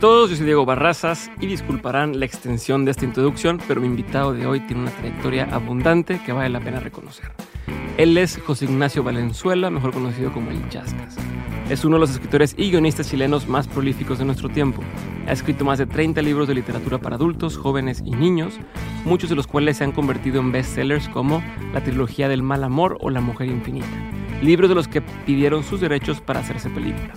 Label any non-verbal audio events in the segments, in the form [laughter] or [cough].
Todos, yo soy Diego Barrazas y disculparán la extensión de esta introducción, pero mi invitado de hoy tiene una trayectoria abundante que vale la pena reconocer. Él es José Ignacio Valenzuela, mejor conocido como el Chascas. Es uno de los escritores y guionistas chilenos más prolíficos de nuestro tiempo. Ha escrito más de 30 libros de literatura para adultos, jóvenes y niños, muchos de los cuales se han convertido en bestsellers como La trilogía del mal amor o La mujer infinita, libros de los que pidieron sus derechos para hacerse película.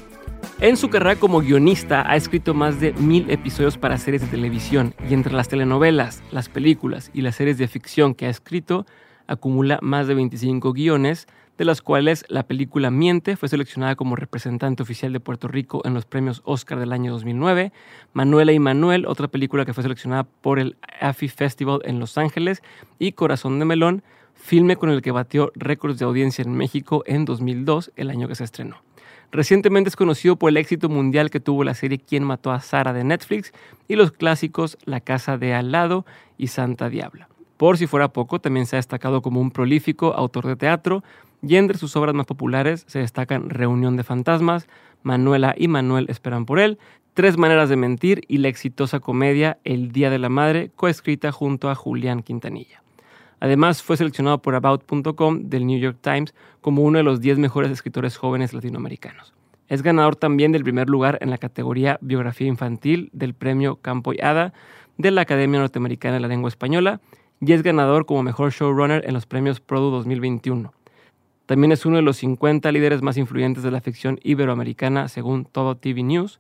En su carrera como guionista ha escrito más de mil episodios para series de televisión y entre las telenovelas, las películas y las series de ficción que ha escrito, acumula más de 25 guiones, de las cuales la película Miente fue seleccionada como representante oficial de Puerto Rico en los premios Oscar del año 2009, Manuela y Manuel, otra película que fue seleccionada por el AFI Festival en Los Ángeles, y Corazón de Melón, filme con el que batió récords de audiencia en México en 2002, el año que se estrenó. Recientemente es conocido por el éxito mundial que tuvo la serie Quién mató a Sara de Netflix y los clásicos La casa de al lado y Santa Diabla. Por si fuera poco, también se ha destacado como un prolífico autor de teatro y entre sus obras más populares se destacan Reunión de Fantasmas, Manuela y Manuel esperan por él, Tres Maneras de Mentir y la exitosa comedia El Día de la Madre, coescrita junto a Julián Quintanilla. Además, fue seleccionado por About.com del New York Times como uno de los 10 mejores escritores jóvenes latinoamericanos. Es ganador también del primer lugar en la categoría Biografía Infantil del premio Campo y Hada de la Academia Norteamericana de la Lengua Española y es ganador como mejor showrunner en los premios Produ 2021. También es uno de los 50 líderes más influyentes de la ficción iberoamericana según Todo TV News.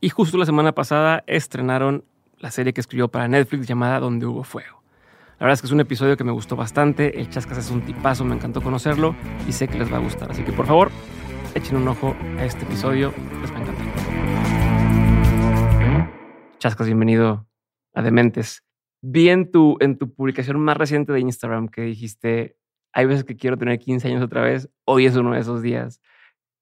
Y justo la semana pasada estrenaron la serie que escribió para Netflix llamada Donde hubo fuego. La verdad es que es un episodio que me gustó bastante. El Chascas es un tipazo, me encantó conocerlo y sé que les va a gustar. Así que por favor, echen un ojo a este episodio, les va a encantar. Chascas, bienvenido a Dementes. Vi en tu, en tu publicación más reciente de Instagram que dijiste, hay veces que quiero tener 15 años otra vez, hoy es uno de esos días.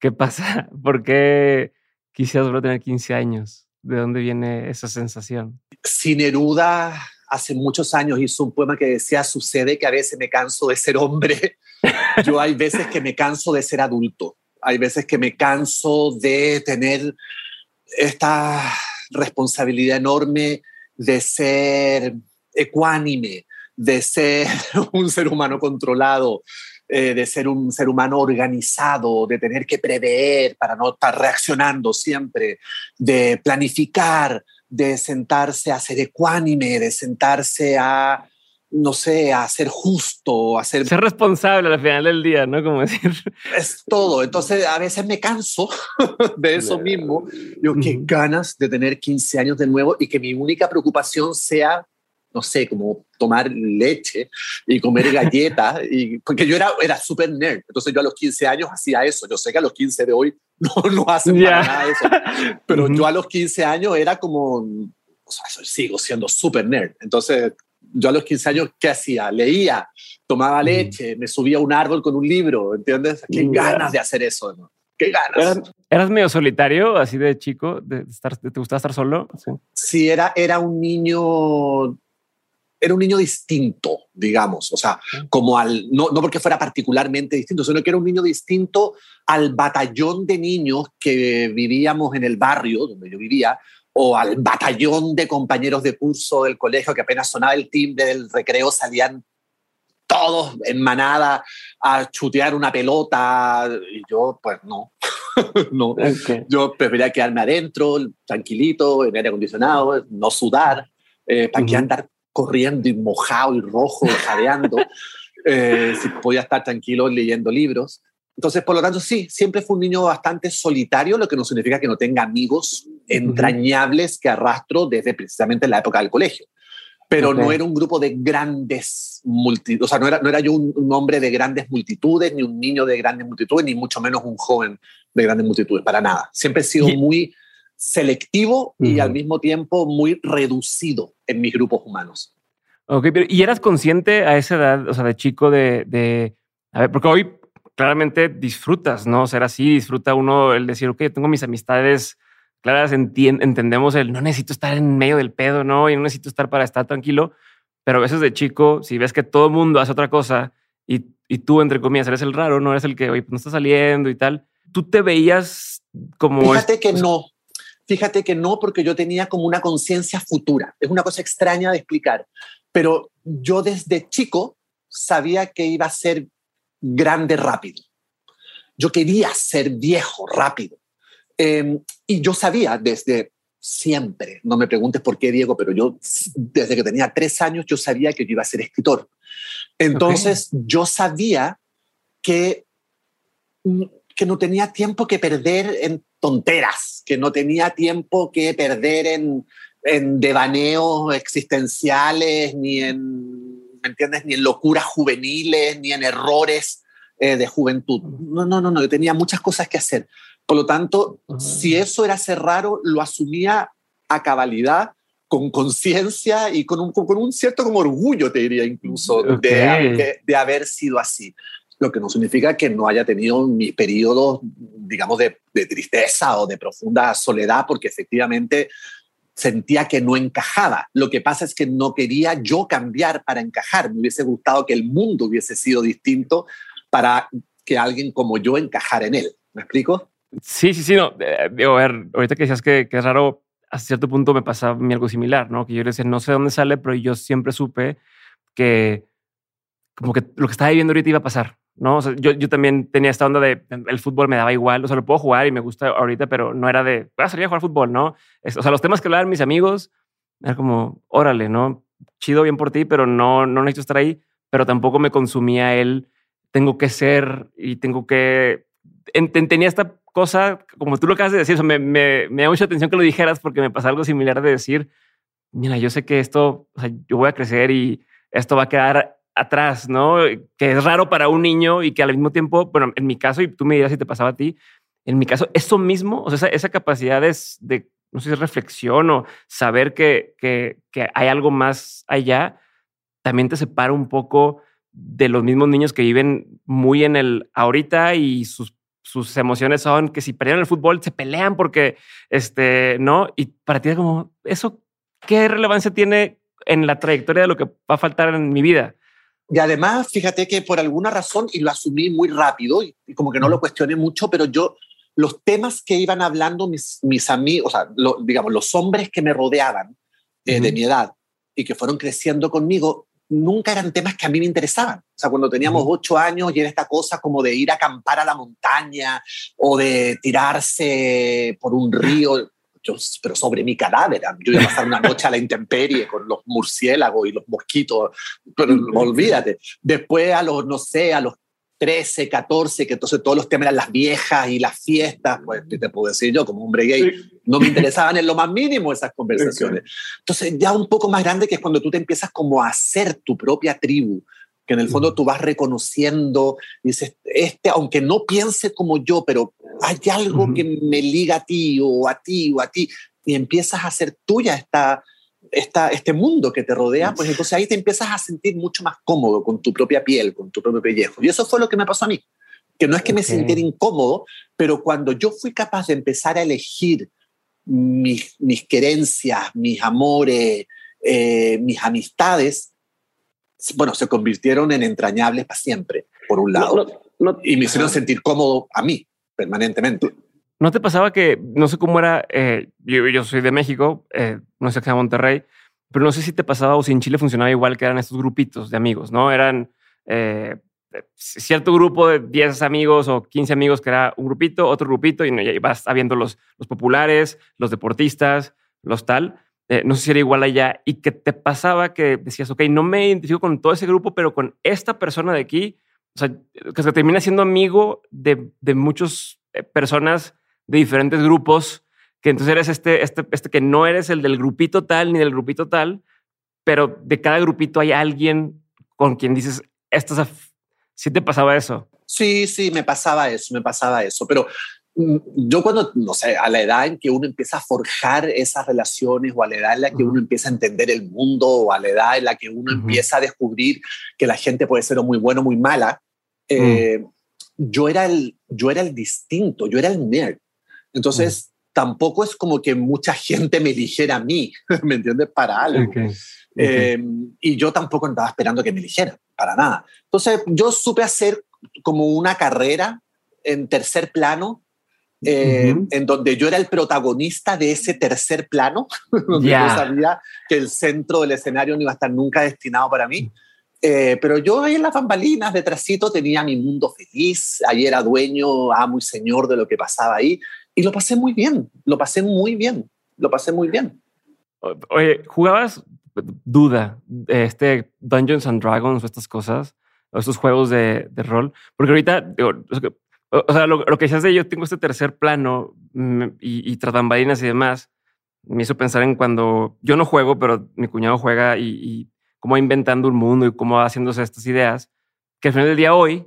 ¿Qué pasa? [laughs] ¿Por qué quisieras volver a tener 15 años? ¿De dónde viene esa sensación? Sin Neruda hace muchos años hizo un poema que decía, sucede que a veces me canso de ser hombre. [laughs] Yo hay veces que me canso de ser adulto. Hay veces que me canso de tener esta responsabilidad enorme de ser ecuánime, de ser [laughs] un ser humano controlado, eh, de ser un ser humano organizado, de tener que prever para no estar reaccionando siempre, de planificar, de sentarse a ser ecuánime, de sentarse a, no sé, a ser justo, a ser... Ser responsable al final del día, ¿no? Como decir... Es todo. Entonces, a veces me canso [laughs] de eso mismo. Yo, qué ganas de tener 15 años de nuevo y que mi única preocupación sea no sé, como tomar leche y comer galletas, [laughs] y, porque yo era, era súper nerd, entonces yo a los 15 años hacía eso, yo sé que a los 15 de hoy no, no hacen nada eso, pero yo a los 15 años era como, o sea, sigo siendo súper nerd, entonces yo a los 15 años, ¿qué hacía? Leía, tomaba leche, me subía a un árbol con un libro, ¿entiendes? Qué ganas de hacer eso, ¿no? qué ganas. ¿Eras, medio solitario, así de chico? De estar, ¿Te gustaba estar solo? Sí, sí era, era un niño era un niño distinto, digamos, o sea, como al, no, no porque fuera particularmente distinto, sino que era un niño distinto al batallón de niños que vivíamos en el barrio donde yo vivía, o al batallón de compañeros de curso del colegio que apenas sonaba el timbre del recreo salían todos en manada a chutear una pelota y yo pues no, [laughs] no. yo prefería quedarme adentro, tranquilito, en aire acondicionado, no sudar, eh, para que andar corriendo y mojado y rojo, [laughs] jadeando, eh, si podía estar tranquilo leyendo libros. Entonces, por lo tanto, sí, siempre fue un niño bastante solitario, lo que no significa que no tenga amigos entrañables que arrastro desde precisamente la época del colegio. Pero no era un grupo de grandes multitudes, o sea, no era, no era yo un, hombre de grandes multitudes, ni un niño de grandes multitudes, ni mucho menos un joven de grandes multitudes, para nada. Siempre he sido muy selectivo y al mismo tiempo muy reducido en mis grupos humanos. Ok, pero ¿y eras consciente a esa edad, o sea, de chico, de, de a ver, porque hoy claramente disfrutas, ¿no? Ser así, disfruta uno el decir, ok, tengo mis amistades claras, entendemos el no necesito estar en medio del pedo, ¿no? Y no necesito estar para estar tranquilo, pero a veces de chico, si ves que todo el mundo hace otra cosa y, y tú, entre comillas, eres el raro, no eres el que, oye, pues no está saliendo y tal, tú te veías como... Fíjate que no, Fíjate que no, porque yo tenía como una conciencia futura. Es una cosa extraña de explicar. Pero yo desde chico sabía que iba a ser grande rápido. Yo quería ser viejo rápido. Em, y yo sabía desde siempre, no me preguntes por qué, Diego, pero yo desde que tenía tres años yo sabía que yo iba a ser escritor. Entonces yo sabía que, que no tenía tiempo que perder en tonteras, que no tenía tiempo que perder en, en devaneos existenciales, ni en, ¿me entiendes? Ni en locuras juveniles, ni en errores eh, de juventud. No, no, no, no, yo tenía muchas cosas que hacer. Por lo tanto, si eso era ser raro, lo asumía a cabalidad, con conciencia y con un, con un, cierto como orgullo, te diría incluso, de, de, haber sido así. Lo que no significa que no haya tenido mis periodos, digamos, de, de tristeza o de profunda soledad, porque efectivamente sentía que no encajaba. Lo que pasa es que no quería yo cambiar para encajar. Me hubiese gustado que el mundo hubiese sido distinto para que alguien como yo encajara en él. ¿Me explico? Sí, sí, sí, no. Eh, digo, a ver, ahorita que decías que, que, es raro, a cierto punto me pasaba algo similar, ¿no? Que yo decía, no sé dónde sale, pero yo siempre supe que como que lo que estaba viviendo ahorita iba a pasar, ¿no? O sea, yo, yo también tenía esta onda de el fútbol me daba igual, o sea, lo puedo jugar y me gusta ahorita, pero no era de, voy a salir a jugar fútbol, ¿no? o sea, los temas que hablaban mis amigos, era como, órale, ¿no? Chido bien por ti, pero no, no necesito estar ahí, pero tampoco me consumía él, tengo que ser y tengo que... tenía esta cosa, como tú lo acabas de decir, me, me, me, da mucha atención que lo dijeras porque me pasa algo similar de decir, mira, yo sé que esto, o sea, yo voy a crecer y esto va a quedar atrás, ¿no? Que es raro para un niño y que al mismo tiempo, bueno, en mi caso, y tú me dirás si te pasaba a ti, en mi caso, eso mismo, o sea, esa, capacidad es de, no sé reflexión o saber que, que, que hay algo más allá, también te separa un poco de los mismos niños que viven muy en el ahorita y sus sus emociones son que si perdieron el fútbol se pelean porque, este, ¿no? Y para ti es como, ¿eso qué relevancia tiene en la trayectoria de lo que va a faltar en mi vida? Y además, fíjate que por alguna razón, y lo asumí muy rápido, y, como que no lo cuestioné mucho, pero yo, los temas que iban hablando mis, mis amigos, o sea, digamos, los hombres que me rodeaban eh, de mi edad y que fueron creciendo conmigo, nunca eran temas que a mí me interesaban. O sea, cuando teníamos ocho años y era esta cosa como de ir a acampar a la montaña o de tirarse por un río, yo, pero sobre mi cadáver. Yo iba a pasar una noche a la intemperie con los murciélagos y los mosquitos, pero olvídate. Después a los, no sé, a los 13, 14, que entonces todos los temas eran las viejas y las fiestas, pues te puedo decir yo como hombre gay, no me interesaban en lo más mínimo esas conversaciones. Entonces ya un poco más grande que es cuando tú te empiezas como a hacer tu propia tribu, que en el fondo tú vas reconociendo, dices, este, aunque no piense como yo, pero hay algo que me liga a ti o a ti o a ti, y empiezas a hacer tuya esta, esta, este mundo que te rodea, pues entonces ahí te empiezas a sentir mucho más cómodo con tu propia piel, con tu propio pellejo. Y eso fue lo que me pasó a mí, que no es que me sintiera incómodo, pero cuando yo fui capaz de empezar a elegir mis, mis querencias, mis amores, eh, mis amistades, bueno, se convirtieron en entrañables para siempre, por un lado, y me hicieron sentir cómodo a mí permanentemente. ¿No te pasaba que, no sé cómo era, eh, yo, yo, soy de México, eh, no sé qué de Monterrey, pero no sé si te pasaba o si en Chile funcionaba igual que eran estos grupitos de amigos, ¿no? Eran eh, cierto grupo de 10 amigos o 15 amigos que era un grupito, otro grupito, y, y vas habiendo los, los populares, los deportistas, los tal. No sé si era igual allá y que te pasaba que decías, ok, no me identifico con todo ese grupo, pero con esta persona de aquí, o sea, que se termina siendo amigo de, de muchas personas de diferentes grupos, que entonces eres este, este, este que no eres el del grupito tal ni del grupito tal, pero de cada grupito hay alguien con quien dices, esto es ¿sí te pasaba eso? Sí, sí, me pasaba eso, me pasaba eso, pero yo cuando, no sé, a la edad en que uno empieza a forjar esas relaciones o a la edad en la que uno empieza a entender el mundo o a la edad en la que uno empieza a descubrir que la gente puede ser muy buena o muy mala, mm. eh, yo, era el, yo era el distinto, yo era el nerd. Entonces, tampoco es como que mucha gente me eligiera a mí, [laughs] ¿me entiendes? Para algo. Eh, y yo tampoco estaba esperando que me eligieran, para nada. Entonces, yo supe hacer como una carrera en tercer plano eh, en donde yo era el protagonista de ese tercer plano, [laughs] donde yo sabía que el centro del escenario no iba a estar nunca destinado para mí. Eh, pero yo ahí en las bambalinas, detrásito, tenía mi mundo feliz, ahí era dueño, amo y señor de lo que pasaba ahí, y lo pasé muy bien, lo pasé muy bien, lo pasé muy bien. Oye, ¿jugabas, duda, este Dungeons and Dragons o estas cosas, o estos juegos de, de rol? Porque ahorita, o sea, lo, que decías de yo tengo este tercer plano mm, y, y tras bambalinas y demás, me hizo pensar en cuando yo no juego, pero mi cuñado juega y, y cómo inventando un mundo y cómo va haciéndose estas ideas, que al final del día hoy,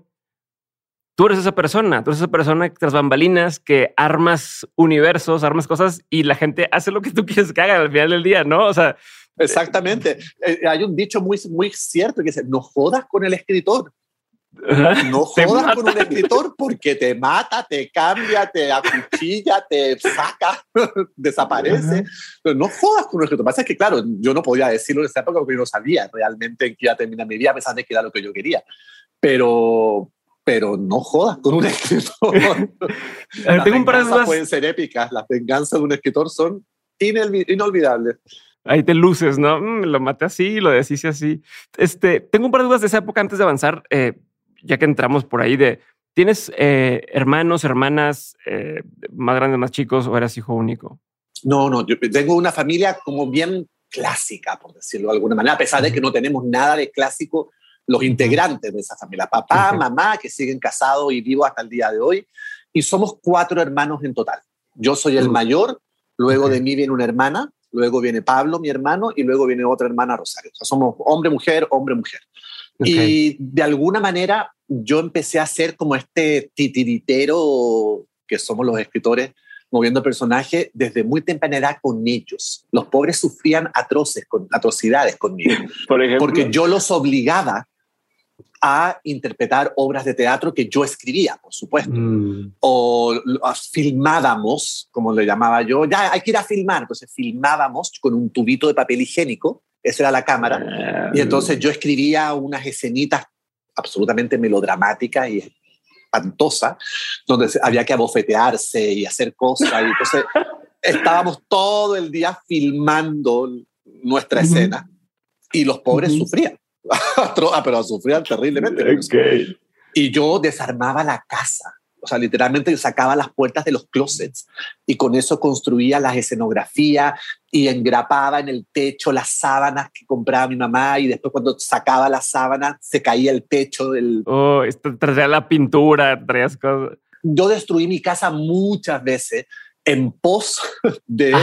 tú eres esa persona, tú eres esa persona tras bambalinas que armas universos, armas cosas y la gente hace lo que tú quieres que haga al final del día, ¿no? O sea... Exactamente. Eh, hay un dicho muy, muy cierto que dice, no jodas con el escritor. [laughs] No jodas con un escritor porque te mata, te cambia, te acuchilla, te saca, [laughs] desaparece. no jodas con un escritor. Lo que pasa es que, claro, yo no podía decirlo en esa época porque yo no sabía realmente en qué iba a terminar mi vida, a pesar de que era lo que yo quería. Pero, pero no jodas con un [laughs] escritor. las tengo un par de dudas. pueden ser épicas. Las venganzas de un escritor son inolvidables. Ahí te luces, ¿no? Mm, lo maté así, lo deshice así. Este, tengo un par de dudas de esa época antes de avanzar. Eh, ya que entramos por ahí de, ¿tienes eh, hermanos, hermanas eh, más grandes, más chicos o eras hijo único? No, no, yo tengo una familia como bien clásica, por decirlo de alguna manera, a pesar de que no tenemos nada de clásico los integrantes de esa familia, papá, mamá, que siguen casados y vivos hasta el día de hoy, y somos cuatro hermanos en total. Yo soy el mayor, luego de mí viene una hermana, luego viene Pablo, mi hermano, y luego viene otra hermana, Rosario. O sea, somos hombre, mujer, hombre, mujer. Y de alguna manera yo empecé a ser como este titiritero que somos los escritores moviendo personajes desde muy temprana edad con ellos. Los pobres sufrían atroces, con, atrocidades conmigo. Por porque yo los obligaba a interpretar obras de teatro que yo escribía, por supuesto. Mm. O, o, filmábamos, como le llamaba yo, ya hay que ir a filmar. Entonces filmábamos con un tubito de papel higiénico esa era la cámara. Ah. Y entonces yo escribía unas escenitas absolutamente melodramáticas y espantosas, donde había que abofetearse y hacer cosas. Y entonces [laughs] estábamos todo el día filmando nuestra escena y los pobres sufrían. [laughs] ah, pero sufrían terriblemente. Y yo desarmaba la casa o sea, literalmente yo sacaba las puertas de los closets y con eso construía las escenografías y engrapaba en el techo las sábanas que compraba mi mamá y después cuando sacaba las sábanas se caía el techo del... Oh, esto traía la pintura, traías cosas. Yo destruí mi casa muchas veces en pos [laughs] de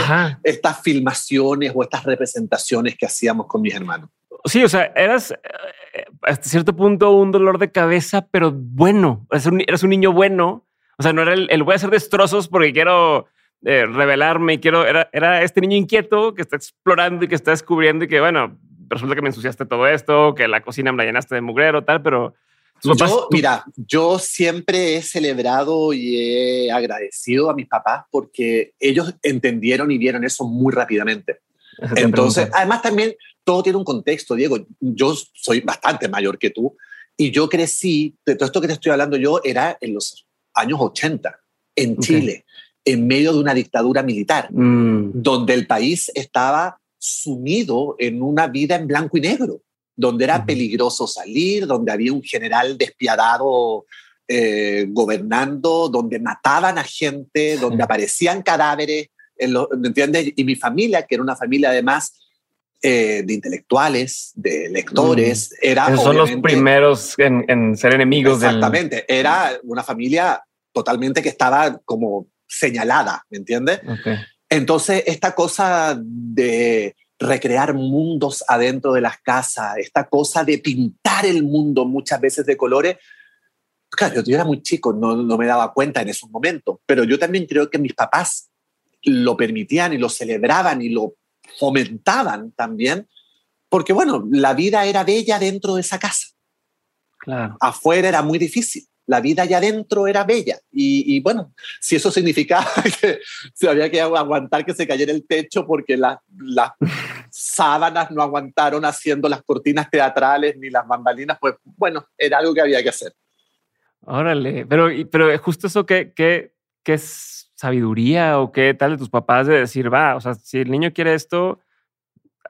estas filmaciones o estas representaciones que hacíamos con mis hermanos. Sí, o sea, eras eh, hasta cierto punto un dolor de cabeza, pero bueno, eres un, eres un niño bueno. O sea, no era el, voy a hacer destrozos porque quiero eh, revelarme y quiero, era, era este niño inquieto que está explorando y que está descubriendo y que, bueno, resulta que me ensuciaste todo esto, que la cocina me la llenaste de mugrero, tal, pero... Yo, mira, yo siempre he celebrado y he agradecido a mis papás porque ellos entendieron y vieron eso muy rápidamente. Entonces, además también todo tiene un contexto, Diego. Yo soy bastante mayor que tú y yo crecí, de todo esto que te estoy hablando yo, era en los años 80, en Chile, en medio de una dictadura militar, mm. donde el país estaba sumido en una vida en blanco y negro, donde era peligroso salir, donde había un general despiadado eh, gobernando, donde mataban a gente, donde aparecían cadáveres, ¿me entiendes? Y mi familia, que era una familia además eh, de intelectuales, de lectores. Mm. Era, son los primeros en, ser enemigos. Exactamente. Era una familia totalmente que estaba como señalada, ¿me entiendes? Entonces, esta cosa de recrear mundos adentro de las casas, esta cosa de pintar el mundo muchas veces de colores, claro, yo era muy chico, no, no me daba cuenta en esos momentos, pero yo también creo que mis papás lo permitían y lo celebraban y lo fomentaban también, porque bueno, la vida era bella dentro de esa casa. Claro. Afuera era muy difícil. La vida allá adentro era bella. Y, bueno, si eso significaba [laughs] que se había que aguantar que se cayera el techo porque las sábanas no aguantaron haciendo las cortinas teatrales ni las bambalinas, pues bueno, era algo que había que hacer. Órale, pero, pero justo eso que, que, que es sabiduría o qué tal de tus papás de decir, va, o sea, si el niño quiere esto,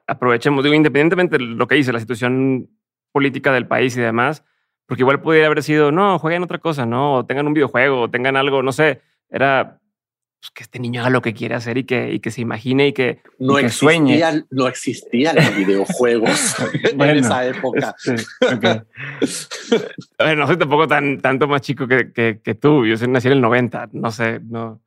aprovechemos, digo, independientemente de lo que dice la situación política del país y demás, porque igual pudiera haber sido, no, jueguen otra cosa, no, o tengan un videojuego, o tengan algo, no sé, era pues, que este niño haga lo que quiere hacer y que, y que se imagine y que, no y que existía, sueñe. No existían los videojuegos [laughs] en Bueno, esa época. Sí, ok. A ver, no soy tampoco tan, tanto más chico que, que, que tú. Yo soy- nací en el 90, no sé, no,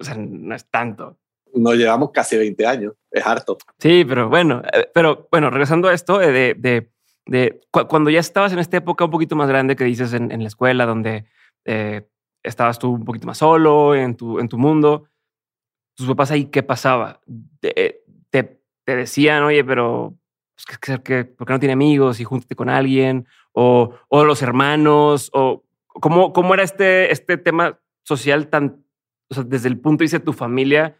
o sea, no es tanto. Nos llevamos casi 20 años, es harto. Sí, pero bueno, eh, pero bueno, regresando a esto eh, de, de, de cu- cuando ya estabas en esta época un poquito más grande que dices en, en la escuela, donde eh, estabas tú un poquito más solo en tu, en tu mundo, tus papás ahí, ¿qué pasaba? Te, te, te decían, oye, pero pues, ¿qué- qué- qué- ¿por qué no tiene amigos y júntate con alguien? O, o los hermanos, o cómo, cómo era este, este tema social tan, o sea, desde el punto de vista de tu familia,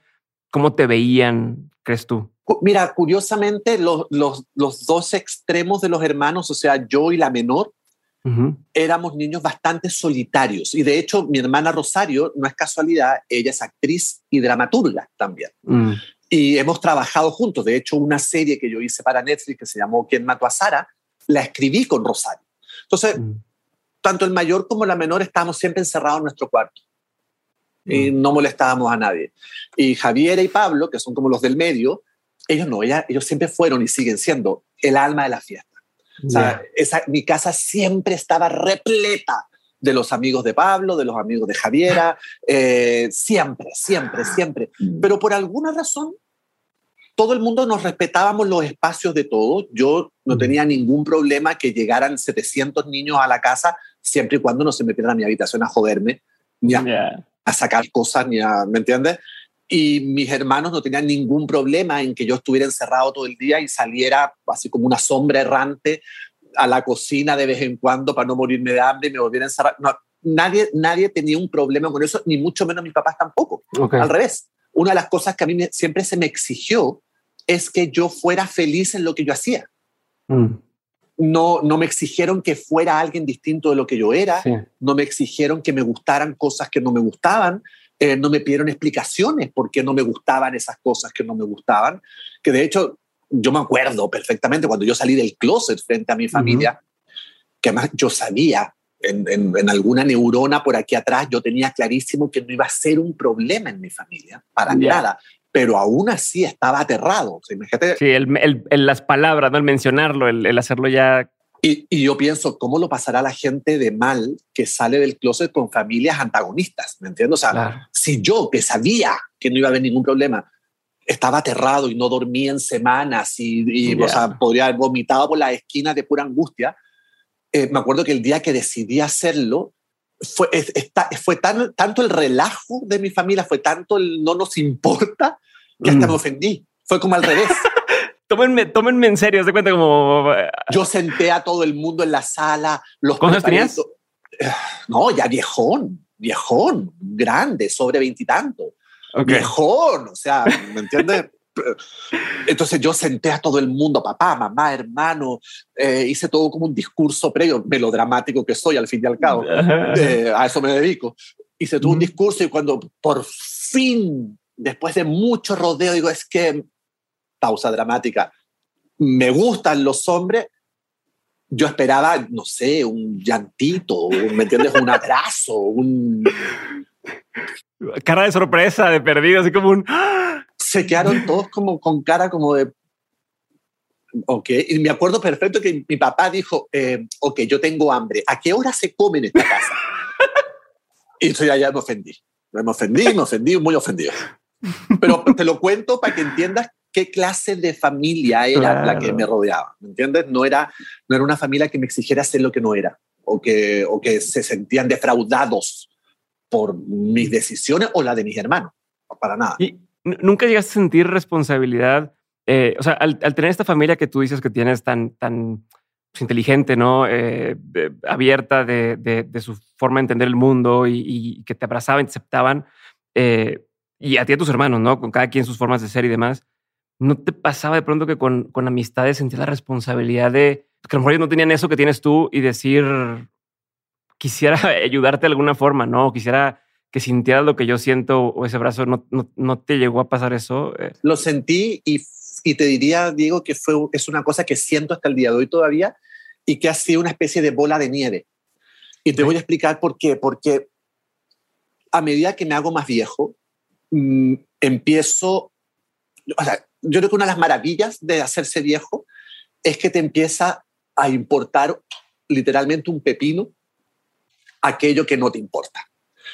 ¿cómo te veían, crees tú? Mira, curiosamente, los, los, los dos extremos de los hermanos, o sea, yo y la menor, éramos niños bastante solitarios. Y de hecho, mi hermana Rosario, no es casualidad, ella es actriz y dramaturga también. Mm. Y hemos trabajado juntos. De hecho, una serie que yo hice para Netflix que se llamó ¿Quién mató a Sara? La escribí con Rosario. Entonces, Mm. tanto el mayor como la menor estábamos siempre encerrados en nuestro cuarto. Y no molestábamos a nadie. Y Javiera y Pablo, que son como los del medio, ellos no, ella- ellos siempre fueron y siguen siendo el alma de la fiesta. O sea, Ya. esa, mi casa siempre estaba repleta de los amigos de Pablo, de los amigos de Javiera, eh, siempre, siempre, siempre. Pero por alguna razón, todo el mundo nos respetábamos los espacios de todos. Yo no Mm. tenía ningún problema que llegaran 700 niños a la casa, siempre y cuando no se metieran a mi habitación a joderme, ni a, Ya. A sacar cosas, ni a, ¿me entiendes? Y mis hermanos no tenían ningún problema en que yo estuviera encerrado todo el día y saliera así como una sombra errante a la cocina de vez en cuando para no morirme de hambre y me volviera a encerrar. No, nadie, nadie tenía un problema con eso, ni mucho menos mis papás tampoco. Al revés, una de las cosas que a mí me- siempre se me exigió es que yo fuera feliz en lo que yo hacía. Mm. No, no me exigieron que fuera alguien distinto de lo que yo era, Sí. no me exigieron que me gustaran cosas que no me gustaban, eh, no me pidieron explicaciones por qué no me gustaban esas cosas que no me gustaban, que de hecho yo me acuerdo perfectamente cuando yo salí del closet frente a mi familia, que además yo sabía en, en- en alguna neurona por aquí atrás, yo tenía clarísimo que no iba a ser un problema en mi familia, para nada, pero aún así estaba aterrado. O sea, imagínate, Sí, el, el- el- las palabras, ¿no? el mencionarlo, el, el hacerlo ya. Y, y yo pienso, ¿cómo lo pasará la gente de mal que sale del closet con familias antagonistas? ¿Me entiendes? O sea, Claro. si yo, que sabía que no iba a haber ningún problema, estaba aterrado y no dormía en semanas y, y, Ya. o sea, podría haber vomitado por las esquinas de pura angustia, eh, me acuerdo que el día que decidí hacerlo, fue, es- esta- fue tan, tanto el relajo de mi familia, fue tanto el no nos importa, que hasta Mm. me ofendí. Fue como al revés. [laughs] Tómenme, tómenme en serio, se cuenta como. eh, Yo senté a todo el mundo en la sala. Los ¿Cuántos tenías? to- No, ya viejón, viejón, grande, sobre veintitantos. ok. Viejón, o sea, ¿me entiendes? [laughs] Entonces yo senté a todo el mundo, papá, mamá, hermano, eh, hice todo como un discurso previo, melodramático que soy al fin y al cabo, eh, a eso me dedico. Hice todo un Ujú. discurso y cuando por fin, después de mucho rodeo, digo, es que, pausa dramática, me gustan los hombres, yo esperaba, no sé, un llantito, un, ¿me entiendes? Un abrazo, un... Cara de sorpresa, de perdido, así como un. Se quedaron [laughs] todos como con cara como de... Ok, y me acuerdo perfecto que mi papá dijo, eh, ok, yo tengo hambre, ¿a qué hora se come en esta casa? y entonces ya, ya me ofendí, me ofendí, me ofendí, muy ofendido. Pero te lo cuento para que entiendas qué clase de familia era la que Claro. me rodeaba, ¿me entiendes? No era, no era una familia que me exigiera hacer lo que no era, o que, o que se sentían defraudados por mis decisiones o la de mis hermanos, para nada. Y nunca llegaste a sentir responsabilidad. eh, o sea, al, tener esta familia que tú dices que tienes tan, tan pues, inteligente, ¿no? Eh, abierta de, de- su forma de entender el mundo y, que te abrazaban, te aceptaban. eh, y a ti tus hermanos, ¿no? Con cada quien sus formas de ser y demás. ¿No te pasaba de pronto que con, con amistades sentías la responsabilidad de que a lo mejor ellos no tenían eso que tienes tú y decir, quisiera [laughs] ayudarte de alguna forma, ¿no? Quisiera que sintieras lo que yo siento o ese brazo, ¿no, no, te llegó a pasar eso? Eh. Lo sentí y, y, te diría, Diego, que fue, es una cosa que siento hasta el día de hoy todavía y que ha sido una especie de bola de nieve. Y te voy a explicar por qué. Porque a medida que me hago más viejo, mm, empiezo, o sea, yo creo que una de las maravillas de hacerse viejo es que te empieza a importar literalmente un pepino aquello que no te importa.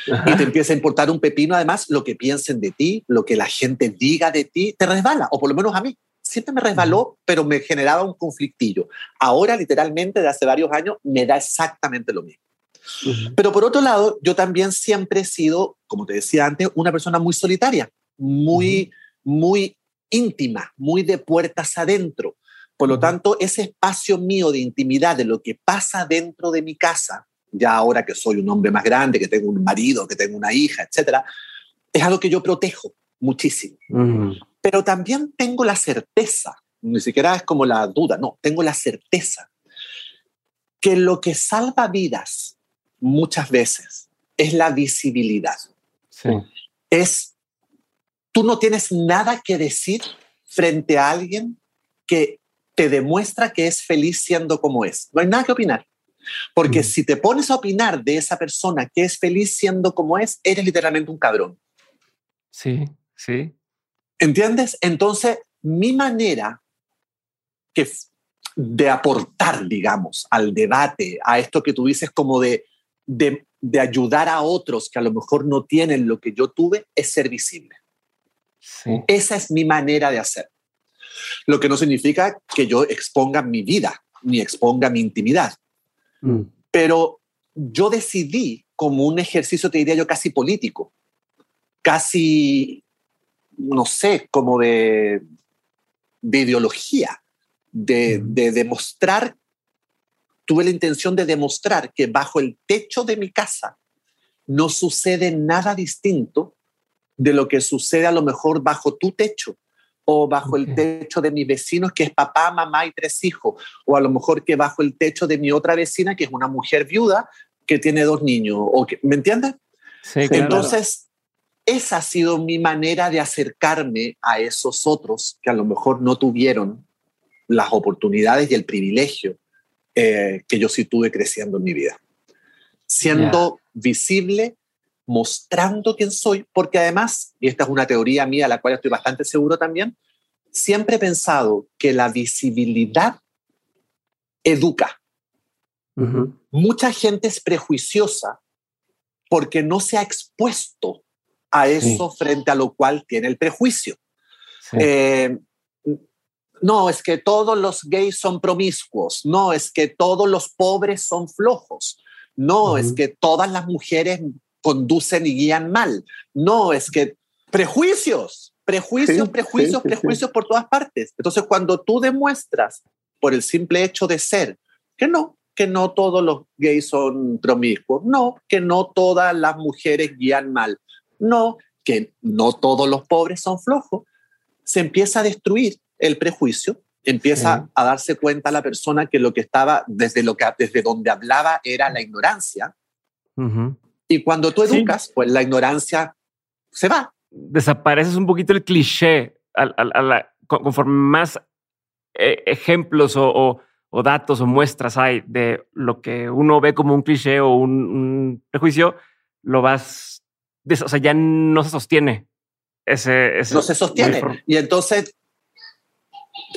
Y te [laughs] empieza a importar un pepino, además, lo que piensen de ti, lo que la gente diga de ti, te resbala, o por lo menos a mí. Siempre me resbaló, pero me generaba un conflictillo. Ahora, literalmente, de hace varios años, me da exactamente lo mismo. Pero por otro lado, yo también siempre he sido, como te decía antes, una persona muy solitaria, muy, muy íntima, muy de puertas adentro. Por lo tanto, ese espacio mío de intimidad, de lo que pasa dentro de mi casa, ya ahora que soy un hombre más grande, que tengo un marido, que tengo una hija, etcétera, es algo que yo protejo muchísimo. Pero también tengo la certeza, ni siquiera es como la duda, no, tengo la certeza que lo que salva vidas muchas veces es la visibilidad. Es, tú no tienes nada que decir frente a alguien que te demuestra que es feliz siendo como es. No hay nada que opinar. Porque si te pones a opinar de esa persona que es feliz siendo como es, eres literalmente un cabrón. Sí, sí. ¿Entiendes? Entonces, mi manera que, de aportar, digamos, al debate, a esto que tú dices como de de, ayudar a otros que a lo mejor no tienen lo que yo tuve es ser visible. Esa es mi manera de hacer. Lo que no significa que yo exponga mi vida ni exponga mi intimidad. Mm. Pero yo decidí como un ejercicio, te diría yo, casi político, casi, no sé, como de, de ideología, de, mm. de demostrar tuve la intención de demostrar que bajo el techo de mi casa no sucede nada distinto de lo que sucede a lo mejor bajo tu techo o bajo el techo de mis vecinos, que es papá, mamá y tres hijos, o a lo mejor que bajo el techo de mi otra vecina, que es una mujer viuda que tiene dos niños, o ¿me entiendes? Sí, Entonces, esa ha sido mi manera de acercarme a esos otros que a lo mejor no tuvieron las oportunidades y el privilegio eh, que yo sí tuve creciendo en mi vida. Siendo visible, mostrando quién soy, porque además, y esta es una teoría mía, la cual estoy bastante seguro también, siempre he pensado que la visibilidad educa. Mucha gente es prejuiciosa porque no se ha expuesto a eso frente a lo cual tiene el prejuicio. Eh, no, es que todos los gays son promiscuos, no, es que todos los pobres son flojos, no, es que todas las mujeres conducen y guían mal, no, es que prejuicios, prejuicios, prejuicios, prejuicios por todas partes. Entonces, cuando tú demuestras por el simple hecho de ser que no, que no todos los gays son promiscuos, no, que no todas las mujeres guían mal, no, que no todos los pobres son flojos, se empieza a destruir el prejuicio, empieza a darse cuenta la persona que lo que estaba, desde, lo que, desde donde hablaba era la ignorancia. Y cuando tú educas, pues la ignorancia se va. Desapareces un poquito el cliché conforme más eh, ejemplos o, datos o muestras hay de lo que uno ve como un cliché o un, prejuicio, lo vas, o sea, ya no se sostiene. Ese, no se sostiene. Y entonces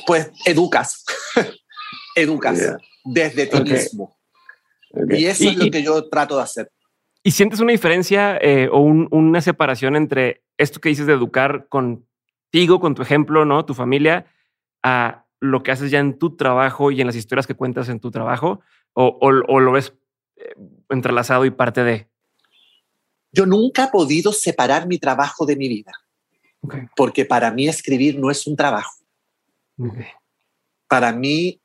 pues educas, [laughs] educas desde ti mismo. Y eso es lo que yo trato de hacer. ¿Y sientes una diferencia eh, o una separación entre esto que dices de educar contigo, con tu ejemplo, ¿no? Tu familia, a lo que haces ya en tu trabajo y en las historias que cuentas en tu trabajo? ¿O, lo ves eh, entrelazado y parte de? Yo nunca he podido separar mi trabajo de mi vida. Porque para mí escribir no es un trabajo. Para mí,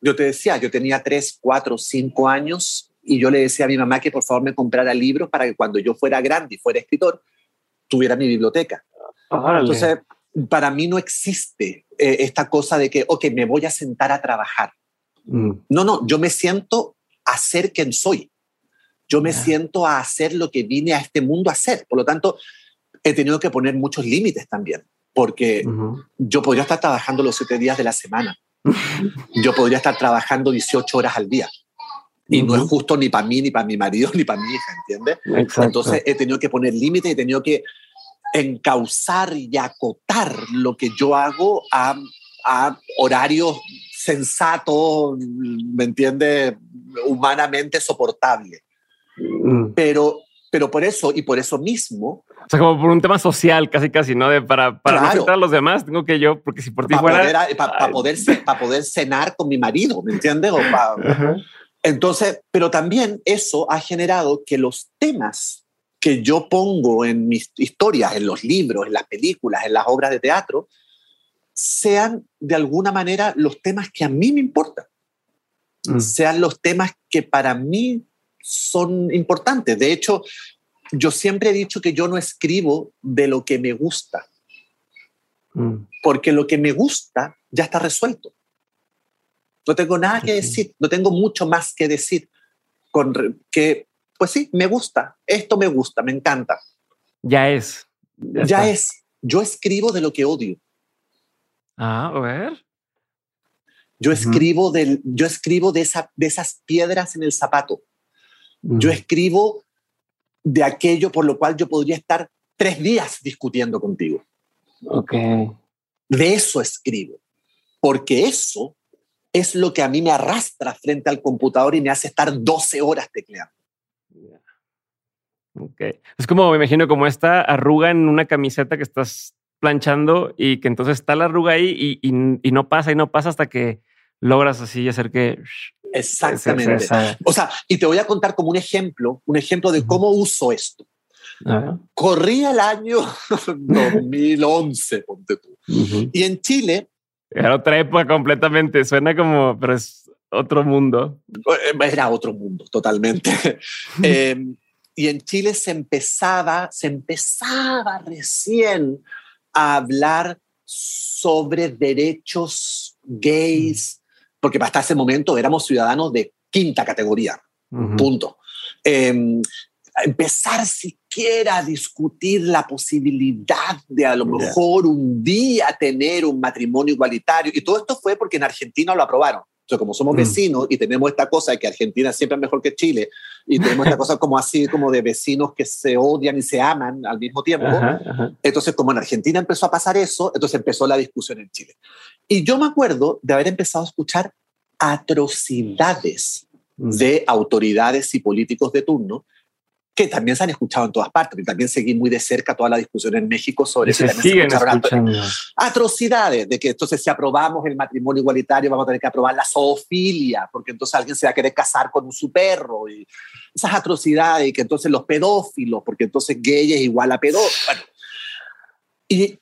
yo te decía, yo tenía tres, cuatro, cinco años y yo le decía a mi mamá que por favor me comprara libros para que cuando yo fuera grande y fuera escritor, tuviera mi biblioteca. Entonces, para mí no existe eh, esta cosa de que, ok, me voy a sentar a trabajar. Mm. No, no, yo me siento a ser quien soy. Yo me siento a hacer lo que vine a este mundo a hacer. Por lo tanto, he tenido que poner muchos límites también, porque yo podría estar trabajando los siete días de la semana. yo podría estar trabajando 18 horas al día. Y no es justo ni para mí, ni para mi marido, [laughs] ni para mi hija, ¿entiendes? Entonces he tenido que poner límites, he tenido que encauzar y acotar lo que yo hago a, a horarios sensatos, ¿me entiende? Humanamente soportable. Mm. Pero, pero por eso y por eso mismo. O sea, como por un tema social, casi, casi, ¿no? De para, para no a los demás, tengo que yo, porque si por ti fuera. Para poder, para poder cenar con mi marido, ¿me entiendes? Entonces, pero también eso ha generado que los temas que yo pongo en mis historias, en los libros, en las películas, en las obras de teatro, sean de alguna manera los temas que a mí me importan, mm. sean los temas que para mí son importantes. De hecho, yo siempre he dicho que yo no escribo de lo que me gusta, mm. porque lo que me gusta ya está resuelto. No tengo nada que decir, no tengo mucho más que decir. Con que, pues sí, me gusta, esto me gusta, me encanta. Ya es. Ya, es. Yo escribo de lo que odio. Ah, a ver. Yo escribo, del, yo escribo de, esa, de esas piedras en el zapato. Yo escribo de aquello por lo cual yo podría estar tres días discutiendo contigo. Ok. De eso escribo. Porque eso es lo que a mí me arrastra frente al computador y me hace estar 12 horas tecleando. Ok. Es como, me imagino, como esta arruga en una camiseta que estás planchando y que entonces está la arruga ahí y, no pasa y no pasa hasta que logras así hacer que... Exactamente. O sea, y te voy a contar como un ejemplo, un ejemplo de cómo uso esto. Corría el año [laughs] 2011, ponte tú. Y en Chile... Era otra época completamente, suena como, pero es otro mundo. Eh, era otro mundo, totalmente. [laughs] Em, y en Chile se empezaba, se empezaba recién a hablar sobre derechos gays, porque hasta ese momento éramos ciudadanos de quinta categoría, punto. Em, empezar siquiera discutir la posibilidad de a lo mejor un día tener un matrimonio igualitario. Y todo esto fue porque en Argentina lo aprobaron. Entonces, como somos mm. vecinos y tenemos esta cosa de que Argentina siempre es mejor que Chile, y tenemos esta cosa como así, como de vecinos que se odian y se aman al mismo tiempo, entonces como en Argentina empezó a pasar eso, entonces empezó la discusión en Chile. Y yo me acuerdo de haber empezado a escuchar atrocidades mm. de autoridades y políticos de turno que también se han escuchado en todas partes, pero también seguí muy de cerca toda la discusión en México sobre eso. siguen atrocidades, de que entonces si aprobamos el matrimonio igualitario vamos a tener que aprobar la zoofilia, porque entonces alguien se va a querer casar con su perro, y esas atrocidades, y que entonces los pedófilos, porque entonces gay es igual a pedófilo. Bueno, y,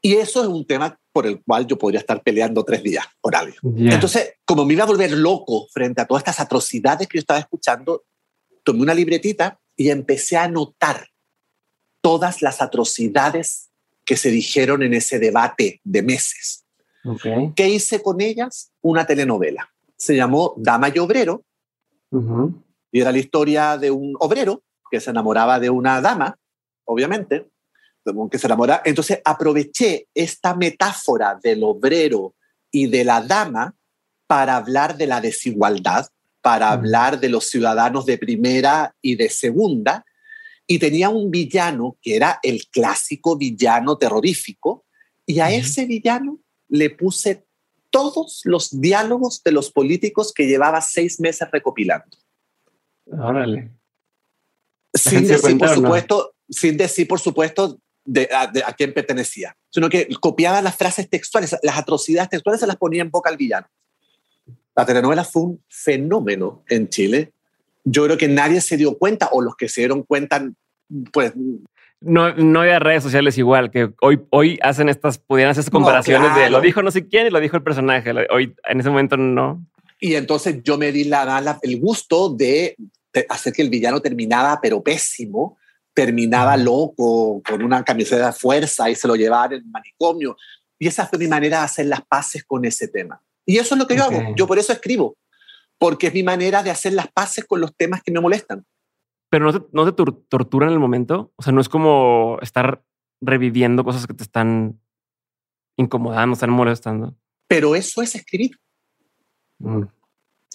y eso es un tema por el cual yo podría estar peleando tres días por algo. Entonces, como me iba a volver loco frente a todas estas atrocidades que yo estaba escuchando, tomé una libretita y empecé a notar todas las atrocidades que se dijeron en ese debate de meses. ¿Qué hice con ellas? Una telenovela. Se llamó Dama y Obrero. Y era la historia de un obrero que se enamoraba de una dama, obviamente, que se enamora. Entonces aproveché esta metáfora del obrero y de la dama para hablar de la desigualdad para hablar de los ciudadanos de primera y de segunda, y tenía un villano que era el clásico villano terrorífico, y a ese villano le puse todos los diálogos de los políticos que llevaba seis meses recopilando. Órale. Sin decir, por supuesto, sin decir, por supuesto, de, a, quién pertenecía, sino que copiaba las frases textuales, las atrocidades textuales se las ponía en boca al villano. La telenovela fue un fenómeno en Chile. Yo creo que nadie se dio cuenta, o los que se dieron cuenta, pues... No, no había redes sociales igual, que hoy, hoy hacen estas, pudieran hacer comparaciones de lo dijo no sé quién y lo dijo el personaje. Hoy, en ese momento, no. Y entonces yo me di la, el gusto de, hacer que el villano terminaba, pero pésimo, terminaba loco, con una camiseta de fuerza y se lo llevaba en el manicomio. Y esa fue mi manera de hacer las paces con ese tema. Y eso es lo que yo hago. Yo por eso escribo, porque es mi manera de hacer las paces con los temas que me molestan. Pero no te, no te tortura en el momento. O sea, no es como estar reviviendo cosas que te están incomodando, están molestando. Pero eso es escribir. Mm.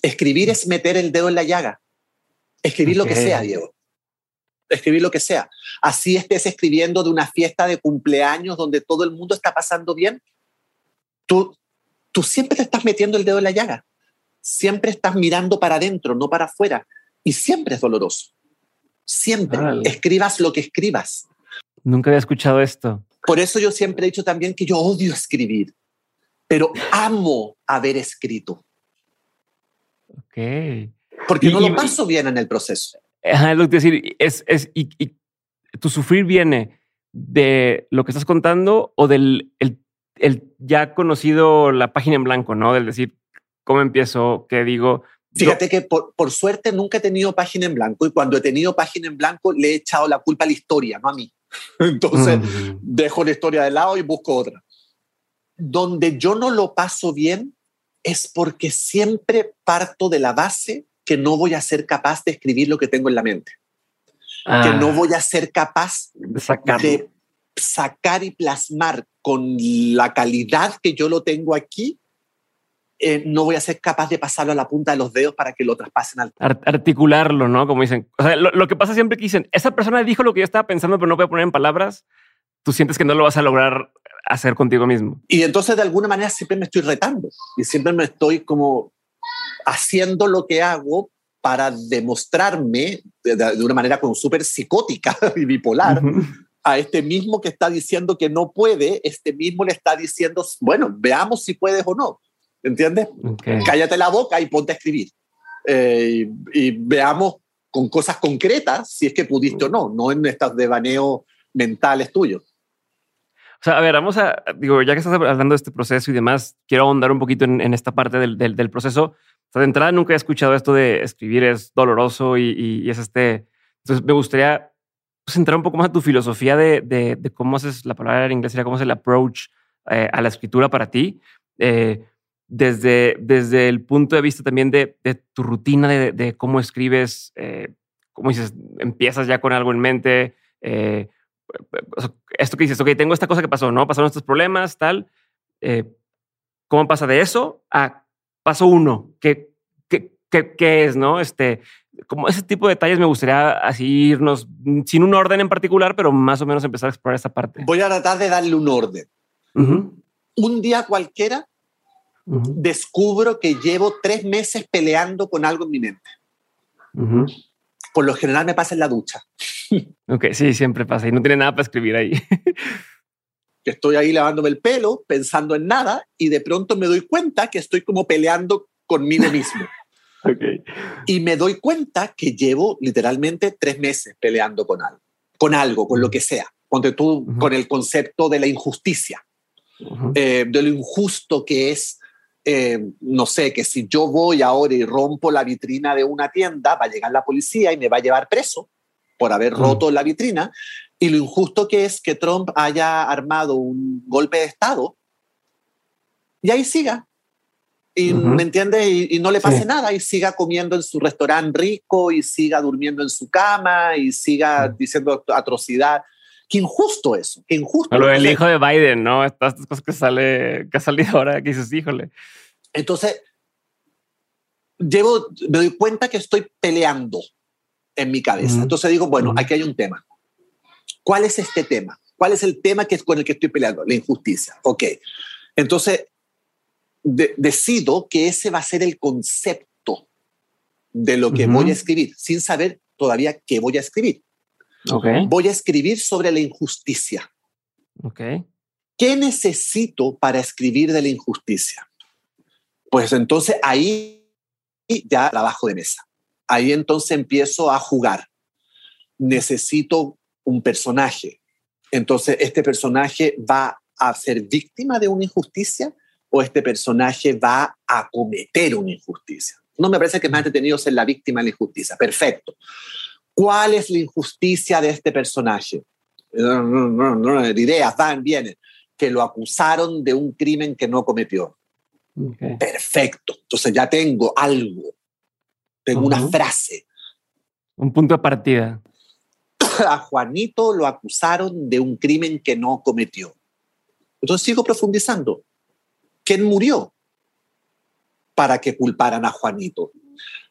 Escribir es meter el dedo en la llaga. Escribir lo que sea, Diego. Escribir lo que sea. Así estés escribiendo de una fiesta de cumpleaños donde todo el mundo está pasando bien. Tú, tú siempre te estás metiendo el dedo en la llaga. Siempre estás mirando para adentro, no para afuera. Y siempre es doloroso. Siempre. Escribas lo que escribas. Nunca había escuchado esto. Por eso yo siempre he dicho también que yo odio escribir, pero amo haber escrito. Ok. Porque no lo paso bien en el proceso. es lo que decir, es, es y, tu sufrir viene de lo que estás contando o del el, el ya conocido la página en blanco, ¿no? Del decir, ¿cómo empiezo? ¿Qué digo? Fíjate que por, por, suerte nunca he tenido página en blanco y cuando he tenido página en blanco le he echado la culpa a la historia, no a mí. [laughs] Entonces mm. dejo la historia de lado y busco otra. Donde yo no lo paso bien es porque siempre parto de la base que no voy a ser capaz de escribir lo que tengo en la mente. Que no ah. voy a ser capaz de, sacar y plasmar con la calidad que yo lo tengo aquí eh, no voy a ser capaz de pasarlo a la punta de los dedos para que lo traspasen al... articularlo, ¿no? Como dicen. O sea, lo, que pasa siempre que dicen, esa persona dijo lo que yo estaba pensando, pero no voy a poner en palabras, tú sientes que no lo vas a lograr hacer contigo mismo. Y entonces de alguna manera siempre me estoy retando y siempre me estoy como haciendo lo que hago para demostrarme de, una manera como súper psicótica [laughs] y bipolar. A este mismo que está diciendo que no puede, este mismo le está diciendo, bueno, veamos si puedes o no. ¿entiendes? Cállate la boca y ponte a escribir. Eh, y, veamos con cosas concretas si es que pudiste o no, no en estos devaneos mentales tuyos. O sea, a ver, vamos a, digo, ya que estás hablando de este proceso y demás, quiero ahondar un poquito en, esta parte del, del, proceso. O sea, de entrada nunca he escuchado esto de escribir es doloroso y, y, es este. Entonces, me gustaría pues, entrar un poco más a tu filosofía de, de, cómo haces la palabra en inglés, sería cómo es el approach eh, a la escritura para ti. Eh, desde, desde el punto de vista también de, tu rutina, de, cómo escribes, eh, cómo dices, empiezas ya con algo en mente, eh, esto que dices, ok, tengo esta cosa que pasó, ¿no? Pasaron estos problemas, tal. Eh, ¿Cómo pasa de eso a paso uno? ¿Qué, qué, qué, es, no? Este, como ese tipo de detalles me gustaría así irnos sin un orden en particular, pero más o menos empezar a explorar esta parte. Voy a tratar de darle un orden. Un día cualquiera descubro que llevo tres meses peleando con algo en mi mente. Por lo general me pasa en la ducha. [laughs] ok, sí, siempre pasa y no tiene nada para escribir ahí. que estoy ahí lavándome el pelo, pensando en nada y de pronto me doy cuenta que estoy como peleando conmigo mismo. [laughs] [laughs] okay. Y me doy cuenta que llevo literalmente tres meses peleando con algo, con algo, con lo que sea. Ponte tú con el concepto de la injusticia, eh, de lo injusto que es eh, no sé, que si yo voy ahora y rompo la vitrina de una tienda, va a llegar la policía y me va a llevar preso por haber roto la vitrina. Y lo injusto que es que Trump haya armado un golpe de Estado y ahí siga. Y, ¿Me entiendes? Y, no le pase nada y siga comiendo en su restaurante rico y siga durmiendo en su cama y siga mm. diciendo atrocidad. Qué injusto eso, qué injusto. Lo del hijo de Biden, ¿no? Estas cosas que sale, que ha salido ahora, que dices, híjole. Entonces, llevo, me doy cuenta que estoy peleando en mi cabeza. Entonces digo, bueno, aquí hay un tema. ¿Cuál es este tema? ¿Cuál es el tema que es con el que estoy peleando? La injusticia. Ok. Entonces, decido que ese va a ser el concepto de lo que voy a escribir, sin saber todavía qué voy a escribir. Voy a escribir sobre la injusticia. Okay. ¿Qué necesito para escribir de la injusticia? Pues entonces ahí ya trabajo de mesa. Ahí entonces empiezo a jugar. Necesito un personaje. Entonces, ¿este personaje va a ser víctima de una injusticia o este personaje va a cometer una injusticia? No me parece que más entretenido ser la víctima de la injusticia. Perfecto. ¿Cuál es la injusticia de este personaje? Ideas van, vienen. Que lo acusaron de un crimen que no cometió. Perfecto. Entonces ya tengo algo. Tengo una frase. Un punto de partida. [clears throat] A Juanito lo acusaron de un crimen que no cometió. Entonces sigo profundizando. ¿Quién murió para que culparan a Juanito?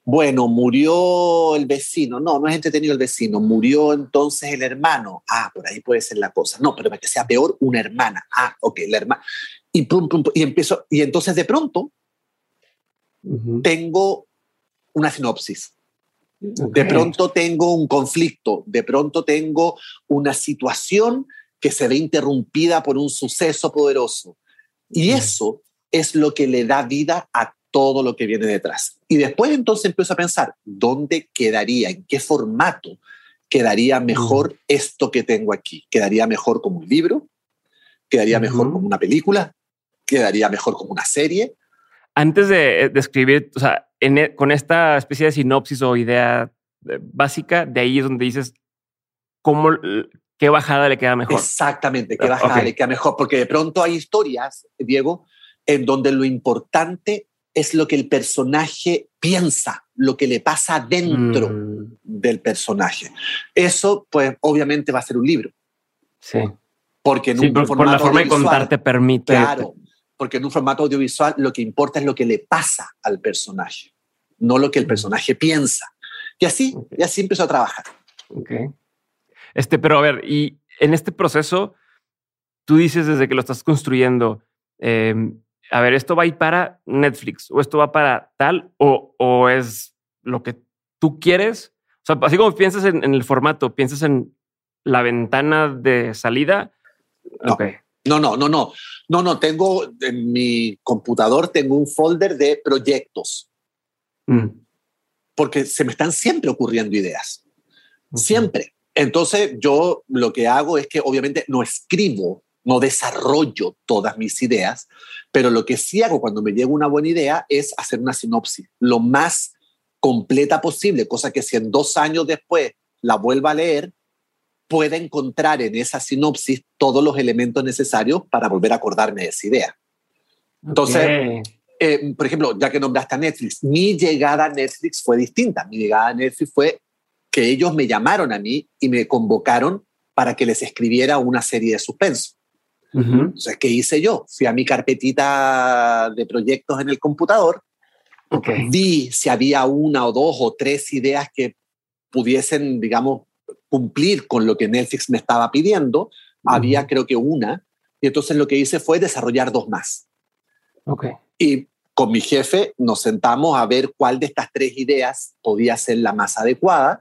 Bueno, murió el vecino. No, no es entretenido el vecino. Murió entonces el hermano. Ah, por ahí puede ser la cosa. No, pero que sea peor, una hermana. Ah, ok, la hermana. Y, y empiezo. Y entonces de pronto tengo una sinopsis. De pronto tengo un conflicto. De pronto tengo una situación que se ve interrumpida por un suceso poderoso. Y eso es lo que le da vida a todo lo que viene detrás. Y después entonces empiezo a pensar, ¿dónde quedaría? ¿En qué formato quedaría mejor esto que tengo aquí? ¿Quedaría mejor como un libro? ¿Quedaría mejor como una película? ¿Quedaría mejor como una serie? Antes de, escribir, o sea, e, con esta especie de sinopsis o idea eh, básica, de ahí es donde dices, ¿cómo, ¿qué bajada le queda mejor? Exactamente, ¿qué ah, bajada le queda mejor? Porque de pronto hay historias, Diego, en donde lo importante es lo que el personaje piensa, lo que le pasa dentro mm. del personaje. Eso, pues, obviamente va a ser un libro. Sí. Porque en un por, por la forma de contar te permite. Claro, porque en un formato audiovisual lo que importa es lo que le pasa al personaje, no lo que el mm. personaje piensa. Y así, y así empezó a trabajar. Ok. Este, pero a ver, y en este proceso, tú dices desde que lo estás construyendo, eh, a ver, esto va a ir para Netflix o esto va para tal o, o es lo que tú quieres. O sea, así como piensas en, el formato, piensas en la ventana de salida. No, no, no, no, no, no, no. Tengo en mi computador tengo un folder de proyectos. Mm. Porque se me están siempre ocurriendo ideas. Siempre. Entonces yo lo que hago es que obviamente no escribo no desarrollo todas mis ideas, pero lo que sí hago cuando me llega una buena idea es hacer una sinopsis lo más completa posible, cosa que si en dos años después la vuelva a leer, pueda encontrar en esa sinopsis todos los elementos necesarios para volver a acordarme de esa idea. Entonces, eh, por ejemplo, ya que nombraste a Netflix, mi llegada a Netflix fue distinta. Mi llegada a Netflix fue que ellos me llamaron a mí y me convocaron para que les escribiera una serie de suspenso. Entonces, ¿qué hice yo? Fui a mi carpetita de proyectos en el computador, vi si había una o dos o tres ideas que pudiesen, digamos, cumplir con lo que Netflix me estaba pidiendo. Había creo que una, y entonces lo que hice fue desarrollar dos más. Okay. Y con mi jefe nos sentamos a ver cuál de estas tres ideas podía ser la más adecuada.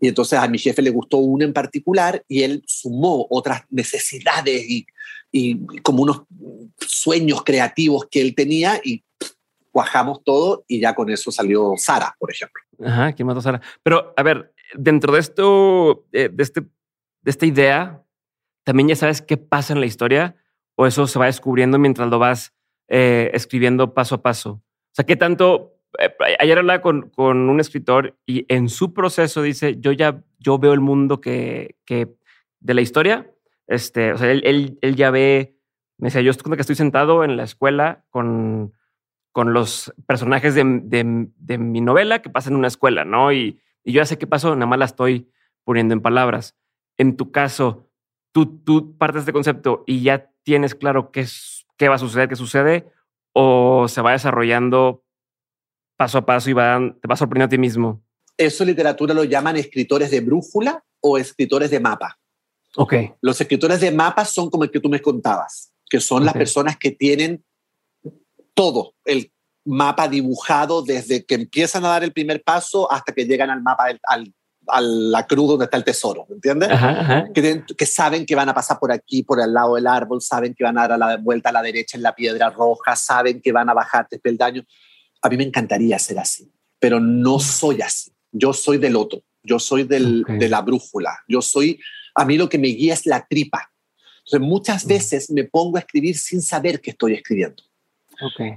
Y entonces a mi jefe le gustó una en particular y él sumó otras necesidades y y como unos sueños creativos que él tenía y cuajamos todo y ya con eso salió Sara, por ejemplo. Ajá, ¿quién mató Sara? Pero a ver, dentro de esto, eh, de, este, de esta idea, ¿también ya sabes qué pasa en la historia o eso se va descubriendo mientras lo vas eh, escribiendo paso a paso? O sea, ¿qué tanto? Eh, ayer hablaba con, con, un escritor y en su proceso dice, yo ya yo veo el mundo que, que de la historia este, o sea, él, él, ya ve, me decía, yo estoy que estoy sentado en la escuela con, con los personajes de, de, mi novela que pasan en una escuela, ¿no? Y, y, yo ya sé qué pasó, nada más la estoy poniendo en palabras. En tu caso, tú, tú partes de concepto y ya tienes claro qué, es, qué va a suceder, qué sucede, o se va desarrollando paso a paso y va, te va sorprendiendo a ti mismo. Eso en literatura lo llaman escritores de brújula o escritores de mapa. Okay. Los escritores de mapas son como el que tú me contabas, que son las personas que tienen todo, el mapa dibujado desde que empiezan a dar el primer paso hasta que llegan al mapa, al, a la cruz donde está el tesoro, ¿entiendes? Que, que, saben que van a pasar por aquí, por el lado del árbol, saben que van a dar a la vuelta a la derecha en la piedra roja, saben que van a bajar peldaños. A mí me encantaría ser así, pero no soy así. Yo soy del otro, yo soy del, de la brújula, yo soy a mí lo que me guía es la tripa. Entonces, muchas veces me pongo a escribir sin saber que estoy escribiendo.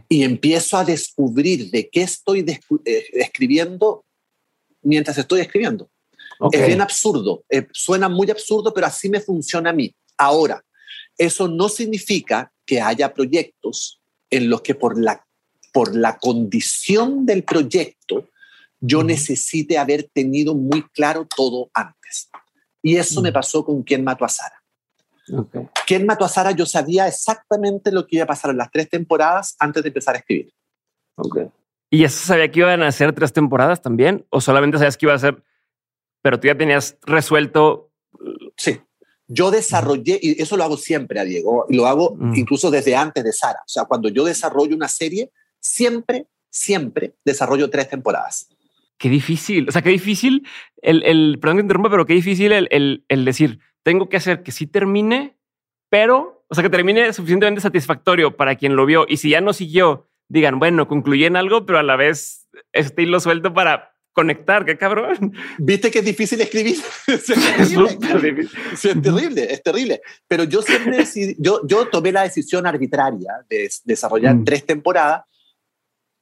Y empiezo a descubrir de qué estoy eh, escribiendo mientras estoy escribiendo. Es bien absurdo, eh, suena muy absurdo, pero así me funciona a mí. Ahora, eso no significa que haya proyectos en los que por la, por la condición del proyecto yo necesite haber tenido muy claro todo antes. Y eso me pasó con quien mató a Sara. Okay. ¿Quién mató a Sara? Yo sabía exactamente lo que iba a pasar en las tres temporadas antes de empezar a escribir. Okay. ¿Y eso sabía que iban a ser tres temporadas también? ¿O solamente sabías que iba a ser, pero tú ya tenías resuelto? Sí. Yo desarrollé, y eso lo hago siempre a Diego, y lo hago mm. incluso desde antes de Sara. O sea, cuando yo desarrollo una serie, siempre, siempre desarrollo tres temporadas. Qué difícil. O sea, qué difícil el, el perdón que interrumpa, pero qué difícil el, el, el decir, tengo que hacer que sí termine, pero, o sea, que termine suficientemente satisfactorio para quien lo vio. Y si ya no siguió, digan, bueno, concluí en algo, pero a la vez este hilo suelto para conectar, qué cabrón. Viste que es difícil escribir. [laughs] es, terrible. Sí, es terrible, es terrible. Pero yo siempre yo, yo tomé la decisión arbitraria de desarrollar mm. tres temporadas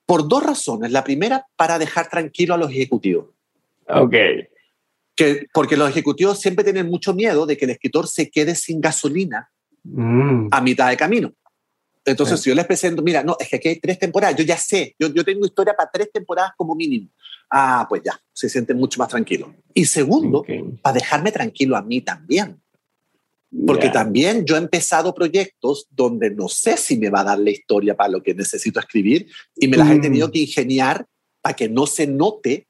por dos razones. La primera, para dejar tranquilo a los ejecutivos. Ok porque los ejecutivos siempre tienen mucho miedo de que el escritor se quede sin gasolina mm. a mitad de camino. Entonces, si yo les presento, mira, no, es que aquí hay tres temporadas, yo ya sé, yo, yo tengo historia para tres temporadas como mínimo. Ah, pues ya, se siente mucho más tranquilo. Y segundo, para dejarme tranquilo a mí también. Porque también yo he empezado proyectos donde no sé si me va a dar la historia para lo que necesito escribir y me las he tenido mm. que ingeniar para que no se note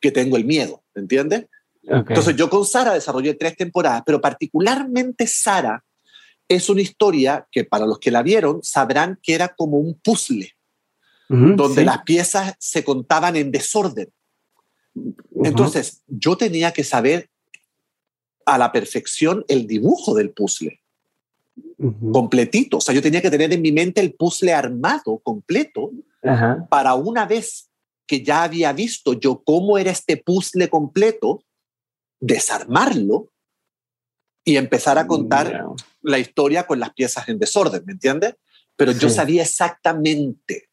que tengo el miedo, ¿entiendes? Entonces yo con Sara desarrollé tres temporadas, pero particularmente Sara es una historia que para los que la vieron sabrán que era como un puzzle, donde las piezas se contaban en desorden. Entonces yo tenía que saber a la perfección el dibujo del puzzle. completito, o sea, yo tenía que tener en mi mente el puzzle armado completo para una vez que ya había visto yo cómo era este puzzle completo, desarmarlo y empezar a contar la historia con las piezas en desorden, ¿me entiendes? Pero yo sabía exactamente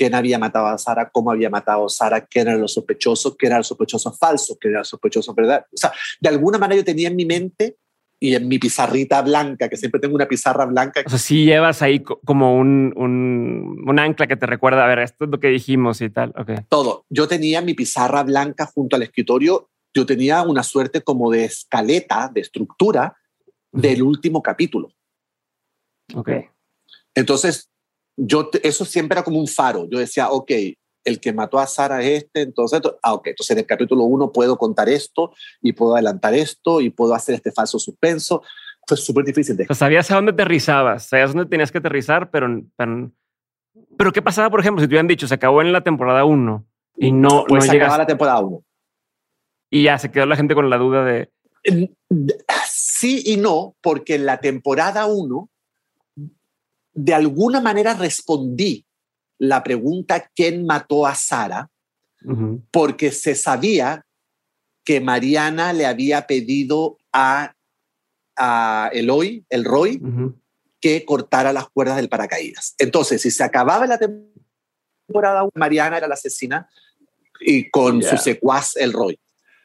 quién había matado a Sara, cómo había matado a Sara, quién eran los sospechosos, quién eran los sospechosos falsos, quién eran los sospechosos verdad. O sea, de alguna manera yo tenía en mi mente y en mi pizarrita blanca, que siempre tengo una pizarra blanca. O sea, sí llevas ahí como un, un, un, ancla que te recuerda, a ver, esto es lo que dijimos y tal. Okay. Todo. Yo tenía mi pizarra blanca junto al escritorio yo tenía una suerte como de escaleta, de estructura del último capítulo. Ok. Entonces, yo, eso siempre era como un faro. Yo decía, ok, el que mató a Sara es este, entonces, ah, ok, entonces en el capítulo uno puedo contar esto y puedo adelantar esto y puedo hacer este falso suspenso. Fue súper difícil. De... sabías a dónde aterrizabas, sabías dónde tenías que aterrizar, pero, pero, ¿qué pasaba, por ejemplo, si te hubieran dicho, se acabó en la temporada uno y no, pues no se acababa la temporada uno. Y ya se quedó la gente con la duda de... Sí y no, porque en la temporada 1, de alguna manera respondí la pregunta ¿quién mató a Sara? Porque se sabía que Mariana le había pedido a, a Eloy, el Roy, que cortara las cuerdas del paracaídas. Entonces, si se acababa la temporada 1, Mariana era la asesina y con su secuaz, el Roy.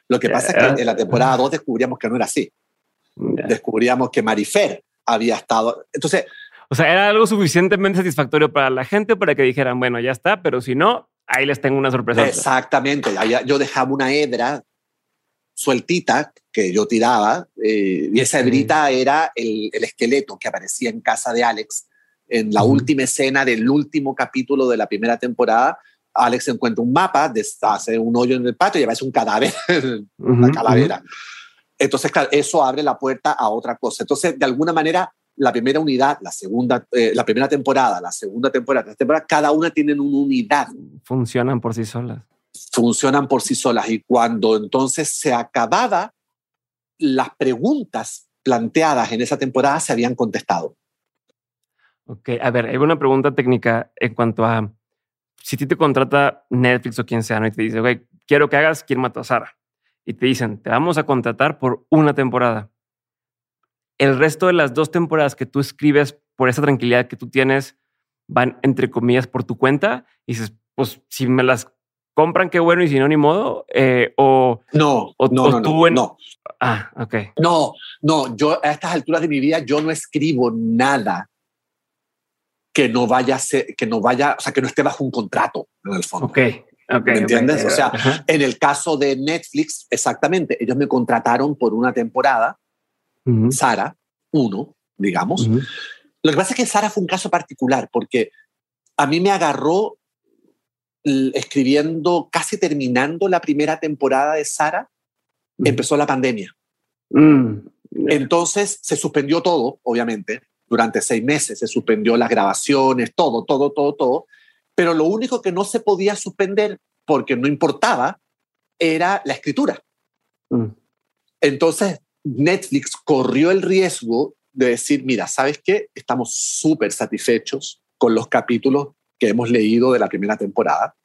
Lo que pasa es que en la temporada 2 descubríamos que no era así. Descubríamos que Marifer había estado. Entonces. O sea, era algo suficientemente satisfactorio para la gente para que dijeran, bueno, ya está, pero si no, ahí les tengo una sorpresa. Exactamente. Yo dejaba una hebra sueltita que yo tiraba eh, y esa hebrita era el, esqueleto que aparecía en casa de Alex en la última escena del último capítulo de la primera temporada Alex encuentra un mapa, hace un hoyo en el patio y aparece un cadáver, [laughs] una calavera. Entonces, claro, eso abre la puerta a otra cosa. Entonces, de alguna manera, la primera unidad, la segunda, eh, la primera temporada, la segunda temporada, la temporada, cada una tienen una unidad. Funcionan por sí solas. Funcionan por sí solas. Y cuando entonces se acababa, las preguntas planteadas en esa temporada se habían contestado. Ok, a ver, hay una pregunta técnica en cuanto a si ti te contrata Netflix o quien sea ¿no? y te dice, güey, quiero que hagas quién mató a Sara. Y te dicen, te vamos a contratar por una temporada. El resto de las dos temporadas que tú escribes por esa tranquilidad que tú tienes van, entre comillas, por tu cuenta. Y dices, pues si me las compran, qué bueno, y si no, ni modo. Eh, o no, o, no, no, no. Ah, ok. No, no, yo a estas alturas de mi vida, yo no escribo nada que no vaya a ser, que no vaya, o sea, que no esté bajo un contrato en el fondo. Ok. ¿Me entiendes? O sea, en el caso de Netflix, exactamente, ellos me contrataron por una temporada, Sara, uno, digamos. Lo que pasa es que Sara fue un caso particular porque a mí me agarró escribiendo, casi terminando la primera temporada de Sara, empezó la pandemia. Mm. Entonces se suspendió todo, obviamente, durante seis meses, se suspendió las grabaciones, todo, todo, todo, todo. Pero lo único que no se podía suspender, porque no importaba, era la escritura. Mm. Entonces Netflix corrió el riesgo de decir, mira, ¿sabes qué? Estamos súper satisfechos con los capítulos que hemos leído de la primera temporada.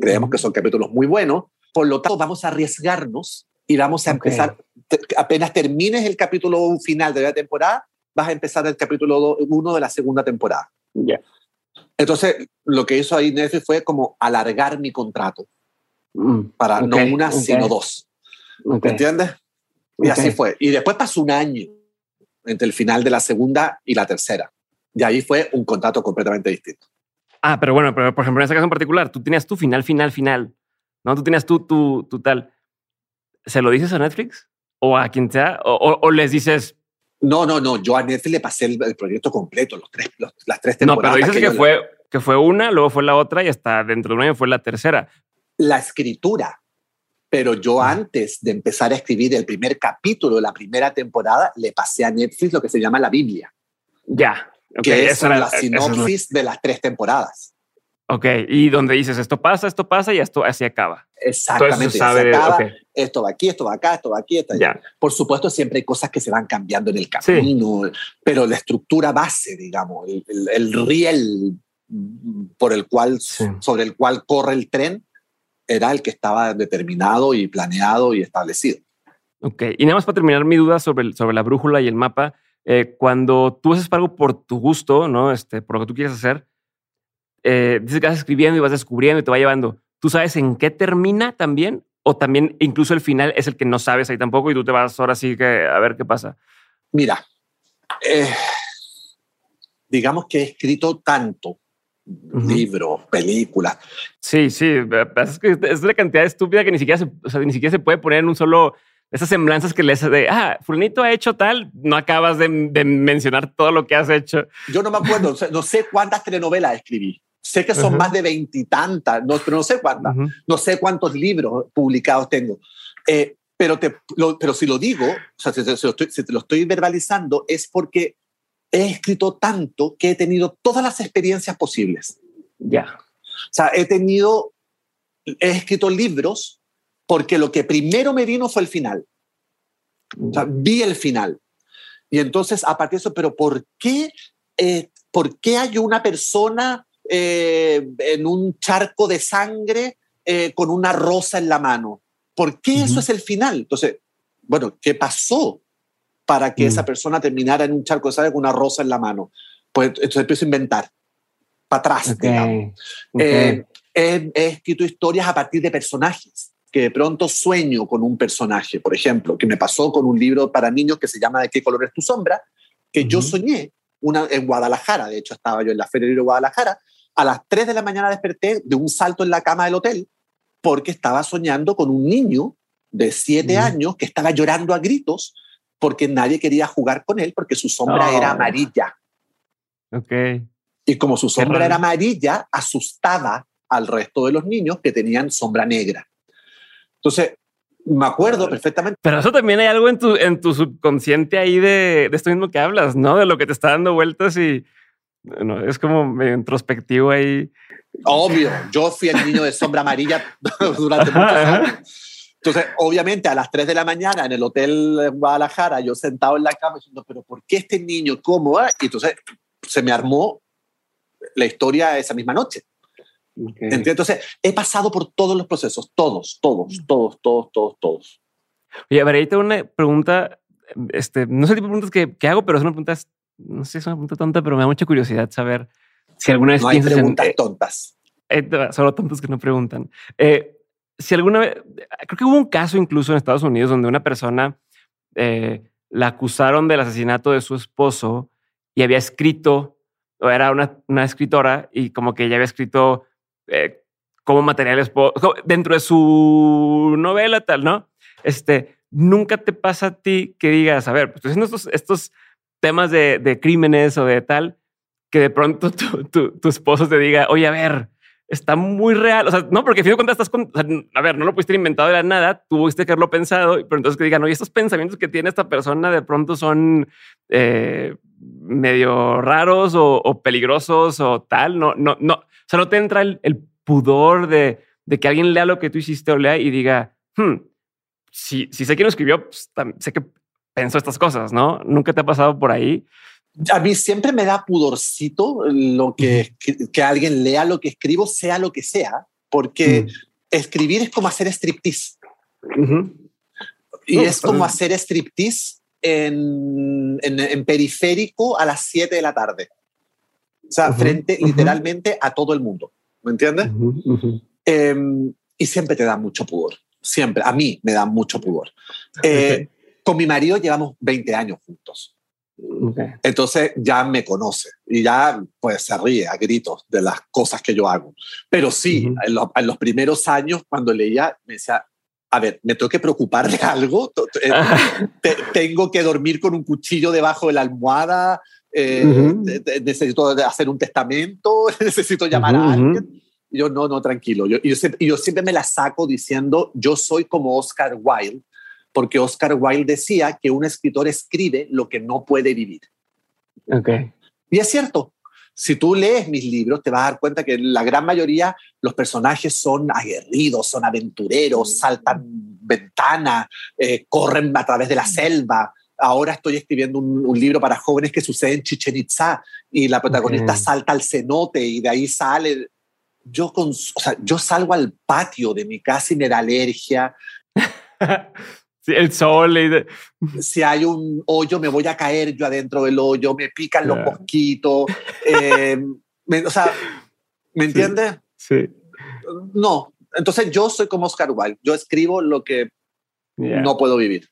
Creemos que son capítulos muy buenos. Por lo tanto, vamos a arriesgarnos y vamos a empezar, apenas termines el capítulo final de la temporada, vas a empezar el capítulo 1 de la segunda temporada. Ya. Entonces, lo que hizo ahí Netflix fue como alargar mi contrato. Mm, para no una, sino dos. ¿Me entiendes? Y así fue. Y después pasó un año entre el final de la segunda y la tercera. Y ahí fue un contrato completamente distinto. Ah, pero bueno, pero por ejemplo, en ese caso en particular, tú tenías tu final, final, final, ¿no? Tú tenías tú, tu, tu tal. ¿Se lo dices a Netflix? ¿O a quien sea? ¿O, les dices...? No, no, no. Yo a Netflix le pasé el, proyecto completo, los tres, las tres temporadas. No, pero dices que, fue, que fue una, luego fue la otra y hasta dentro de un año fue la tercera. La escritura. Pero yo antes de empezar a escribir el primer capítulo de la primera temporada, le pasé a Netflix lo que se llama la Biblia. Ya que es la sinopsis de las tres temporadas. Ok, y donde dices esto pasa, esto pasa y esto así acaba. Exactamente, sabe, acaba, esto va aquí, esto va acá, esto va aquí, esto allá. Por supuesto, siempre hay cosas que se van cambiando en el camino, pero la estructura base, digamos, el, riel por el cual, sobre el cual corre el tren, era el que estaba determinado y planeado y establecido. Ok, y nada más para terminar mi duda sobre, sobre la brújula y el mapa, eh, cuando tú haces algo por tu gusto, ¿no? Este, por lo que tú quieres hacer, eh, dices que vas escribiendo y vas descubriendo y te va llevando. ¿Tú sabes en qué termina también? ¿O también incluso el final es el que no sabes ahí tampoco y tú te vas ahora sí que a ver qué pasa? Mira, eh, digamos que he escrito tanto, libros, películas. Sí, sí, es, que es una cantidad estúpida que ni siquiera ni siquiera se puede poner en un solo esas semblanzas que les de, ah, Fulanito ha hecho tal, no acabas de, mencionar todo lo que has hecho. Yo no me acuerdo, no sé cuántas telenovelas escribí. Sé que son más de veintitantas, no, pero no sé cuántas. No sé cuántos libros publicados tengo. Eh, pero, te, pero si lo digo, o sea, si, te lo estoy verbalizando, es porque he escrito tanto que he tenido todas las experiencias posibles. Ya. O sea, he tenido, he escrito libros porque lo que primero me vino fue el final. O sea, vi el final. Y entonces, a partir de eso, pero ¿por qué, eh, ¿por qué hay una persona eh, en un charco de sangre eh, con una rosa en la mano? ¿Por qué eso es el final? Entonces, bueno, ¿qué pasó para que esa mm. persona terminara en un charco de sangre con una rosa en la mano? Pues entonces empiezo a inventar, para atrás, he escrito historias a partir de personajes que de pronto sueño con un personaje, por ejemplo, que me pasó con un libro para niños que se llama ¿De qué color es tu sombra? que yo soñé una, en Guadalajara, de hecho estaba yo en la Feria de Guadalajara, a las 3 de la mañana desperté de un salto en la cama del hotel porque estaba soñando con un niño de 7 años que estaba llorando a gritos porque nadie quería jugar con él porque su sombra era amarilla. Okay. Y como su sombra era amarilla, asustaba al resto de los niños que tenían sombra negra. Entonces, me acuerdo perfectamente. Pero eso también hay algo en tu, en tu subconsciente ahí de, de esto mismo que hablas, ¿no? De lo que te está dando vueltas y bueno, es como introspectivo ahí. Obvio, yo fui el niño de sombra amarilla [laughs] durante muchos años. Entonces, obviamente, a las 3 de la mañana en el hotel Guadalajara, yo sentado en la cama diciendo, pero ¿por qué este niño? ¿Cómo? Y entonces se me armó la historia esa misma noche. Entonces, he pasado por todos los procesos, todos, todos, todos, todos, todos, todos. Oye, a ver, ahí tengo una pregunta, este, no sé el tipo de preguntas que, que hago, pero es una pregunta, no sé, es una pregunta tonta, pero me da mucha curiosidad saber si alguna vez no hay preguntas eh, tontas. Eh, solo tontos que no preguntan. Eh, si alguna vez, creo que hubo un caso incluso en Estados Unidos donde una persona la acusaron del asesinato de su esposo y había escrito, o era una, escritora y como que ella había escrito eh, como materiales dentro de su novela, tal, ¿no? Este, nunca te pasa a ti que digas, a ver, pues haciendo estos, estos temas de, crímenes o de tal, que de pronto [laughs] tu, tu, esposo te diga, oye, a ver, está muy real. O sea, no, porque fin de cuentas estás con, a ver, no lo pudiste inventado de la nada, tuviste que haberlo pensado, pero entonces que digan, oye, estos pensamientos que tiene esta persona de pronto son eh, medio raros o, peligrosos o tal. No, no, no. O sea, no te entra el, el pudor de, de, que alguien lea lo que tú hiciste o lea y diga, hmm, si, si sé quién lo escribió, pues, sé que pensó estas cosas, ¿no? Nunca te ha pasado por ahí. A mí siempre me da pudorcito lo que, que, alguien lea lo que escribo, sea lo que sea, porque escribir es como hacer striptease. Y es como hacer striptease en, en, periférico a las 7 de la tarde. O sea, frente literalmente a todo el mundo. ¿Me entiendes? Em, y siempre te da mucho pudor. Siempre. A mí me da mucho pudor. [laughs] Eh, con mi marido llevamos 20 años juntos. Entonces ya me conoce y ya pues se ríe a gritos de las cosas que yo hago. Pero sí, en, los primeros años cuando leía me decía, a ver, me tengo que preocupar de algo, eh, [laughs] tengo que dormir con un cuchillo debajo de la almohada, eh, necesito hacer un testamento, [laughs] necesito llamar a alguien. Y yo, no, no, tranquilo. Yo, yo, yo, siempre me la saco diciendo, yo soy como Oscar Wilde, porque Oscar Wilde decía que un escritor escribe lo que no puede vivir. Okay. Y es cierto. Si tú lees mis libros, te vas a dar cuenta que la gran mayoría los personajes son aguerridos, son aventureros, saltan ventanas, eh, corren a través de la selva, ahora estoy escribiendo un, libro para jóvenes que sucede en Chichen Itza y la protagonista salta al cenote y de ahí sale. Yo, con, o sea, yo salgo al patio de mi casa y me da alergia. [laughs] sí, el sol. Y Si hay un hoyo, me voy a caer yo adentro del hoyo, me pican los mosquitos. Eh, o sea, ¿me entiendes? Sí. No, entonces yo soy como Oscar Wilde. Yo escribo lo que no puedo vivir.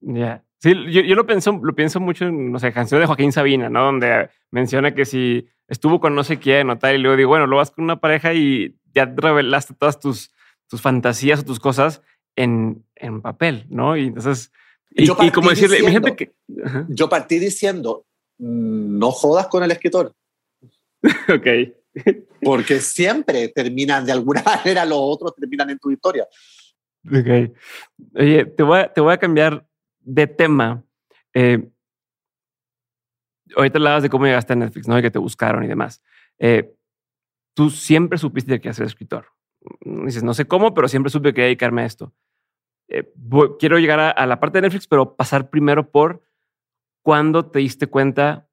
Ya. Sí, yo, yo, lo, pienso, lo pienso mucho en, no sé, canción de Joaquín Sabina, ¿no? Donde menciona que si estuvo con no sé quién o tal, y luego digo, bueno, lo vas con una pareja y ya revelaste todas tus, tus fantasías o tus cosas en, en papel, ¿no? Y entonces, y, como decirle, diciendo, que... Yo partí diciendo, mm, no jodas con el escritor. [laughs] ok. Porque siempre terminan, de alguna [laughs] manera, los otros terminan en tu historia. Ok. Oye, te voy a, te voy a cambiar de tema, eh, ahorita hablabas de cómo llegaste a Netflix, ¿no? Y que te buscaron y demás. Eh, tú siempre supiste que ser escritor. Dices, no sé cómo, pero siempre supe que quería dedicarme a esto. Eh, quiero llegar a, la parte de Netflix, pero pasar primero por cuando te diste cuenta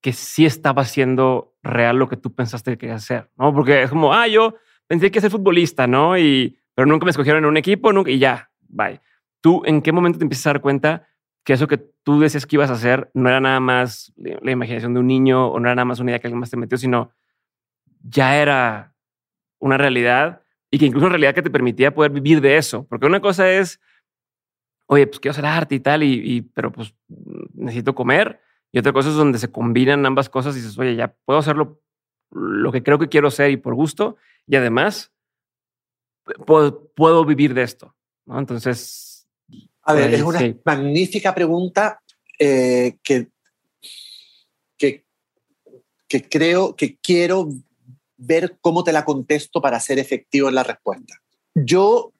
que sí estaba siendo real lo que tú pensaste que querías hacer, ¿no? Porque es como, ah, yo pensé que ser futbolista, ¿no? Y, pero nunca me escogieron en un equipo, nunca, y ya, bye. ¿Tú en qué momento te empiezas a dar cuenta que eso que tú decías que ibas a hacer no era nada más la imaginación de un niño o no era nada más una idea que alguien más te metió, sino ya era una realidad y que incluso una realidad que te permitía poder vivir de eso? Porque una cosa es, oye, pues quiero hacer arte y tal, y, pero pues necesito comer. Y otra cosa es donde se combinan ambas cosas y dices, oye, ya puedo hacerlo lo que creo que quiero ser y por gusto. Y además, puedo, puedo vivir de esto. ¿no? Entonces, a ver, es una magnífica pregunta eh, que, que, que creo que quiero ver cómo te la contesto para ser efectivo en la respuesta. Yo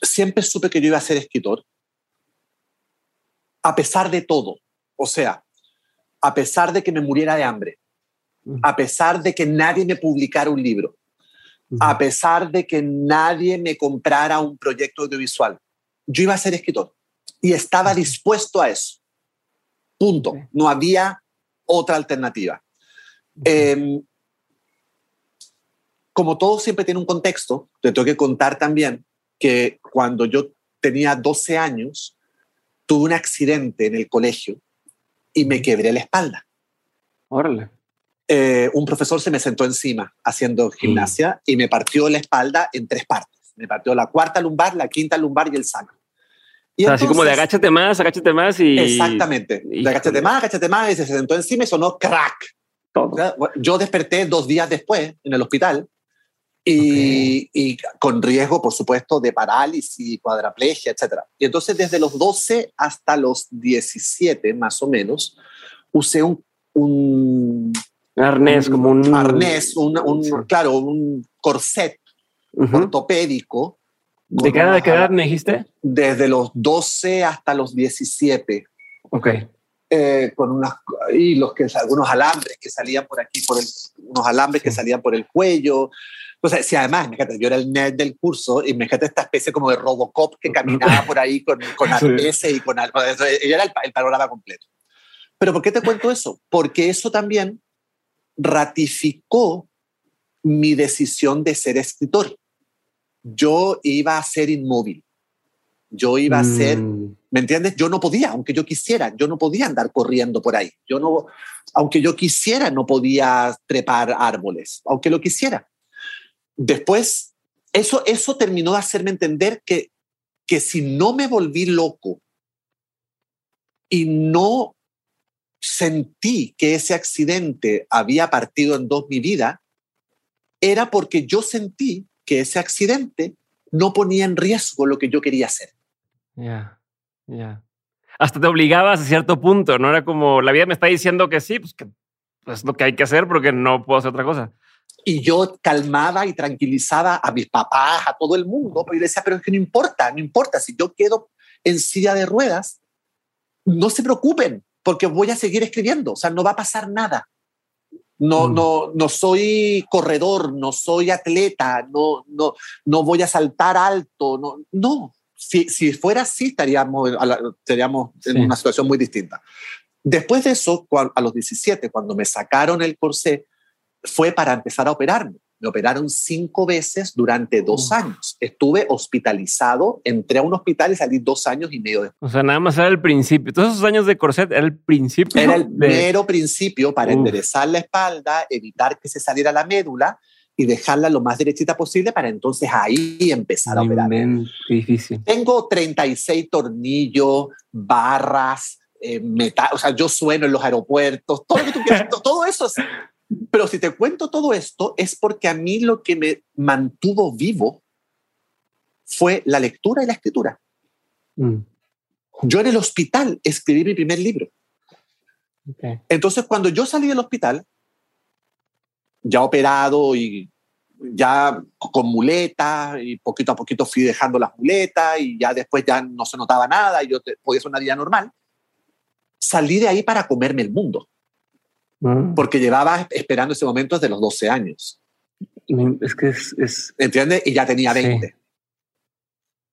siempre supe que yo iba a ser escritor, a pesar de todo. O sea, a pesar de que me muriera de hambre, a pesar de que nadie me publicara un libro, a pesar de que nadie me comprara un proyecto audiovisual, yo iba a ser escritor y estaba dispuesto a eso. Punto. No había otra alternativa. Como todo siempre tiene un contexto, te tengo que contar también que cuando yo tenía 12 años, tuve un accidente en el colegio y me quebré la espalda. Órale. Eh, un profesor se me sentó encima haciendo gimnasia y me partió la espalda en tres partes. Me partió la cuarta lumbar, la quinta lumbar y el sacro. Y así como de agáchate más, agáchate más y... Exactamente. De agáchate más, agáchate más y se sentó encima y sonó crack. Yo desperté dos días después en el hospital Y, y, con riesgo, por supuesto, de parálisis, cuadraplegia, etc. Y entonces desde los 12 hasta los 17, más o menos, usé un... un arnés, como un... Arnés, un, un claro, un corset ortopédico. ¿De qué edad, me dijiste? Desde los 12 hasta los 17. Ok. Eh, con unas, y los que, algunos alambres que salían por aquí, por el, unos alambres que salían por el cuello. O sea, si además, fíjate, yo era el nerd del curso y me fíjate esta especie como de Robocop que caminaba por ahí con, con [laughs] y con algo. Ella era el, el panorama completo. Pero ¿por qué te cuento eso? Porque eso también ratificó mi decisión de ser escritor. Yo iba a ser inmóvil. Yo iba a ser, mm. ¿me entiendes? Yo no podía, aunque yo quisiera, yo no podía andar corriendo por ahí. Yo no, aunque yo quisiera, no podía trepar árboles, aunque lo quisiera. Después, eso, eso terminó de hacerme entender que, que si no me volví loco y no sentí que ese accidente había partido en dos mi vida, era porque yo sentí que ese accidente no ponía en riesgo lo que yo quería hacer. Ya, ya. Hasta te obligabas a cierto punto, ¿no? Era como, la vida me está diciendo que sí, pues que pues, es lo que hay que hacer porque no puedo hacer otra cosa. Y yo calmaba y tranquilizaba a mis papás, a todo el mundo, pero yo decía, pero es que no importa, no importa, si yo quedo en silla de ruedas, no se preocupen, porque voy a seguir escribiendo, o sea, no va a pasar nada. No, mm. no, no soy corredor, no soy atleta, no, no, no voy a saltar alto, no, no. Si, si fuera así, estaríamos, estaríamos en una situación muy distinta. Después de eso, a los 17, cuando me sacaron el corsé, fue para empezar a operarme. Me operaron cinco veces durante dos años. Estuve hospitalizado, entré a un hospital y salí dos años y medio después. O sea, nada más era el principio. Todos esos años de corset era el principio. Era el mero principio para enderezar la espalda, evitar que se saliera la médula y dejarla lo más derechita posible para entonces ahí empezar a operar. Difícil. Tengo 36 tornillos, barras, eh, metal, o sea, yo sueno en los aeropuertos, todo lo que tú quieras, [laughs] todo eso es pero si te cuento todo esto es porque a mí lo que me mantuvo vivo fue la lectura y la escritura. Mm. Yo en el hospital escribí mi primer libro. Entonces, cuando yo salí del hospital, ya operado y ya con muleta y poquito a poquito fui dejando las muletas y ya después ya no se notaba nada y yo podía hacer una vida normal, salí de ahí para comerme el mundo. Mm. porque llevaba esperando ese momento desde los 12 años. Es que es... ¿Entiendes? Y ya tenía 20.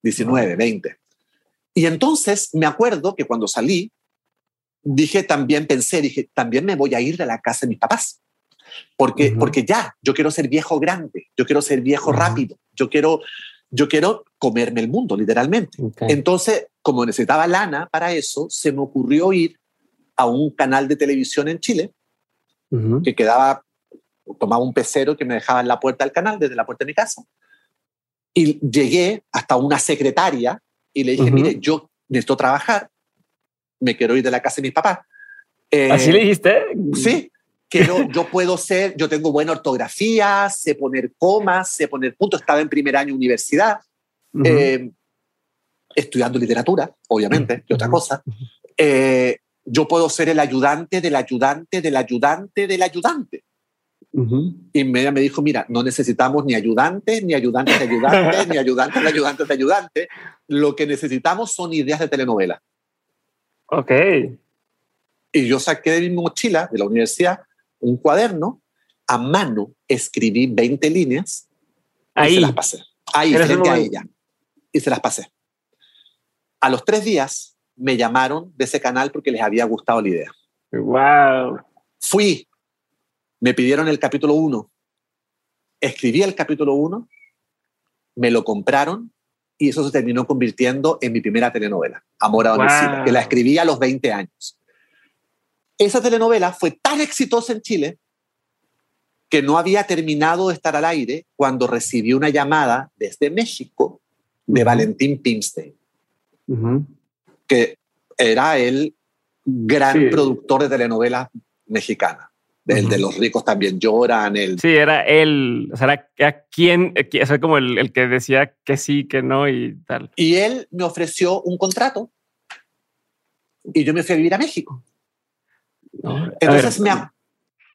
19, 20. Y entonces me acuerdo que cuando salí, dije también, pensé, dije, también me voy a ir de la casa de mis papás. Porque, porque ya, yo quiero ser viejo grande, yo quiero ser viejo rápido, yo quiero, yo quiero comerme el mundo, literalmente. Entonces, como necesitaba lana para eso, se me ocurrió ir a un canal de televisión en Chile que quedaba, tomaba un pecero que me dejaba en la puerta del canal, desde la puerta de mi casa. Y llegué hasta una secretaria y le dije, mire, yo necesito trabajar, me quiero ir de la casa de mis papás. Eh, ¿Así le dijiste? Sí, quiero, [laughs] yo puedo ser, yo tengo buena ortografía, sé poner comas, sé poner puntos, estaba en primer año universidad, eh, estudiando literatura, obviamente, y otra cosa. Eh, yo puedo ser el ayudante del ayudante del ayudante del ayudante. Y me, me dijo, mira, no necesitamos ni ayudantes, ni ayudantes de ayudantes, ni ayudantes de ayudantes de ayudantes. Lo que necesitamos son ideas de telenovela. Ok. Y yo saqué de mi mochila de la universidad un cuaderno, a mano escribí 20 líneas Ahí. y se las pasé. Ahí, frente a ella. Y se las pasé. A los tres días me llamaron de ese canal porque les había gustado la idea. ¡Wow! Fui, me pidieron el capítulo 1, escribí el capítulo 1, me lo compraron y eso se terminó convirtiendo en mi primera telenovela, Amor a domicilio, que la escribí a los 20 años. Esa telenovela fue tan exitosa en Chile que no había terminado de estar al aire cuando recibí una llamada desde México de Valentín Pimstein que era el gran productor de telenovelas mexicanas. El de los ricos también lloran. El... Sí, era él, o sea, era, quien, o sea, como el, el, que decía que sí, que no y tal. Y él me ofreció un contrato y yo me fui a vivir a México. No, Entonces me...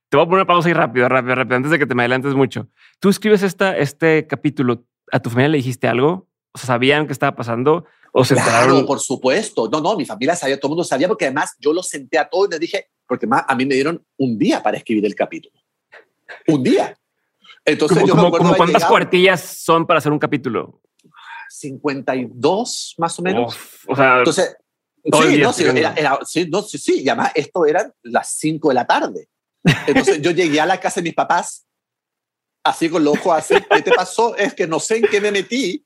Te voy a poner una pausa ahí rápido, rápido, rápido, antes de que te me adelantes mucho. Tú escribes esta, este capítulo, ¿a tu familia le dijiste algo? O sea, ¿sabían qué estaba pasando? ¿O se claro, por supuesto. No, no, mi familia sabía, todo el mundo sabía, porque además yo lo senté a todos y les dije, porque más a mí me dieron un día para escribir el capítulo. Un día. Entonces yo como, como ¿Cuántas cuartillas son para hacer un capítulo? 52 más o menos. o sea, entonces Sí, no, sí, era, sí, no, sí, sí, y además esto eran las 5 de la tarde. Entonces yo llegué a la casa de mis papás, así con los ojos así, ¿qué te pasó? Es que no sé en qué me metí,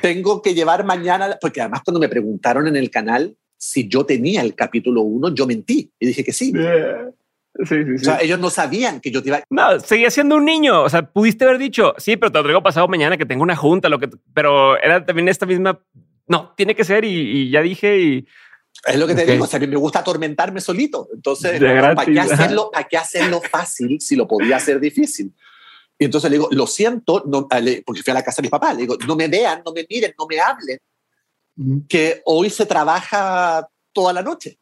tengo que llevar mañana, porque además cuando me preguntaron en el canal si yo tenía el capítulo 1, yo mentí y dije que sí. Sí, sí, sí. O sea, ellos no sabían que yo te iba. No, seguía siendo un niño. O sea, pudiste haber dicho, sí, pero te lo traigo pasado mañana que tengo una junta, lo que. Pero era también esta misma. No, tiene que ser y, y ya dije y es lo que te digo, o sea, a mí me gusta atormentarme solito. Entonces, ¿para, qué hacerlo, [laughs] ¿para qué hacerlo fácil si lo podía hacer difícil? Y entonces le digo, lo siento, no, porque fui a la casa de mi papá, le digo, no me vean, no me miren, no me hablen, que hoy se trabaja toda la noche.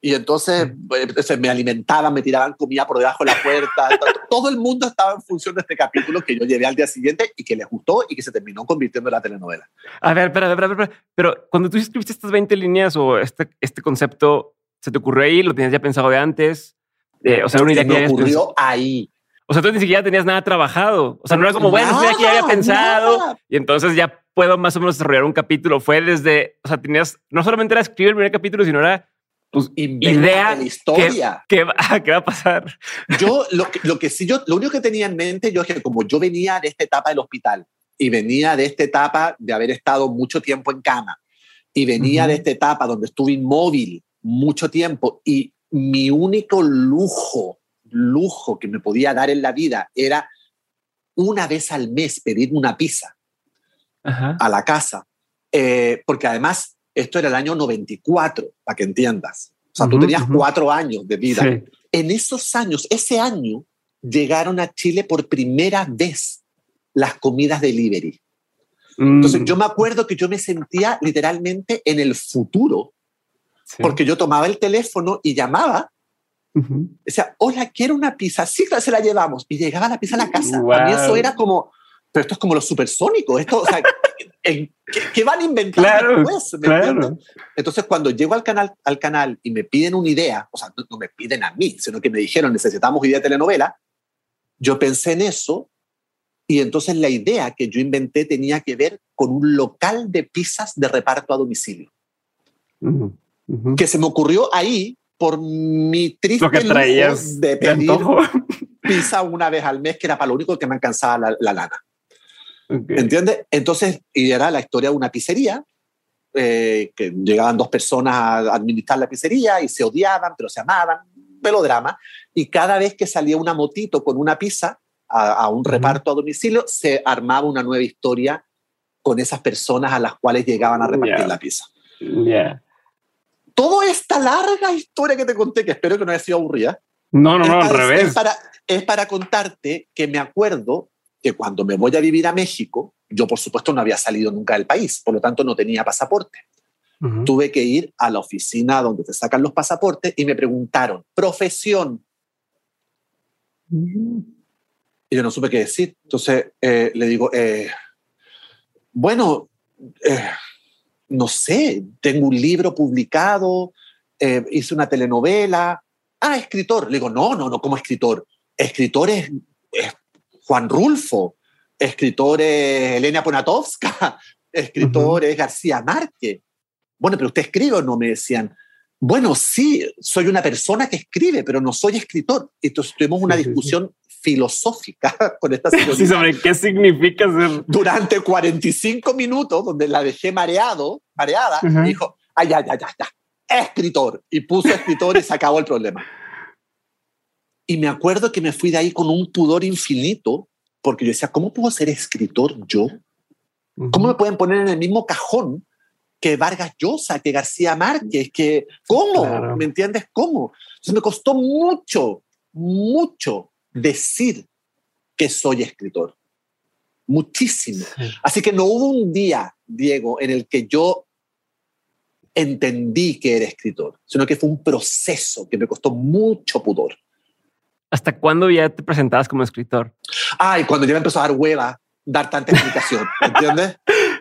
Y entonces eh, me alimentaban, me tiraban comida por debajo de la puerta. [laughs] todo el mundo estaba en función de este capítulo que yo llevé al día siguiente y que les gustó y que se terminó convirtiendo en la telenovela. A ver, espera, espera, espera. Pero cuando tú escribiste estas 20 líneas o este, este concepto, ¿se te ocurrió ahí? ¿Lo tenías ya pensado de antes? Eh, o sea, una idea que me ocurrió ahí. O sea, tú ni siquiera tenías nada trabajado. O sea, no era como, bueno, estoy aquí, ya había pensado. Y entonces ya puedo más o menos desarrollar un capítulo. Fue desde, o sea, tenías, no solamente era escribir el primer capítulo, sino era pues, idea la historia. ¿qué, va, [laughs] ¿Qué, va, a pasar? Yo lo que, lo que sí, yo, lo único que tenía en mente, yo es que como yo venía de esta etapa del hospital y venía de esta etapa de haber estado mucho tiempo en cama y venía de esta etapa donde estuve inmóvil mucho tiempo y mi único lujo, lujo que me podía dar en la vida era una vez al mes pedirme una pizza a la casa. Eh, porque además esto era el año 94, para que entiendas. O sea, tú tenías cuatro años de vida. En esos años, ese año, llegaron a Chile por primera vez las comidas delivery. Entonces, mm. yo me acuerdo que yo me sentía literalmente en el futuro, porque yo tomaba el teléfono y llamaba. O sea, hola, quiero una pizza. Sí, se la llevamos. Y llegaba la pizza a la casa. A mí eso era como, pero esto es como lo supersónico. Esto, o sea, [laughs] ¿qué, van a inventar después? Entonces, cuando llego al canal, al canal y me piden una idea, o sea, no, me piden a mí, sino que me dijeron, necesitamos idea de telenovela, yo pensé en eso y entonces la idea que yo inventé tenía que ver con un local de pizzas de reparto a domicilio. Que se me ocurrió ahí por mi triste que de pedir [laughs] pizza una vez al mes, que era para lo único que me alcanzaba la lana. ¿Entiendes? Entonces, y era la historia de una pizzería, eh, que llegaban dos personas a administrar la pizzería y se odiaban, pero se amaban, melodrama, y cada vez que salía una motito con una pizza a, un reparto a domicilio, se armaba una nueva historia con esas personas a las cuales llegaban a repartir la pizza. Yeah. Toda esta larga historia que te conté, que espero que no haya sido aburrida. No, no, no, al revés. Es para, es para contarte que me acuerdo que cuando me voy a vivir a México, yo por supuesto no había salido nunca del país, por lo tanto no tenía pasaporte. Tuve que ir a la oficina donde te sacan los pasaportes y me preguntaron, profesión. Y yo no supe qué decir. Entonces eh, le digo, eh, bueno, eh, no sé, tengo un libro publicado, hice una telenovela. Ah, escritor. Le digo, no, no, no, como escritor. Escritor es Juan Rulfo, escritores Elena Poniatowska, [laughs] escritores García Márquez. Bueno, pero usted escribe o no, me decían. Bueno, sí, soy una persona que escribe, pero no soy escritor. Entonces tuvimos una discusión filosófica [laughs] con esta Sí, sobre qué significa ser. Durante 45 minutos, donde la dejé mareado, mareada, dijo, ay, ya, ya, ya, ya, escritor. Y puso escritor y se acabó el problema. Y me acuerdo que me fui de ahí con un pudor infinito, porque yo decía, ¿cómo puedo ser escritor yo? ¿Cómo me pueden poner en el mismo cajón que Vargas Llosa, que García Márquez, que cómo? ¿Me entiendes? ¿Cómo? Entonces me costó mucho mucho decir que soy escritor. Muchísimo. Así que no hubo un día, Diego, en el que yo entendí que era escritor, sino que fue un proceso que me costó mucho pudor. ¿Hasta cuándo ya te presentabas como escritor? Ay, cuando ya me empezó a dar hueva dar tanta explicación, [laughs] ¿entiendes?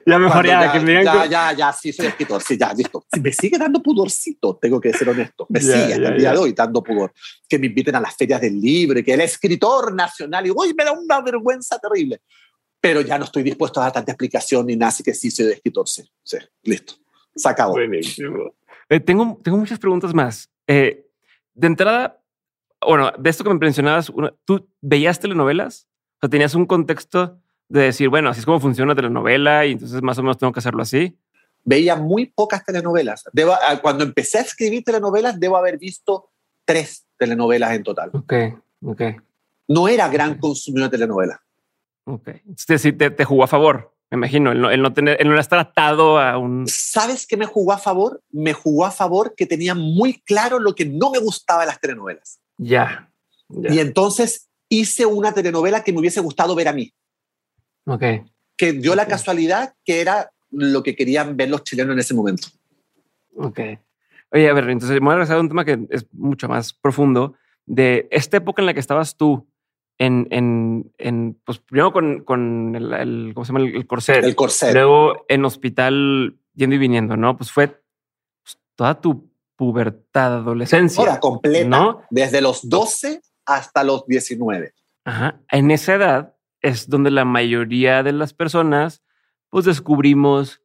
Ya mejor ya, que me ya, ya, ya, sí, soy escritor, sí, ya, listo. [laughs] me sigue dando pudorcito, tengo que ser honesto. Me sigue hasta el día de hoy dando pudor. Que me inviten a las ferias del libro, que el escritor nacional, y uy, me da una vergüenza terrible. Pero ya no estoy dispuesto a dar tanta explicación ni nada, así que sí soy escritor, sí, sí, listo. Se acabó. Buenísimo. Eh, tengo, tengo muchas preguntas más. Eh, de entrada, bueno, de esto que me mencionabas, ¿tú veías telenovelas? O sea, ¿tenías un contexto de decir, bueno, así es como funciona la telenovela y entonces más o menos tengo que hacerlo así? Veía muy pocas telenovelas. Debo, ah, cuando empecé a escribir telenovelas, debo haber visto tres telenovelas en total. Ok, ok. No era gran consumidor de telenovelas. Ok. Entonces, te, te jugó a favor, me imagino, el no, el no, tener, el no estar atado a un... ¿Sabes qué me jugó a favor? Me jugó a favor que tenía muy claro lo que no me gustaba de las telenovelas. Ya. Y entonces hice una telenovela que me hubiese gustado ver a mí. Ok. Que dio la casualidad que era lo que querían ver los chilenos en ese momento. Ok. Oye, a ver, entonces me voy a regresar a un tema que es mucho más profundo de esta época en la que estabas tú en, en, en pues primero con, con el, el, ¿cómo se llama? El, el corset. El corset. Luego en hospital yendo y viniendo, ¿no? Pues fue pues, toda tu pubertad, adolescencia. Hora completa, ¿no? Desde los 12 hasta los 19. Ajá. En esa edad es donde la mayoría de las personas pues descubrimos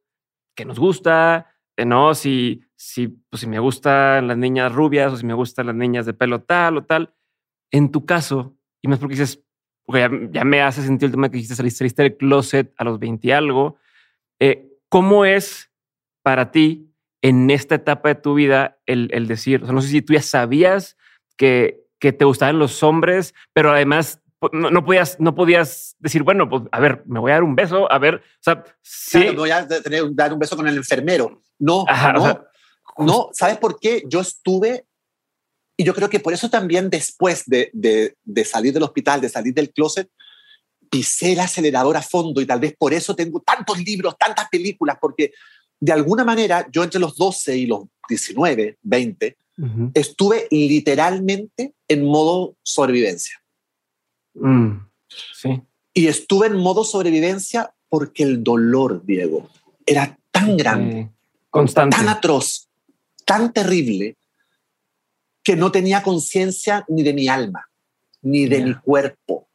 que nos gusta, que no, si, si, pues, si me gustan las niñas rubias o si me gustan las niñas de pelo tal o tal. En tu caso, y más porque dices, porque ya, me hace sentir el tema que dijiste, saliste, saliste del closet a los 20 y algo. Eh, ¿Cómo es para ti en esta etapa de tu vida el, el decir, o sea, no sé si tú ya sabías que, que te gustaban los hombres, pero además no, no, podías, no podías decir, bueno, pues a ver, me voy a dar un beso, a ver, o sea, sí. Claro, voy a tener, dar un beso con el enfermero. No, Ajá, no, o sea, no. ¿Sabes por qué? Yo estuve, y yo creo que por eso también después de, de, de salir del hospital, de salir del closet, pisé el acelerador a fondo y tal vez por eso tengo tantos libros, tantas películas, porque de alguna manera yo entre los 12 y los 19, 20, uh -huh. estuve literalmente en modo sobrevivencia. Mm, sí. Y estuve en modo sobrevivencia porque el dolor, Diego, era tan grande, eh, constante, tan atroz, tan terrible, que no tenía conciencia ni de mi alma, ni de yeah. mi cuerpo.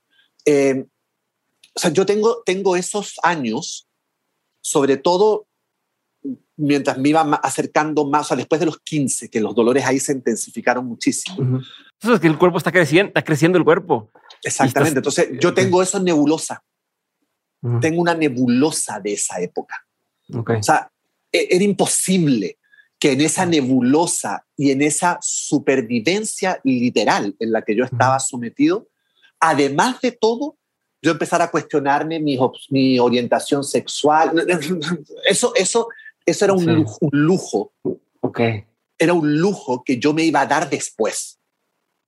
Eh, o sea, yo tengo, tengo esos años, sobre todo mientras me iba acercando más, o sea, después de los 15, que los dolores ahí se intensificaron muchísimo. Uh -huh. Entonces, que el cuerpo está creciendo, está creciendo el cuerpo. Exactamente. Estás... Entonces, yo tengo eso nebulosa. Uh -huh. Tengo una nebulosa de esa época. Okay. O sea, e, era imposible que en esa nebulosa y en esa supervivencia literal en la que yo estaba sometido, además de todo, yo empezara a cuestionarme mi, mi orientación sexual. [laughs] Eso, eso, eso era un, sí. lujo, un lujo. Okay. Era un lujo que yo me iba a dar después.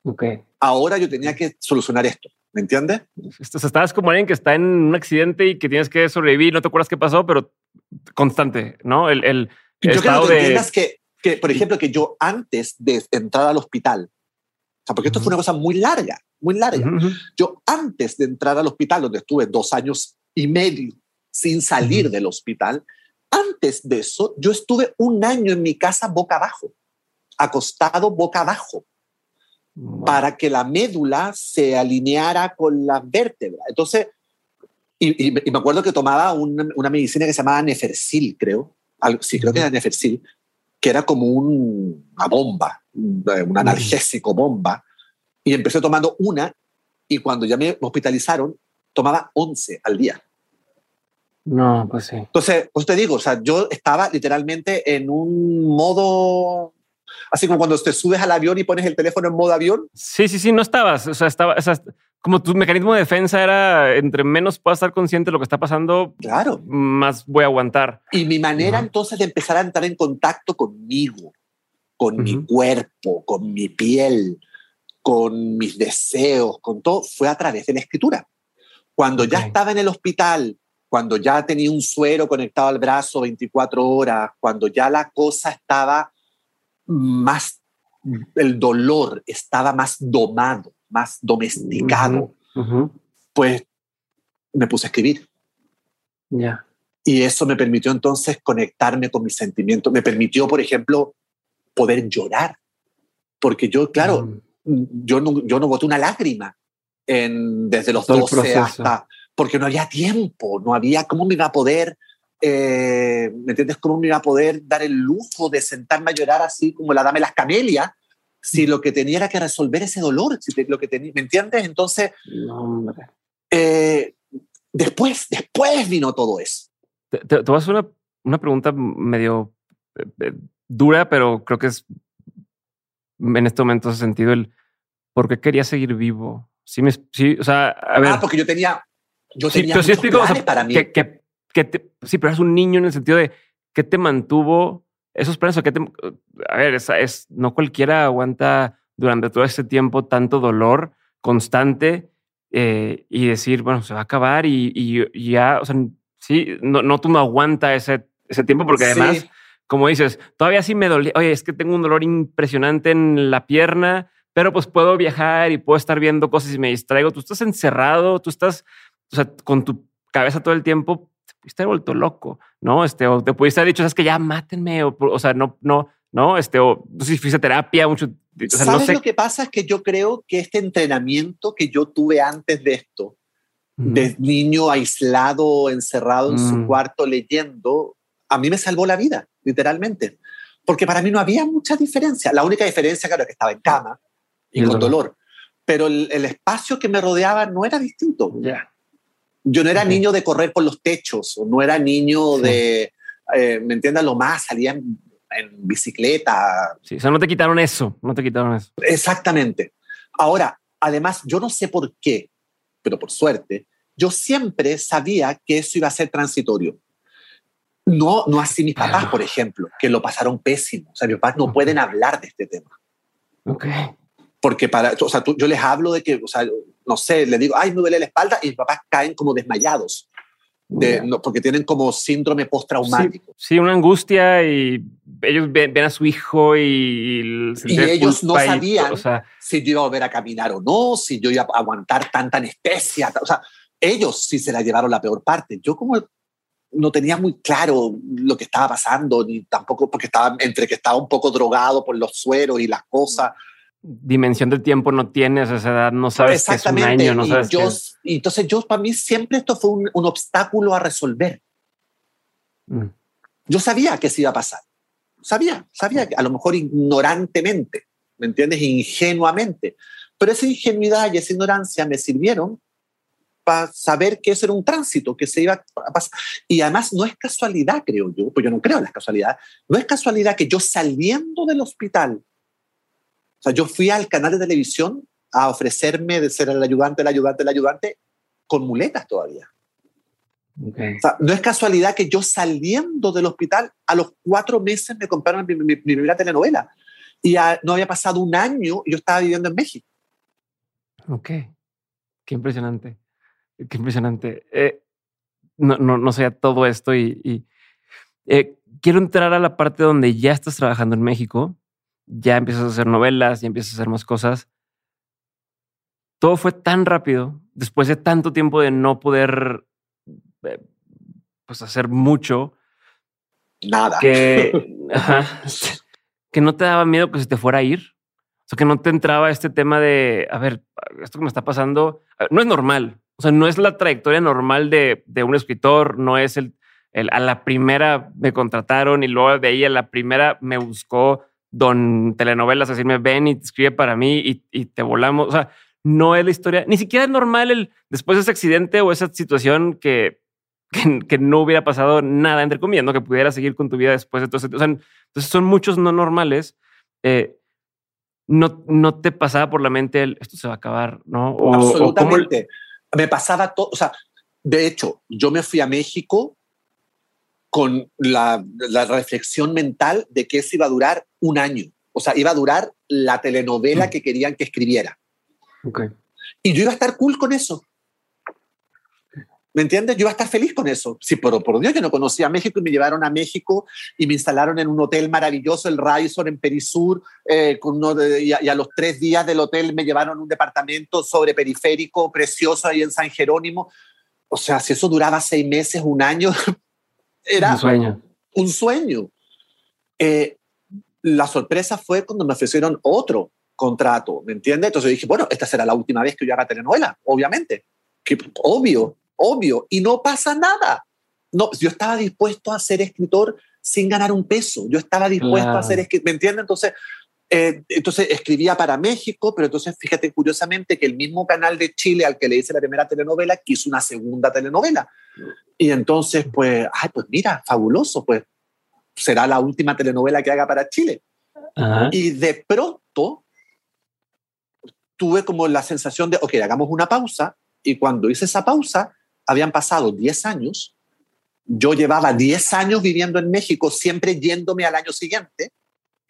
Okay. Ahora yo tenía que solucionar esto. ¿Me entiendes? O sea, estabas como alguien que está en un accidente y que tienes que sobrevivir, no te acuerdas qué pasó, pero constante, ¿no? El, el, yo creo que de... entiendas que, que, por ejemplo, que yo antes de entrar al hospital, o sea, porque esto uh -huh. fue una cosa muy larga, muy larga. Uh -huh. Yo antes de entrar al hospital, donde estuve dos años y medio sin salir uh -huh. del hospital, antes de eso, yo estuve un año en mi casa boca abajo, acostado boca abajo. Para que la médula se alineara con la vértebra. Entonces, y, y, y me acuerdo que tomaba una, una, medicina que se llamaba Nefercil, creo. Algo, sí, creo que era Nefercil, que era como un, una bomba, un analgésico bomba. Y empecé tomando una, y cuando ya me hospitalizaron, tomaba 11 al día. No, pues sí. Entonces, pues te digo, o sea, yo estaba literalmente en un modo, así como cuando te subes al avión y pones el teléfono en modo avión. Sí, sí, sí, no estabas, o sea, estaba, o sea, como tu mecanismo de defensa era entre menos puedas estar consciente de lo que está pasando, claro, más voy a aguantar. Y mi manera uh -huh. entonces de empezar a entrar en contacto conmigo, con uh -huh. mi cuerpo, con mi piel, con mis deseos, con todo, fue a través de la escritura. Cuando ya estaba en el hospital, cuando ya tenía un suero conectado al brazo 24 horas, cuando ya la cosa estaba más, el dolor estaba más domado, más domesticado, pues me puse a escribir. Ya. Y eso me permitió entonces conectarme con mis sentimientos. Me permitió, por ejemplo, poder llorar. Porque yo, claro, mm. yo, no, yo no boté una lágrima en, desde los 12 hasta... Porque no había tiempo, no había... ¿Cómo me iba a poder... Eh, ¿Me entiendes? ¿Cómo me iba a poder dar el lujo de sentarme a llorar así como la dame las camelias? Si lo que tenía era que resolver ese dolor, si lo que tenía, ¿me entiendes? Entonces, eh, después, después vino todo eso. Te, te, voy a hacer una, una pregunta medio eh, eh, dura, pero creo que es en este momento ese sentido el por qué quería seguir vivo. Sí, me, sí, o sea, a ver. Ah, porque yo tenía, yo tenía sí, explico, para mí. Que, que, que te, sí, pero eres un niño en el sentido de qué te mantuvo esos planes o qué te, a ver, es, es no cualquiera aguanta durante todo ese tiempo tanto dolor constante eh, y decir, bueno, se va a acabar y, y, ya, o sea, sí, no, no tú no aguanta ese, ese tiempo porque además, como dices, todavía sí me dolía, oye, es que tengo un dolor impresionante en la pierna, pero pues puedo viajar y puedo estar viendo cosas y me distraigo. Tú estás encerrado, tú estás, o sea, con tu cabeza todo el tiempo, te pudiste haber vuelto loco, ¿no? Este, o te pudiste haber dicho, es que ya mátenme, o, o sea, no, no, no, este, o si fuiste terapia, mucho. ¿Sabes lo que pasa? Es que yo creo que este entrenamiento que yo tuve antes de esto, de niño aislado, encerrado en su mm. cuarto leyendo, a mí me salvó la vida, literalmente. Porque para mí no había mucha diferencia. La única diferencia, claro, que estaba en cama y, con dolor. Pero el, espacio que me rodeaba no era distinto. Yo no era niño de correr por los techos, o no era niño de, eh, ¿me entiendes? Lo más, salía en, bicicleta. Sí, o sea, no te quitaron eso, no te quitaron eso. Exactamente. Ahora, además, yo no sé por qué, pero por suerte, yo siempre sabía que eso iba a ser transitorio. No, no así mis papás, por ejemplo, que lo pasaron pésimo. O sea, mis papás no pueden hablar de este tema. Ok. Porque para, o sea, yo les hablo de que, o sea, no sé, les digo, ay, me duele la espalda y mis papás caen como desmayados. De, no, porque tienen como síndrome postraumático. Sí, una angustia y ellos ven, a su hijo y, y ellos no sabían si yo iba a volver a caminar o no, si yo iba a aguantar tanta anestesia. O sea, ellos sí se la llevaron la peor parte. Yo como no tenía muy claro lo que estaba pasando, ni tampoco porque estaba entre que estaba un poco drogado por los sueros y las cosas. Dimensión del tiempo no tienes esa edad, no sabes que es un año, no sabes. Y, yo, y entonces yo, para mí siempre esto fue un, obstáculo a resolver. Mm. Yo sabía que se iba a pasar. Sabía, sabía que a lo mejor ignorantemente, ¿me entiendes? Ingenuamente. Pero esa ingenuidad y esa ignorancia me sirvieron para saber que eso era un tránsito, que se iba a pasar. Y además no es casualidad, creo yo, pues yo no creo en las casualidades, no es casualidad que yo saliendo del hospital, o sea, yo fui al canal de televisión a ofrecerme de ser el ayudante, el ayudante, el ayudante, con muletas todavía. O sea, no es casualidad que yo saliendo del hospital, a los cuatro meses me compraron mi, primera telenovela. Y no había pasado un año y yo estaba viviendo en México. Ok. Qué impresionante. Qué impresionante. Eh, no, no, no sé todo esto y, eh, quiero entrar a la parte donde ya estás trabajando en México, ya empiezas a hacer novelas, ya empiezas a hacer más cosas. Todo fue tan rápido, después de tanto tiempo de no poder eh, pues hacer mucho. Nada. Que, [laughs] que no te daba miedo que se te fuera a ir. O sea, que no te entraba este tema de, a ver, esto que me está pasando, no es normal. O sea, no es la trayectoria normal de, de un escritor, no es el, el, a la primera me contrataron y luego de ahí a la primera me buscó don telenovelas, decirme ven y escribe para mí y, y, te volamos. O sea, no es la historia, ni siquiera es normal el después de ese accidente o esa situación que, [laughs] que, que no hubiera pasado nada, entre comillas, ¿no? que pudiera seguir con tu vida después de todo ese. O sea, entonces son muchos no normales. Eh, no, no te pasaba por la mente el esto se va a acabar, ¿no? O, Absolutamente me pasaba todo, o sea, de hecho, yo me fui a México con la, reflexión mental de que eso iba a durar un año. o sea, iba a durar la telenovela que querían que escribiera. Okay. Y yo iba a estar cool con eso. ¿Me entiendes? Yo iba a estar feliz con eso. Sí, pero por Dios, yo no conocía México y me llevaron a México y me instalaron en un hotel maravilloso, el Radisson en Perisur, eh, con uno y, a, los tres días del hotel me llevaron a un departamento sobre periférico, precioso ahí en San Jerónimo. O sea, si eso duraba seis meses, un año, [laughs] era un sueño. Un sueño. Eh, la sorpresa fue cuando me ofrecieron otro contrato, ¿me entiendes? Entonces dije, bueno, esta será la última vez que yo haga telenovela, obviamente. Que, obvio, obvio, y no pasa nada. No, yo estaba dispuesto a ser escritor sin ganar un peso. Yo estaba dispuesto a ser escritor, ¿me entiendes? Entonces, eh, entonces escribía para México, pero entonces fíjate curiosamente que el mismo canal de Chile al que le hice la primera telenovela quiso una segunda telenovela. Y entonces, pues, ay, pues mira, fabuloso, pues será la última telenovela que haga para Chile. Y de pronto tuve como la sensación de, ok, hagamos una pausa. Y cuando hice esa pausa, habían pasado 10 años. Yo llevaba 10 años viviendo en México, siempre yéndome al año siguiente.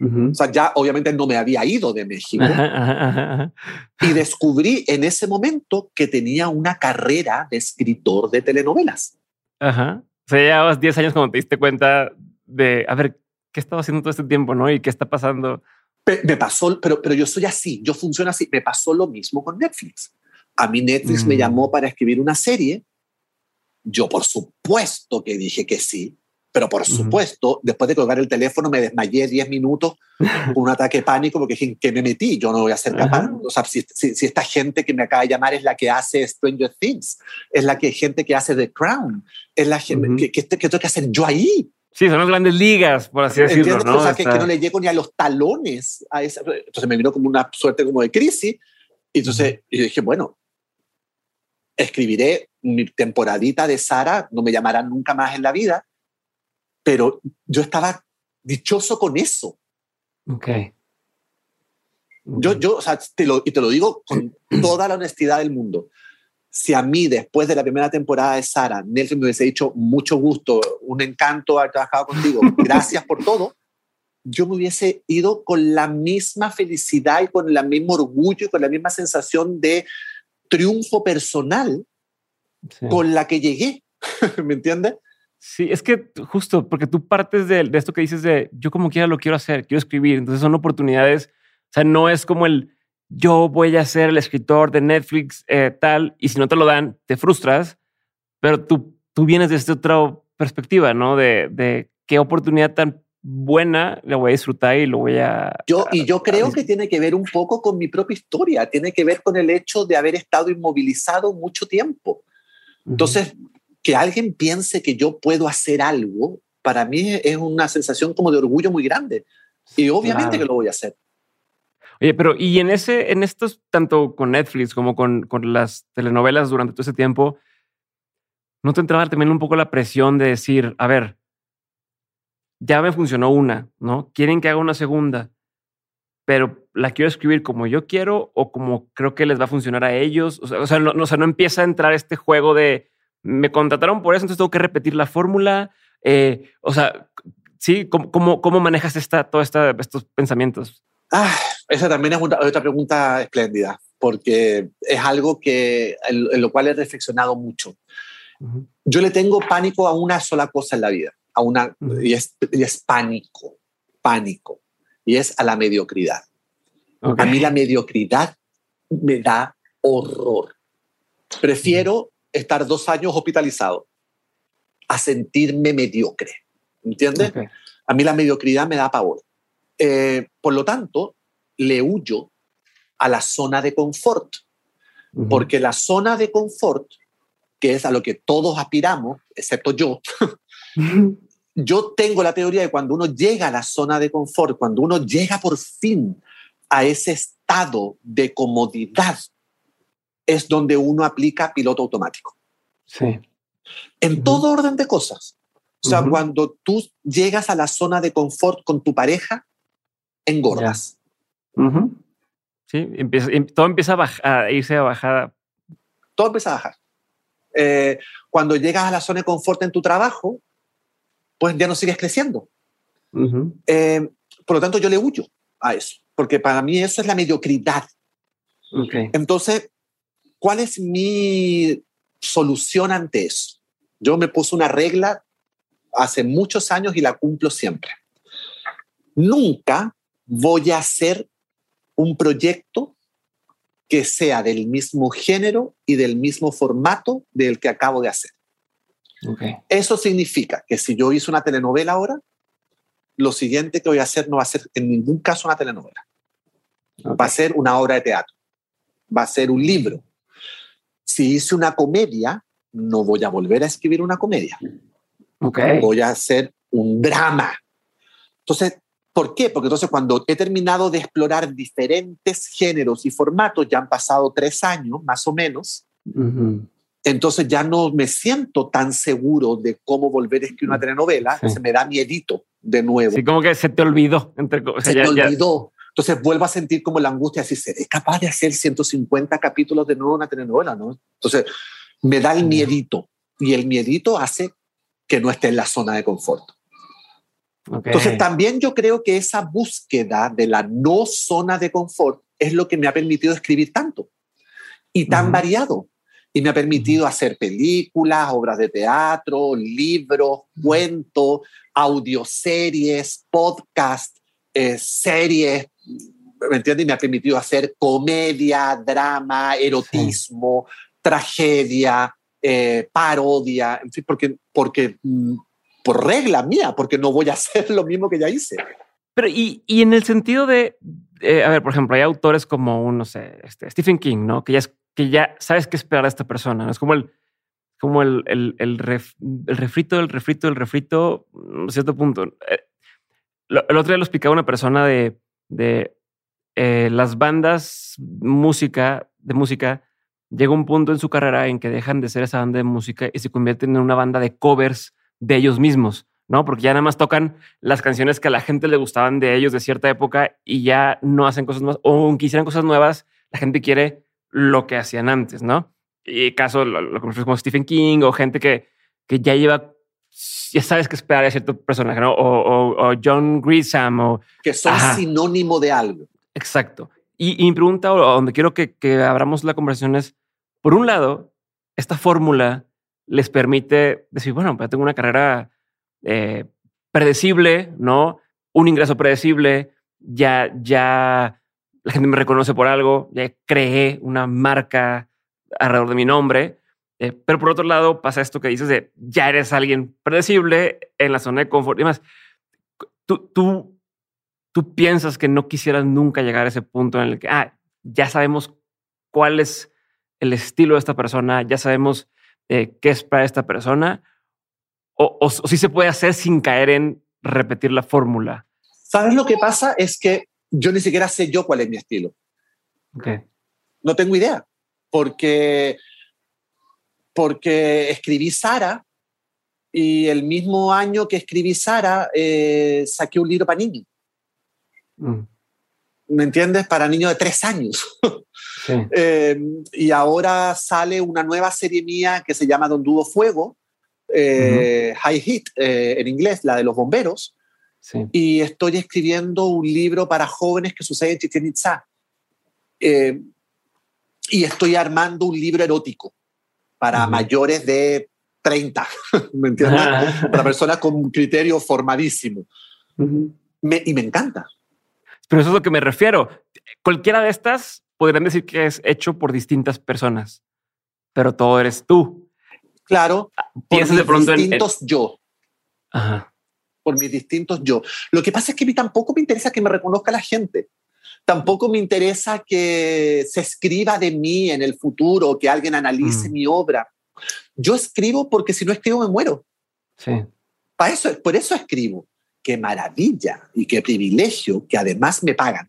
O sea, ya obviamente no me había ido de México. y descubrí en ese momento que tenía una carrera de escritor de telenovelas. Ajá. O sea, llevabas 10 años cuando te diste cuenta de, a ver, ¿qué estaba haciendo todo este tiempo, no? ¿Y qué está pasando? Me pasó, pero, pero yo soy así, yo funciono así. Me pasó lo mismo con Netflix. A mí Netflix me mm. llamó para escribir una serie. Yo, por supuesto que dije que sí, pero por supuesto, después de colgar el teléfono me desmayé 10 minutos [laughs] con un ataque de pánico porque dije, ¿qué me metí? Yo no voy a ser capaz. O sea, si, si, esta gente que me acaba de llamar es la que hace Stranger Things, es la que gente que hace The Crown, es la gente que, que, que, tengo que hacer yo ahí. Sí, son las grandes ligas, por así decirlo. ¿no? O sea, que, no le llego ni a los talones. A esa, entonces me vino como una suerte como de crisis. Y entonces yo dije, bueno, escribiré mi temporadita de Sara, no me llamarán nunca más en la vida, pero yo estaba dichoso con eso. Ok. Yo, yo, o sea, te lo, y te lo digo con [clears throat] toda la honestidad del mundo si a mí después de la primera temporada de Sara, Nelson me hubiese dicho mucho gusto, un encanto haber trabajado contigo, [laughs] gracias por todo, yo me hubiese ido con la misma felicidad y con el mismo orgullo y con la misma sensación de triunfo personal con la que llegué. [laughs] ¿Me entiendes? Sí, es que justo porque tú partes de, de, esto que dices de yo como quiera lo quiero hacer, quiero escribir, entonces son oportunidades, o sea, no es como el yo voy a ser el escritor de Netflix, eh, tal, y si no te lo dan, te frustras, pero tú, tú vienes desde otra perspectiva, ¿no? De, de qué oportunidad tan buena la voy a disfrutar y lo voy a... Yo, y yo creo que tiene que ver un poco con mi propia historia, tiene que ver con el hecho de haber estado inmovilizado mucho tiempo. Entonces, que alguien piense que yo puedo hacer algo, para mí es una sensación como de orgullo muy grande. Y obviamente que lo voy a hacer. Oye, pero y en ese, en estos, tanto con Netflix como con, con las telenovelas durante todo ese tiempo, ¿no te entraba también un poco la presión de decir, a ver, ya me funcionó una, ¿no? Quieren que haga una segunda, pero la quiero escribir como yo quiero o como creo que les va a funcionar a ellos. O sea, o sea, no, o sea, no empieza a entrar este juego de me contrataron por eso, entonces tengo que repetir la fórmula. Eh, o sea, sí, ¿cómo, cómo, cómo manejas esta, todos esta, estos pensamientos? Ah, esa también es otra pregunta espléndida, porque es algo que, en, lo cual he reflexionado mucho. Yo le tengo pánico a una sola cosa en la vida, a una, y, es, es, pánico, pánico, y es a la mediocridad. A mí la mediocridad me da horror. Prefiero estar dos años hospitalizado a sentirme mediocre. ¿Entiendes? A mí la mediocridad me da pavor. Eh, por lo tanto, le huyo a la zona de confort, porque la zona de confort, que es a lo que todos aspiramos, excepto yo, yo tengo la teoría de cuando uno llega a la zona de confort, cuando uno llega por fin a ese estado de comodidad, es donde uno aplica piloto automático. Sí. En todo orden de cosas. O sea, cuando tú llegas a la zona de confort con tu pareja, engordas. Sí, empieza, em, todo empieza a, irse a bajada. Todo empieza a bajar. Eh, cuando llegas a la zona de confort en tu trabajo, pues ya no sigues creciendo. Eh, por lo tanto, yo le huyo. a eso, porque para mí eso es la mediocridad. Entonces, ¿cuál es mi solución ante eso? Yo me puse una regla hace muchos años y la cumplo siempre. Nunca voy a hacer un proyecto que sea del mismo género y del mismo formato del que acabo de hacer. Eso significa que si yo hice una telenovela ahora, lo siguiente que voy a hacer no va a ser en ningún caso una telenovela. Va a ser una obra de teatro. Va a ser un libro. Si hice una comedia, no voy a volver a escribir una comedia. Voy a hacer un drama. Entonces, ¿por qué? Porque entonces cuando he terminado de explorar diferentes géneros y formatos, ya han pasado tres años más o menos, entonces ya no me siento tan seguro de cómo volver a escribir una telenovela, se me da miedito de nuevo. Sí, como que se te olvidó. Entre, se te olvidó. Entonces vuelvo a sentir como la angustia de decir, ¿seré capaz de hacer 150 capítulos de nuevo una telenovela? ¿no? Entonces me da el miedito y el miedito hace que no esté en la zona de confort. Entonces también yo creo que esa búsqueda de la no zona de confort es lo que me ha permitido escribir tanto y tan variado. Y me ha permitido hacer películas, obras de teatro, libros, cuentos, audioseries, podcasts, eh, series, ¿me entiendes? Y me ha permitido hacer comedia, drama, erotismo, tragedia, eh, parodia, en fin, porque, porque mm, por regla mía, porque no voy a [laughs] hacer lo mismo que ya hice. Pero y, y en el sentido de, eh, a ver, por ejemplo, hay autores como un, no sé, este, Stephen King, ¿no? Que ya, es, que ya sabes qué esperar a esta persona, ¿no? Es como el, como el, el, el, el refrito del refrito del refrito, a cierto punto. Eh, el otro día lo explicaba una persona de, de las bandas música, de música, llega un punto en su carrera en que dejan de ser esa banda de música y se convierten en una banda de covers de ellos mismos, ¿no? Porque ya nada más tocan las canciones que a la gente le gustaban de ellos de cierta época y ya no hacen cosas nuevas, o aunque hicieran cosas nuevas, la gente quiere lo que hacían antes, ¿no? Y caso lo, lo como Stephen King o gente que, que ya lleva, ya sabes qué esperar de cierto personaje, ¿no? O, John Grisham o... Que son sinónimo de algo. Exacto. Y, mi pregunta, o donde quiero que, que abramos la conversación es, por un lado, esta fórmula les permite decir, bueno, pues tengo una carrera eh, predecible, ¿no? Un ingreso predecible, ya, ya la gente me reconoce por algo, ya creé una marca alrededor de mi nombre. Eh, pero por otro lado, pasa esto que dices de ya eres alguien predecible en la zona de confort y demás. Tú, tú, tú piensas que no quisieras nunca llegar a ese punto en el que, ah, ya sabemos cuál es el estilo de esta persona, ya sabemos eh, qué es para esta persona, o, si se puede hacer sin caer en repetir la fórmula. ¿Sabes lo que pasa? Es que yo ni siquiera sé yo cuál es mi estilo. Okay. No tengo idea, porque, porque escribí Sara y el mismo año que escribí Sara eh, saqué un libro para niños. Mm. ¿Me entiendes? Para niños de tres años. [laughs] Em, y ahora sale una nueva serie mía que se llama Don Dudo Fuego, eh, High Heat eh, en inglés, la de los bomberos. Y estoy escribiendo un libro para jóvenes que sucede en Chichen Itza. Y estoy armando un libro erótico para mayores de 30, [laughs] ¿me entiendes? para personas con un criterio formadísimo. y me encanta. Pero eso es lo que me refiero. Cualquiera de estas podrían decir que es hecho por distintas personas, pero todo eres tú. Claro, ah, piensas de pronto distintos yo. Ajá. Por mis distintos yo. Lo que pasa es que a mí tampoco me interesa que me reconozca la gente. Tampoco me interesa que se escriba de mí en el futuro, que alguien analice mm. mi obra. Yo escribo porque si no escribo me muero. Sí. Para eso, por eso escribo. Qué maravilla y qué privilegio que además me pagan.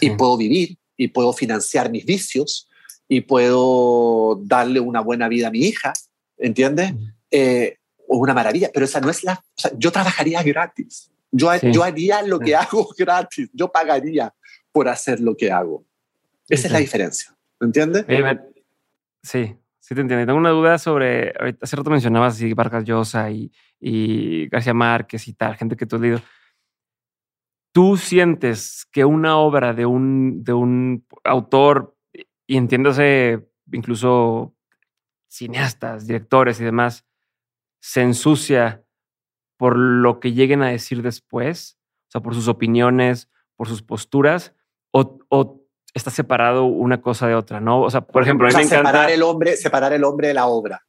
Y puedo vivir y puedo financiar mis vicios y puedo darle una buena vida a mi hija, ¿entiendes? Eh, una maravilla, pero esa no es la... O sea, yo trabajaría gratis, yo, yo haría lo que hago [laughs] gratis, yo pagaría por hacer lo que hago. Esa es la diferencia, ¿entiendes? Sí, sí te entiendo. Tengo una duda sobre, ahorita hace rato mencionabas así Vargas Llosa y, y García Márquez y tal, gente que tú has leído. ¿Tú sientes que una obra de un, de un autor, y entiéndase incluso cineastas, directores y demás, se ensucia por lo que lleguen a decir después? O sea, por sus opiniones, por sus posturas, o, o está separado una cosa de otra, ¿no? O sea, por ejemplo, a mí me encanta... separar el hombre, separar el hombre de la obra.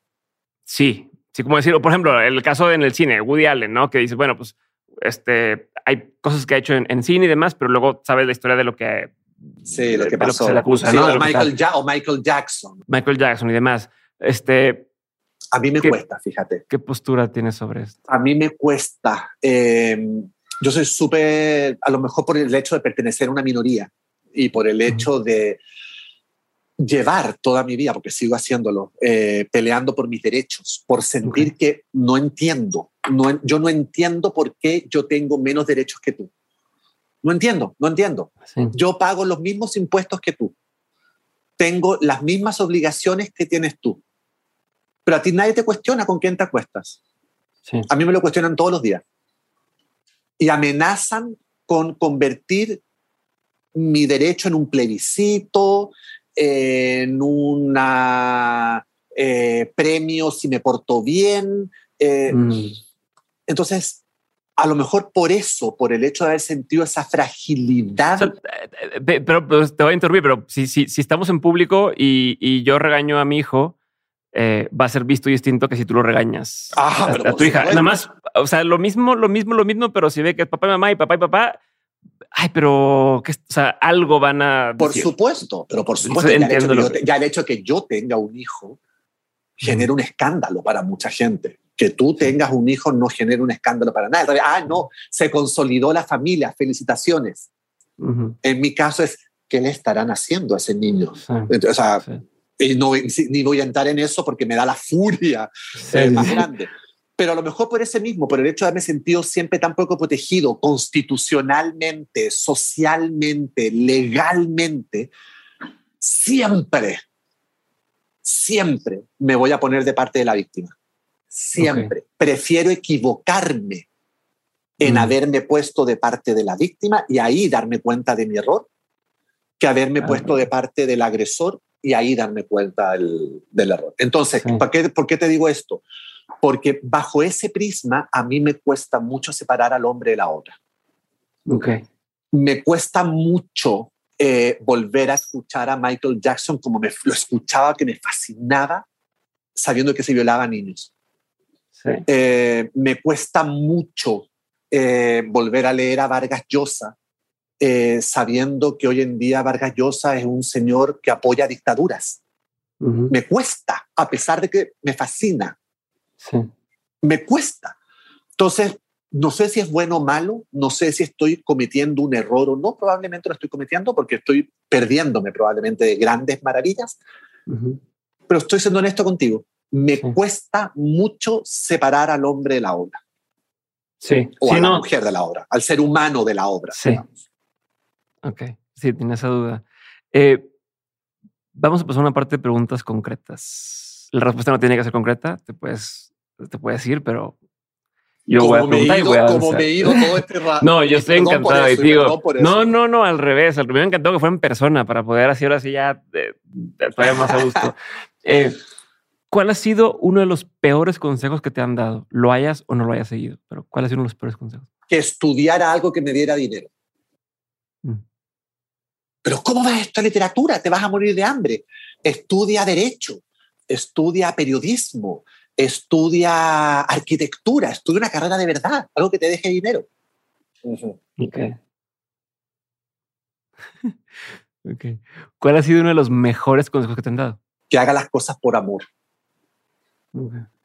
Sí, sí, como decirlo. Por ejemplo, el caso en el cine, Woody Allen, ¿no? Que dice, bueno, pues este, hay cosas que ha hecho en, cine y demás, pero luego sabes la historia de lo que, sí, lo que, pasó. se le acusa, ¿no? o, Michael o, Michael Jackson. Michael Jackson y demás. Este, a mí me cuesta, fíjate. ¿Qué postura tienes sobre esto? A mí me cuesta. Em, yo soy súper, a lo mejor por el hecho de pertenecer a una minoría y por el hecho de llevar toda mi vida, porque sigo haciéndolo, eh, peleando por mis derechos, por sentir que no entiendo, no, yo no entiendo por qué yo tengo menos derechos que tú. No entiendo, no entiendo. Yo pago los mismos impuestos que tú. Tengo las mismas obligaciones que tienes tú. Pero a ti nadie te cuestiona con quién te acuestas. A mí me lo cuestionan todos los días. Y amenazan con convertir mi derecho en un plebiscito, en un eh, premio si me porto bien. Eh, mm. Entonces, a lo mejor por eso, por el hecho de haber sentido esa fragilidad. Eh, pero, te voy a interrumpir, pero si, si, si estamos en público y, y, yo regaño a mi hijo, va a ser visto distinto que si tú lo regañas ah, a, tu hija. Nada más, o sea, lo mismo, lo mismo, lo mismo, pero si ve que es papá y mamá y papá y papá, ay, pero que, o sea, algo van a. Por supuesto, pero por supuesto, ya, el hecho, de que yo tenga un hijo genera un escándalo para mucha gente. Que tú tengas un hijo no genera un escándalo para nadie. Ah, no, se consolidó la familia, felicitaciones. En mi caso es, ¿qué le estarán haciendo a ese niño? o sea, y no, ni voy a entrar en eso porque me da la furia eh, más grande pero a lo mejor por ese mismo, por el hecho de haberme sentido siempre tan poco protegido constitucionalmente, socialmente, legalmente, siempre, siempre me voy a poner de parte de la víctima. Siempre. Prefiero equivocarme en mm. haberme puesto de parte de la víctima y ahí darme cuenta de mi error, que haberme puesto de parte del agresor y ahí darme cuenta del, error. Entonces, ¿por, qué, ¿por qué te digo esto? porque bajo ese prisma a mí me cuesta mucho separar al hombre de la obra. Okay. Me cuesta mucho eh, volver a escuchar a Michael Jackson como me lo escuchaba, que me fascinaba, sabiendo que se violaban niños. Eh, me cuesta mucho eh, volver a leer a Vargas Llosa, sabiendo que hoy en día Vargas Llosa es un señor que apoya dictaduras. Me cuesta, a pesar de que me fascina. Me cuesta. Entonces, no sé si es bueno o malo, no sé si estoy cometiendo un error o no, probablemente lo estoy cometiendo porque estoy perdiéndome probablemente de grandes maravillas, pero estoy siendo honesto contigo, me cuesta mucho separar al hombre de la obra. Sí. O a la mujer de la obra, al ser humano de la obra. Sí. Ok, sí, tiene esa duda. Eh, vamos a pasar a una parte de preguntas concretas. La respuesta no tiene que ser concreta, te puedes te puede decir, pero yo voy a preguntar y voy a como me he ido todo este rato. [laughs] no, yo estoy encantado. y digo, no, no, no, al revés. Al revés me encantó que fuera en persona para poder así ahora sí ya eh, todavía más a gusto. [laughs] Eh, ¿Cuál ha sido uno de los peores consejos que te han dado? Lo hayas o no lo hayas seguido, pero ¿cuál ha sido uno de los peores consejos? Que estudiara algo que me diera dinero. Pero ¿cómo vas a esta literatura? Te vas a morir de hambre. Estudia derecho, estudia periodismo, estudia arquitectura, estudia una carrera de verdad, algo que te deje dinero. [laughs] ¿Cuál ha sido uno de los mejores consejos que te han dado? Que haga las cosas por amor.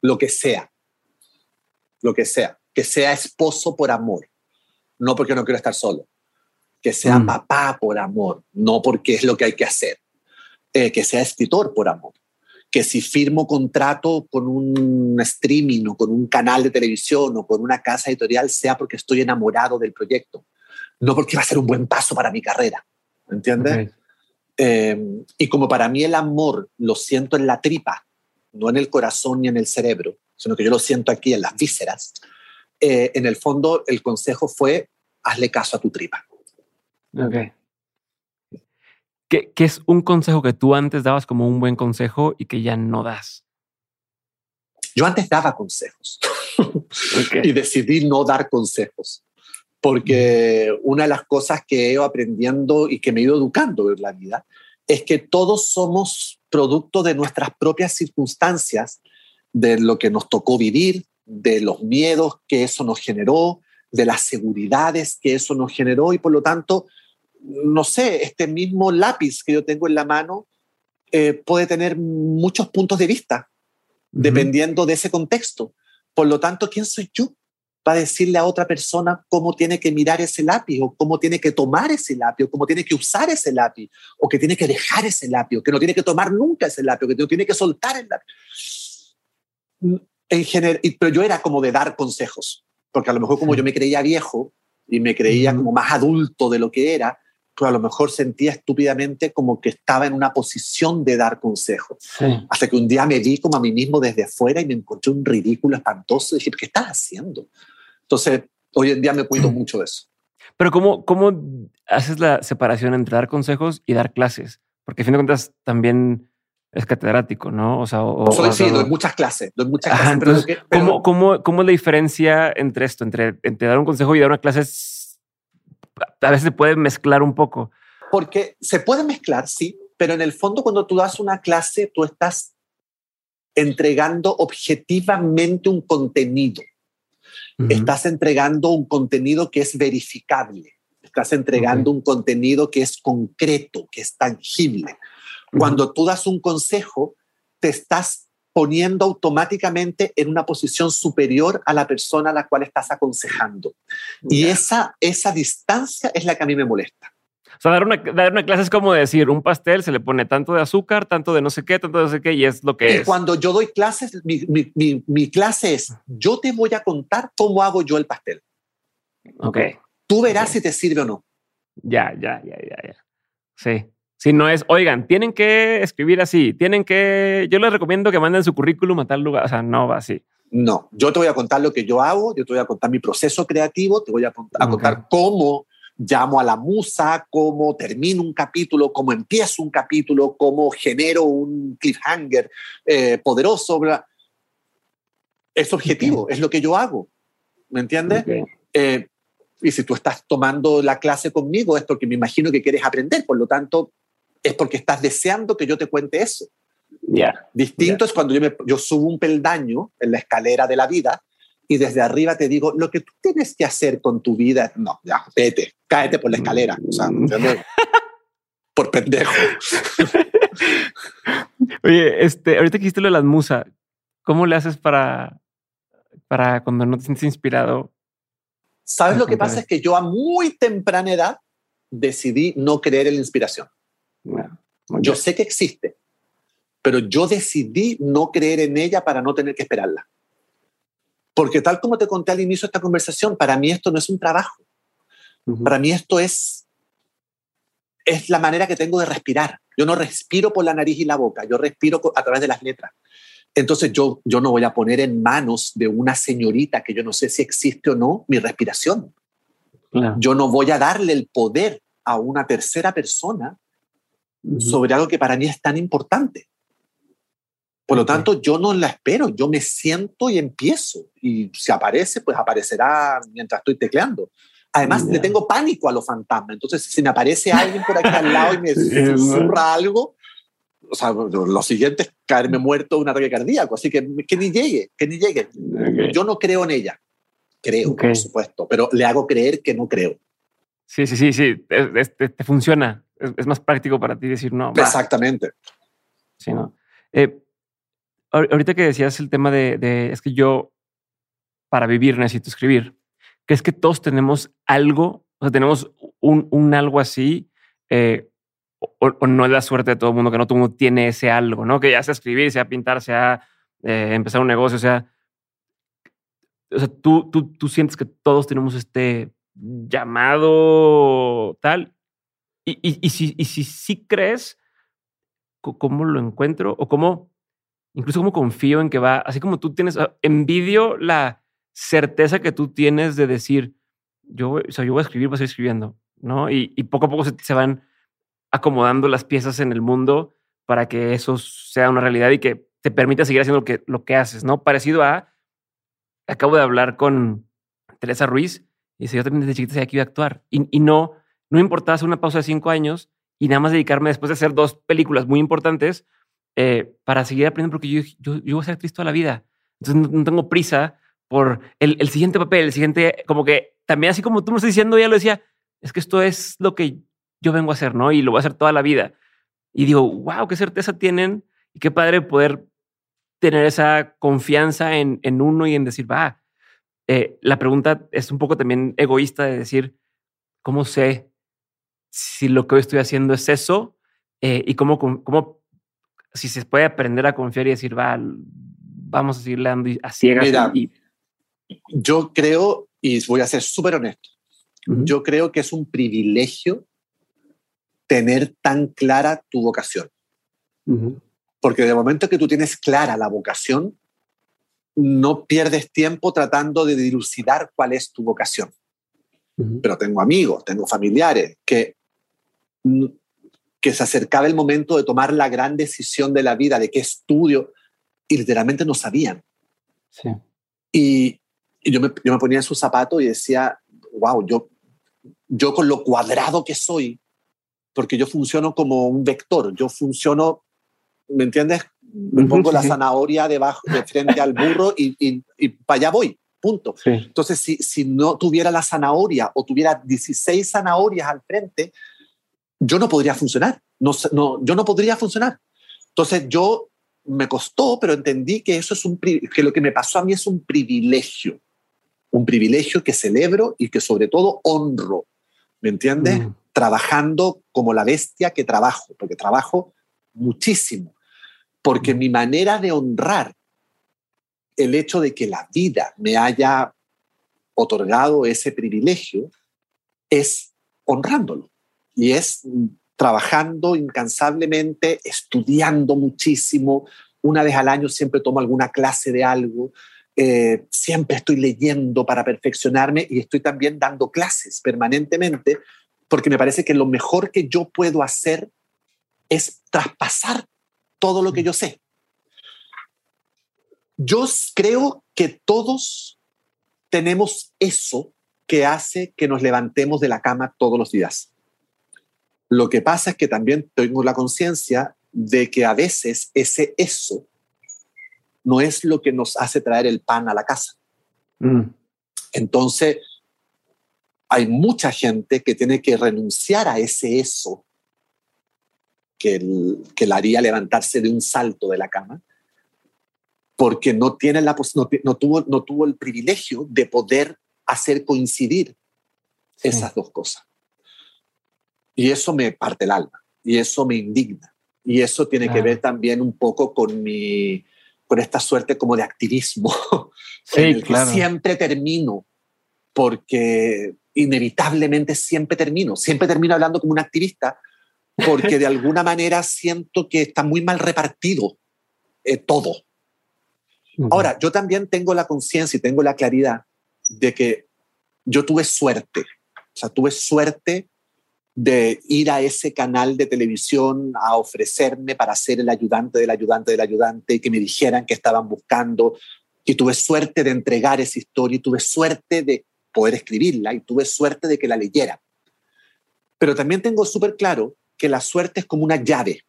Lo que sea. Lo que sea. Que sea esposo por amor. No porque no quiero estar solo. Que sea mm. papá por amor. No porque es lo que hay que hacer. Eh, que sea escritor por amor que si firmo contrato con un streaming o con un canal de televisión o con una casa editorial sea porque estoy enamorado del proyecto, no porque va a ser un buen paso para mi carrera. ¿Entiendes? Eh, y como para mí el amor lo siento en la tripa, no en el corazón ni en el cerebro, sino que yo lo siento aquí en las vísceras, eh, en el fondo el consejo fue hazle caso a tu tripa. Ok. ¿Qué, ¿Qué, es un consejo que tú antes dabas como un buen consejo y que ya no das? Yo antes daba consejos [laughs] okay. y decidí no dar consejos porque una de las cosas que he ido aprendiendo y que me he ido educando en la vida es que todos somos producto de nuestras propias circunstancias, de lo que nos tocó vivir, de los miedos que eso nos generó, de las seguridades que eso nos generó y por lo tanto, no sé, este mismo lápiz que yo tengo en la mano eh, puede tener muchos puntos de vista dependiendo de ese contexto. Por lo tanto, ¿quién soy yo para decirle a otra persona cómo tiene que mirar ese lápiz o cómo tiene que tomar ese lápiz o cómo tiene que usar ese lápiz o que tiene que dejar ese lápiz o que no tiene que tomar nunca ese lápiz o que no tiene que soltar el lápiz? En general, pero yo era como de dar consejos, porque a lo mejor como yo me creía viejo y me creía como más adulto de lo que era, pues a lo mejor sentía estúpidamente como que estaba en una posición de dar consejos. Hasta que un día me vi como a mí mismo desde afuera y me encontré un ridículo espantoso y dije, ¿qué estás haciendo? Entonces, hoy en día me cuido mucho de eso. Pero ¿cómo, ¿cómo haces la separación entre dar consejos y dar clases? Porque a fin de cuentas también es catedrático, ¿no? O sea, o, Soy, sí, doy muchas clases. Doy muchas clases entonces, ¿cómo, cómo, ¿cómo, es la diferencia entre esto, entre, entre dar un consejo y dar una clase? A veces se puede mezclar un poco. Porque se puede mezclar, sí, pero en el fondo cuando tú das una clase, tú estás entregando objetivamente un contenido. Estás entregando un contenido que es verificable. Estás entregando un contenido que es concreto, que es tangible. Cuando tú das un consejo, te estás poniendo automáticamente en una posición superior a la persona a la cual estás aconsejando. Y esa, esa distancia es la que a mí me molesta. O sea, dar una, dar una clase es como decir, un pastel se le pone tanto de azúcar, tanto de no sé qué, tanto de no sé qué, y es lo que y es. Cuando yo doy clases, mi, mi, mi, clase es, yo te voy a contar cómo hago yo el pastel. Ok. Tú verás si te sirve o no. Ya, ya, ya, ya, ya. Sí. Si no es, oigan, tienen que escribir así, tienen que, yo les recomiendo que manden su currículum a tal lugar, o sea, no va así. No, yo te voy a contar lo que yo hago, yo te voy a contar mi proceso creativo, te voy a, contar, cómo llamo a la musa, cómo termino un capítulo, cómo empiezo un capítulo, cómo genero un cliffhanger eh, poderoso. Es objetivo, es lo que yo hago. ¿Me entiendes? Eh, y si tú estás tomando la clase conmigo es porque me imagino que quieres aprender, por lo tanto, es porque estás deseando que yo te cuente eso. ya Distinto es cuando yo, me, yo subo un peldaño en la escalera de la vida y desde arriba te digo, lo que tú tienes que hacer con tu vida, no, ya, vete, cáete por la escalera. O sea, [laughs] por pendejo. Oye, este, ahorita que dijiste lo de las musas, ¿cómo le haces para, para cuando no te sientes inspirado? ¿Sabes lo que pasa? Es que yo a muy temprana edad decidí no creer en la inspiración yo sé que existe, pero yo decidí no creer en ella para no tener que esperarla. Porque tal como te conté al inicio de esta conversación, para mí esto no es un trabajo. Para mí esto es, es la manera que tengo de respirar. Yo no respiro por la nariz y la boca, yo respiro a través de las letras. Entonces yo, yo no voy a poner en manos de una señorita que yo no sé si existe o no mi respiración. Yo no voy a darle el poder a una tercera persona sobre algo que para mí es tan importante. Por lo tanto, yo no la espero, yo me siento y empiezo. Y si aparece, pues aparecerá mientras estoy tecleando. Además, le tengo pánico a los fantasmas. Entonces, si me aparece [laughs] alguien por aquí al lado y me susurra algo, o sea, lo siguiente es caerme muerto de un ataque cardíaco. Así que que ni llegue, que ni llegue. Yo no creo en ella. Creo, por supuesto, pero le hago creer que no creo. Sí, sí, sí, sí. te funciona es, más práctico para ti decir no. Exactamente. Sí, no. Eh, ahorita que decías el tema de, es que yo para vivir necesito escribir, que es que todos tenemos algo, o sea, tenemos un, un algo así, eh, o, no es la suerte de todo el mundo, que no todo el mundo tiene ese algo, ¿no? Que ya sea escribir, sea pintar, sea eh, empezar un negocio, sea... O sea, tú, tú, tú sientes que todos tenemos este llamado tal, y, y, si, y si sí crees, ¿cómo lo encuentro? O cómo, incluso cómo confío en que va, así como tú tienes, ah, envidio la certeza que tú tienes de decir, yo, o sea, yo voy a escribir, voy a seguir escribiendo, ¿no? Y, poco a poco se, van acomodando las piezas en el mundo para que eso sea una realidad y que te permita seguir haciendo lo que, lo que haces, ¿no? Parecido a, acabo de hablar con Teresa Ruiz y dice, yo también desde chiquita sabía que iba a actuar y, y no, no me importaba hacer una pausa de cinco años y nada más dedicarme después de hacer dos películas muy importantes eh, para seguir aprendiendo porque yo, yo, voy a ser actriz toda la vida. Entonces no, tengo prisa por el, el, siguiente papel, el siguiente, como que también así como tú me estás diciendo, ya lo decía, es que esto es lo que yo vengo a hacer, ¿no? Y lo voy a hacer toda la vida. Y digo, wow, qué certeza tienen y qué padre poder tener esa confianza en, en uno y en decir, va, eh, la pregunta es un poco también egoísta de decir, ¿cómo sé si lo que hoy estoy haciendo es eso? Eh, y cómo, cómo si se puede aprender a confiar y decir, va, vamos a seguir dando a ciegas. Mira, yo creo, y voy a ser súper honesto, yo creo que es un privilegio tener tan clara tu vocación. Porque de momento que tú tienes clara la vocación, no pierdes tiempo tratando de dilucidar cuál es tu vocación. Pero tengo amigos, tengo familiares que que se acercaba el momento de tomar la gran decisión de la vida, de qué estudio, y literalmente no sabían. Sí. Y, yo, me, yo, me, ponía en su zapato y decía, wow, yo, yo con lo cuadrado que soy, porque yo funciono como un vector, yo funciono, ¿me entiendes? Me pongo la zanahoria debajo, de frente al burro y, y, y para allá voy, punto. Entonces, si, si no tuviera la zanahoria o tuviera 16 zanahorias al frente, yo no podría funcionar. No, no, yo no podría funcionar. Entonces yo me costó, pero entendí que eso es un que lo que me pasó a mí es un privilegio, un privilegio que celebro y que sobre todo honro, ¿me entiendes? Mm. Trabajando como la bestia que trabajo, porque trabajo muchísimo, porque mm. mi manera de honrar el hecho de que la vida me haya otorgado ese privilegio es honrándolo y es trabajando incansablemente, estudiando muchísimo. Una vez al año siempre tomo alguna clase de algo. Eh, siempre estoy leyendo para perfeccionarme y estoy también dando clases permanentemente porque me parece que lo mejor que yo puedo hacer es traspasar todo lo que yo sé. Yo creo que todos tenemos eso que hace que nos levantemos de la cama todos los días. Lo que pasa es que también tengo la conciencia de que a veces ese eso no es lo que nos hace traer el pan a la casa. Mm. Entonces, hay mucha gente que tiene que renunciar a ese eso que, que la haría levantarse de un salto de la cama, porque no, tiene la, no, no, tuvo, no tuvo el privilegio de poder hacer coincidir esas dos cosas. Y eso me parte el alma y eso me indigna. Y eso tiene que ver también un poco con mi con esta suerte como de activismo, [laughs] sí, en el que siempre termino, porque inevitablemente siempre termino, siempre termino hablando como un activista, porque de [laughs] alguna manera siento que está muy mal repartido eh, todo. Ahora, yo también tengo la conciencia y tengo la claridad de que yo tuve suerte, o sea, tuve suerte de ir a ese canal de televisión a ofrecerme para ser el ayudante del ayudante del ayudante y que me dijeran que estaban buscando. Y tuve suerte de entregar esa historia y tuve suerte de poder escribirla y tuve suerte de que la leyera. Pero también tengo súper claro que la suerte es como una llave.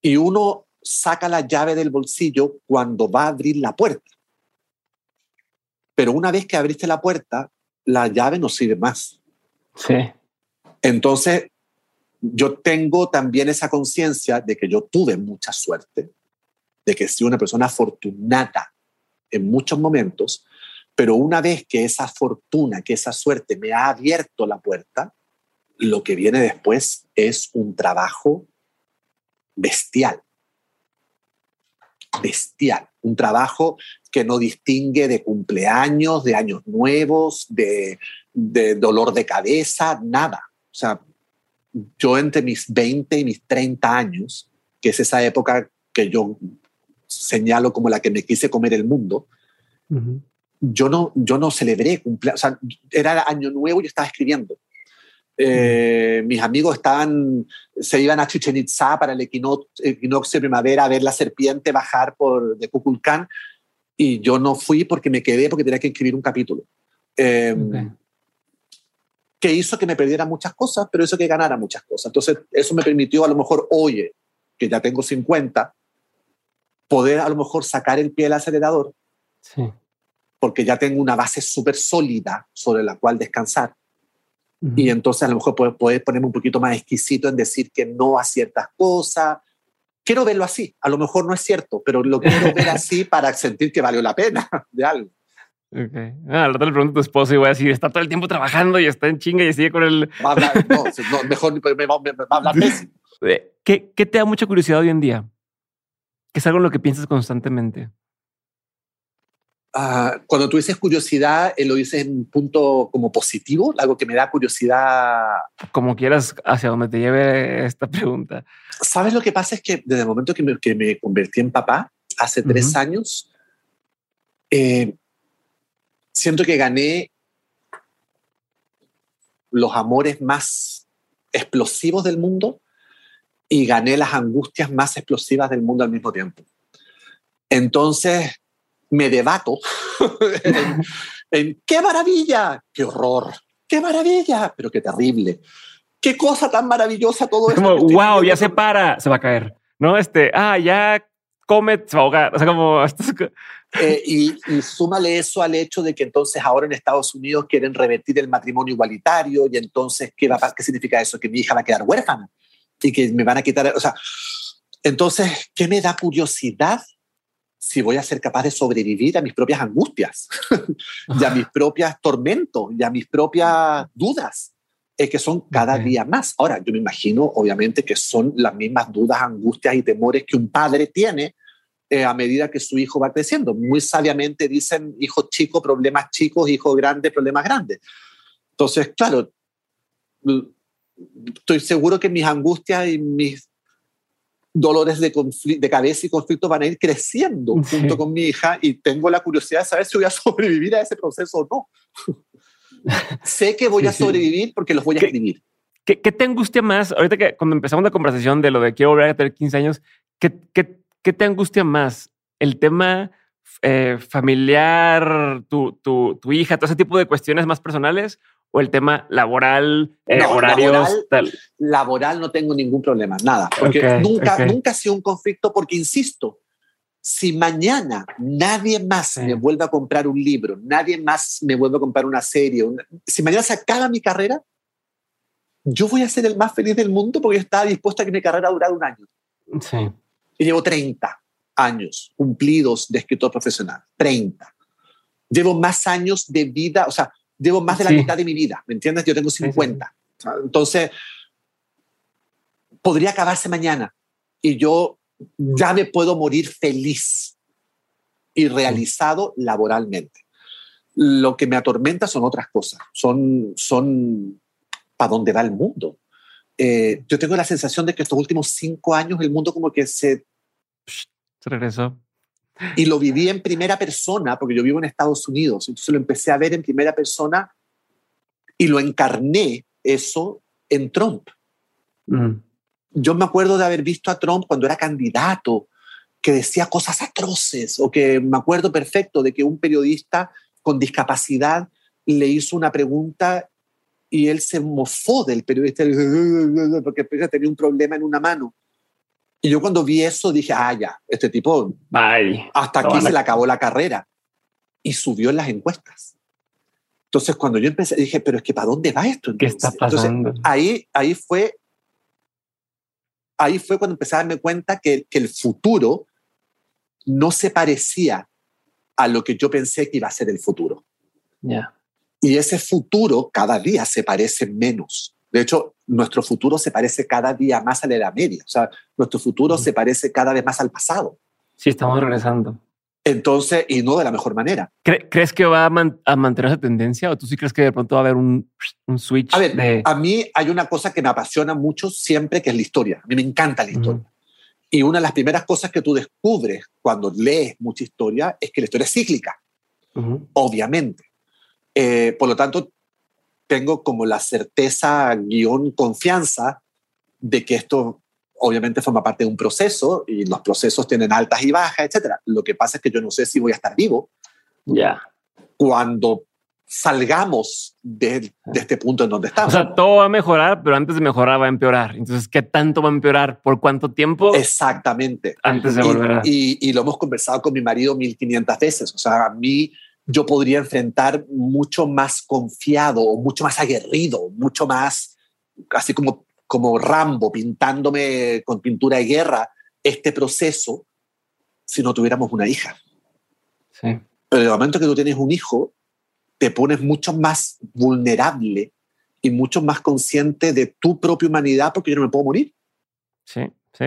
Y uno saca la llave del bolsillo cuando va a abrir la puerta. Pero una vez que abriste la puerta, la llave no sirve más. Sí. Entonces, yo tengo también esa conciencia de que yo tuve mucha suerte, de que soy una persona afortunada en muchos momentos, pero una vez que esa fortuna, que esa suerte me ha abierto la puerta, lo que viene después es un trabajo bestial. Bestial. Un trabajo que no distingue de cumpleaños, de años nuevos, de, de dolor de cabeza, nada. O sea, yo entre mis 20 y mis 30 años, que es esa época que yo señalo como la que me quise comer el mundo, yo no, yo no celebré cumpleaños, o sea, era año nuevo y yo estaba escribiendo. Eh, mis amigos estaban, se iban a Chichen Itza para el equinoccio, de primavera a ver la serpiente bajar por de Kukulcán y yo no fui porque me quedé porque tenía que escribir un capítulo. Em, que hizo que me perdiera muchas cosas, pero hizo que ganara muchas cosas. Entonces, eso me permitió a lo mejor, oye, que ya tengo 50, poder a lo mejor sacar el pie del acelerador, porque ya tengo una base súper sólida sobre la cual descansar. Y entonces a lo mejor puedes ponerme un poquito más exquisito en decir que no a ciertas cosas. Quiero verlo así. A lo mejor no es cierto, pero lo quiero ver [laughs] así para sentir que valió la pena [laughs] de algo. Ok. Ah, al rato le pregunto a tu esposo y voy a decir, está todo el tiempo trabajando y está en chinga y sigue con el... [laughs] no, mejor me va, a hablar pésimo. ¿Qué, ¿Qué te da mucha curiosidad hoy en día? ¿Qué es algo en lo que piensas constantemente? Ah, cuando tú dices curiosidad, eh, lo dices en un punto como positivo, algo que me da curiosidad. Como quieras, hacia donde te lleve esta pregunta. ¿Sabes lo que pasa? Es que desde el momento que me, que me convertí en papá, hace tres años, eh, siento que gané los amores más explosivos del mundo y gané las angustias más explosivas del mundo al mismo tiempo. Entonces, me debato [laughs] en, qué maravilla, qué horror, qué maravilla, pero qué terrible. Qué cosa tan maravillosa todo esto. Como, wow, ya se para, se va a caer. No, este, ah, ya come, se va a ahogar. O sea, como. [laughs] Eh, y, y, súmale eso al hecho de que entonces ahora en Estados Unidos quieren revertir el matrimonio igualitario y entonces, ¿qué, va, qué significa eso? Que mi hija va a quedar huérfana y que me van a quitar, o sea, entonces, ¿qué me da curiosidad si voy a ser capaz de sobrevivir a mis propias angustias [laughs] y a mis propias tormentos y a mis propias dudas, es que son cada día más. Ahora, yo me imagino, obviamente, que son las mismas dudas, angustias y temores que un padre tiene eh, a medida que su hijo va creciendo. Muy sabiamente dicen, hijo chico, problemas chicos, hijo grande, problemas grandes. Entonces, claro, estoy seguro que mis angustias y mis dolores de, de cabeza y conflicto van a ir creciendo junto con mi hija y tengo la curiosidad de saber si voy a [laughs] sobrevivir a ese proceso o no. [laughs] sé que voy a sobrevivir porque los voy a escribir. ¿qué, ¿qué, te angustia más? Ahorita que cuando empezamos la conversación de lo de quiero volver a tener 15 años, ¿qué, qué, qué te angustia más? ¿El tema eh, familiar, tu, tu, tu hija, todo ese tipo de cuestiones más personales o el tema laboral, eh, horarios, laboral, tal? Laboral no tengo ningún problema, nada, porque nunca, nunca ha sido un conflicto, porque insisto, si mañana nadie más me vuelve a comprar un libro, nadie más me vuelve a comprar una serie, si mañana se acaba mi carrera, yo voy a ser el más feliz del mundo porque estaba dispuesto a que mi carrera durara un año. Sí. Y llevo 30 años cumplidos de escritor profesional, 30. Llevo más años de vida, o sea, llevo más de la mitad de mi vida, ¿me entiendes? Yo tengo 50. Entonces, podría acabarse mañana y yo ya me puedo morir feliz y realizado laboralmente. Lo que me atormenta son otras cosas, son, son para dónde va el mundo. Eh, yo tengo la sensación de que estos últimos cinco años el mundo como que se... Se regresó. Y lo viví en primera persona, porque yo vivo en Estados Unidos, entonces lo empecé a ver en primera persona y lo encarné eso en Trump. Mm. Yo me acuerdo de haber visto a Trump cuando era candidato, que decía cosas atroces, o que me acuerdo perfecto de que un periodista con discapacidad le hizo una pregunta y él se mofó del periodista porque tenía un problema en una mano. Y yo cuando vi eso dije, ah, ya, este tipo, hasta aquí se le acabó la carrera. Y subió en las encuestas. Entonces, cuando yo empecé, dije, pero es que ¿para dónde va esto? ¿Qué está pasando? ahí, ahí, fue, ahí fue cuando empecé a darme cuenta que, que el futuro no se parecía a lo que yo pensé que iba a ser el futuro. Ya. Y ese futuro cada día se parece menos. De hecho, nuestro futuro se parece cada día más a la edad media. O sea, nuestro futuro se parece cada vez más al pasado. Sí, estamos regresando. Entonces, y no de la mejor manera. ¿Crees que va a, mantener esa tendencia o tú sí crees que de pronto va a haber un, switch? A ver, a mí hay una cosa que me apasiona mucho siempre, que es la historia. A mí me encanta la historia. Y una de las primeras cosas que tú descubres cuando lees mucha historia es que la historia es cíclica. obviamente. Eh, por lo tanto, tengo como la certeza, guion, confianza de que esto obviamente forma parte de un proceso y los procesos tienen altas y bajas, etc. Lo que pasa es que yo no sé si voy a estar vivo. Ya. Cuando salgamos de, este punto en donde estamos. O sea, todo va a mejorar, pero antes de mejorar va a empeorar. Entonces, ¿qué tanto va a empeorar? ¿Por cuánto tiempo? Exactamente. Antes de volver a... Y, y, lo hemos conversado con mi marido 1500 veces. O sea, a mí yo podría enfrentar mucho más confiado, mucho más aguerrido, mucho más, así como, como Rambo pintándome con pintura de guerra, este proceso si no tuviéramos una hija. Sí. Pero el momento que tú tienes un hijo, te pones mucho más vulnerable y mucho más consciente de tu propia humanidad porque yo no me puedo morir. Sí, sí.